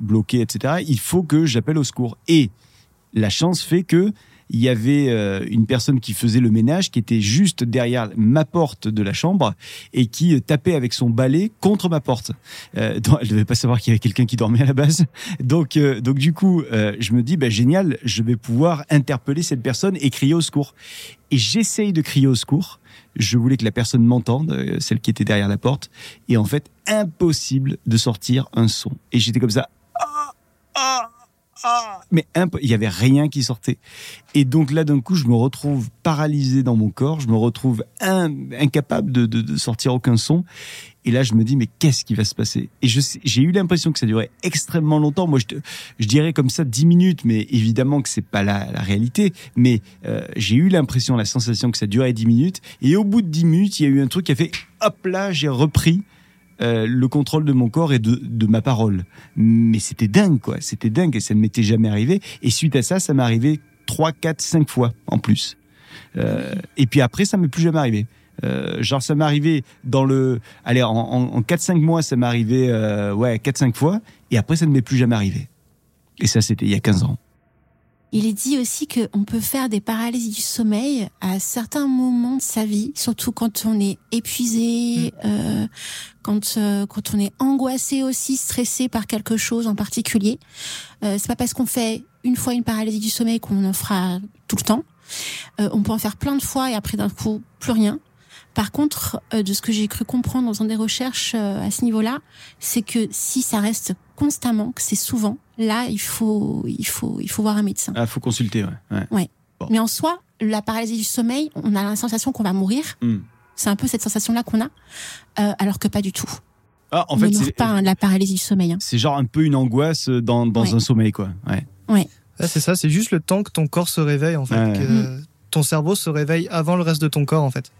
Speaker 3: bloqué, etc. Il faut que j'appelle au secours. Et la chance fait que il y avait euh, une personne qui faisait le ménage, qui était juste derrière ma porte de la chambre et qui euh, tapait avec son balai contre ma porte. Euh, donc, elle devait pas savoir qu'il y avait quelqu'un qui dormait à la base. Donc, euh, donc du coup, je me dis, bah, génial, je vais pouvoir interpeller cette personne et crier au secours. Et j'essaye de crier au secours. Je voulais que la personne m'entende, celle qui était derrière la porte. Et en fait, impossible de sortir un son. Et j'étais comme ça. Ah, ah, ah. Mais il y avait rien qui sortait. Et donc là, d'un coup, je me retrouve paralysé dans mon corps. Je me retrouve in- incapable de, sortir aucun son. Et là, je me dis, mais qu'est-ce qui va se passer? Et j'ai eu l'impression que ça durait extrêmement longtemps. Moi, je dirais comme ça 10 minutes, mais évidemment que c'est pas la, la réalité. Mais euh, j'ai eu l'impression, la sensation que ça durait 10 minutes. Et au bout de 10 minutes, il y a eu un truc qui a fait, hop là, j'ai repris euh, le contrôle de mon corps et de, de ma parole. Mais c'était dingue, quoi. C'était dingue et ça ne m'était jamais arrivé. Et suite à ça, ça m'est arrivé 3, 4, 5 fois en plus. Euh, et puis après, ça m'est plus jamais arrivé. Euh, genre, ça m'est arrivé dans le. Allez, en, en, en 4-5 mois, ça m'est arrivé euh, ouais, 4-5 fois. Et après, ça ne m'est plus jamais arrivé. Et ça, c'était il y a 15 ans.
Speaker 5: Il est dit aussi qu'on peut faire des paralysies du sommeil à certains moments de sa vie, surtout quand on est épuisé, euh, quand euh, quand on est angoissé aussi, stressé par quelque chose en particulier. Euh, c'est pas parce qu'on fait une fois une paralysie du sommeil qu'on en fera tout le temps. Euh, on peut en faire plein de fois et après d'un coup plus rien. Par contre, euh, de ce que j'ai cru comprendre en faisant des recherches euh, à ce niveau-là, c'est que si ça reste constamment, que c'est souvent, là, il faut, il faut, il faut voir un médecin.
Speaker 3: Ah, faut consulter, ouais. ouais. Bon.
Speaker 5: Mais en soi, la paralysie du sommeil, on a la sensation qu'on va mourir.
Speaker 3: Hmm.
Speaker 5: C'est un peu cette sensation-là qu'on a, euh, alors que pas du tout.
Speaker 3: Ah, en
Speaker 5: on
Speaker 3: fait,
Speaker 5: ne meurt
Speaker 3: c'est
Speaker 5: pas hein, de la paralysie du sommeil. hein.
Speaker 3: c'est genre un peu une angoisse dans, dans
Speaker 5: Ouais.
Speaker 3: un sommeil, quoi. Ouais.
Speaker 4: Ouais, c'est ça, c'est juste le temps que ton corps se réveille en fait.
Speaker 3: Ouais.
Speaker 4: que ton cerveau se réveille avant le reste de ton corps en fait.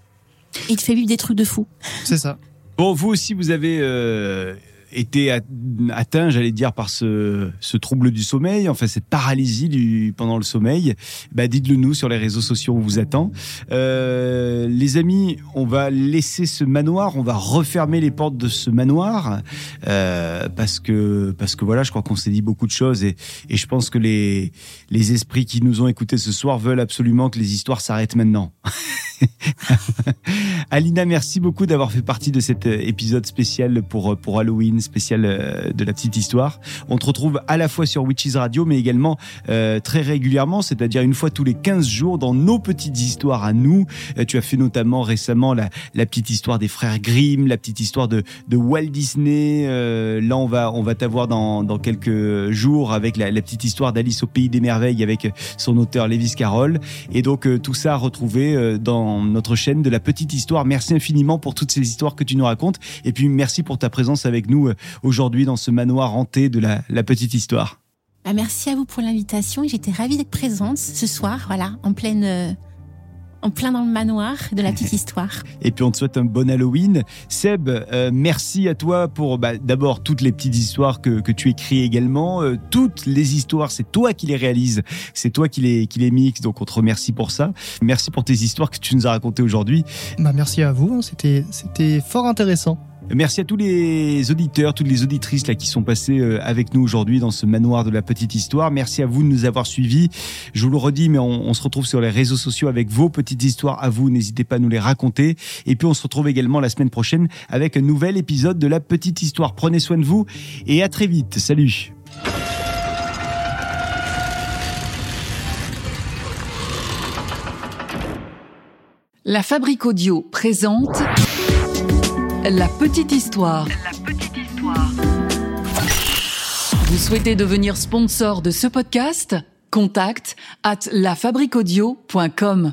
Speaker 5: Il te fait vivre des trucs de fou.
Speaker 4: C'est ça.
Speaker 3: Bon, vous aussi, vous avez euh, été at- atteint, j'allais dire, par ce, ce trouble du sommeil, enfin cette paralysie du, pendant le sommeil. Bah, dites-le nous sur les réseaux sociaux, on vous attend. Euh, les amis, on va laisser ce manoir, on va refermer les portes de ce manoir euh, parce que parce que voilà, je crois qu'on s'est dit beaucoup de choses et, et je pense que les les esprits qui nous ont écoutés ce soir veulent absolument que les histoires s'arrêtent maintenant. Alina, merci beaucoup d'avoir fait partie de cet euh, épisode spécial pour, pour Halloween, spécial euh, de la petite histoire. On te retrouve à la fois sur Witches Radio, mais également euh, très régulièrement, c'est-à-dire une fois tous les 15 jours dans nos petites histoires à nous. Euh, tu as fait notamment récemment la, petite histoire des frères Grimm, la petite histoire de, Walt Disney. Là, on va, on va t'avoir dans, quelques jours avec la, petite histoire d'Alice au Pays des Merveilles avec son auteur Lewis Carroll. Et donc, tout ça à retrouver dans notre chaîne de la petite histoire. Merci infiniment pour toutes ces histoires que tu nous racontes. Et puis, merci pour ta présence avec nous aujourd'hui dans ce manoir hanté de la, la petite histoire.
Speaker 5: Bah, merci à vous pour l'invitation. J'étais ravie d'être présente ce soir, voilà, en pleine, euh, en plein dans le manoir de la petite histoire.
Speaker 3: Et puis on te souhaite un bon Halloween. Seb, euh, merci à toi pour bah, d'abord toutes les petites histoires que, que tu écris également. Euh, toutes les histoires, c'est toi qui les réalises, c'est toi qui les, qui les mixes, donc on te remercie pour ça. Merci pour tes histoires que tu nous as racontées aujourd'hui.
Speaker 4: Bah merci à vous, hein, c'était c'était fort intéressant.
Speaker 3: Merci à tous les auditeurs, toutes les auditrices qui sont passés euh, avec nous aujourd'hui dans ce manoir de la petite histoire. Merci à vous de nous avoir suivis. Je vous le redis, mais on, on se retrouve sur les réseaux sociaux avec vos petites histoires à vous. N'hésitez pas à nous les raconter. Et puis on se retrouve également la semaine prochaine avec un nouvel épisode de la petite histoire. Prenez soin de vous et à très vite. Salut.
Speaker 1: La Fabrique Audio présente La Petite Histoire. Vous souhaitez devenir sponsor de ce podcast? Contact à lafabriquaudio.com.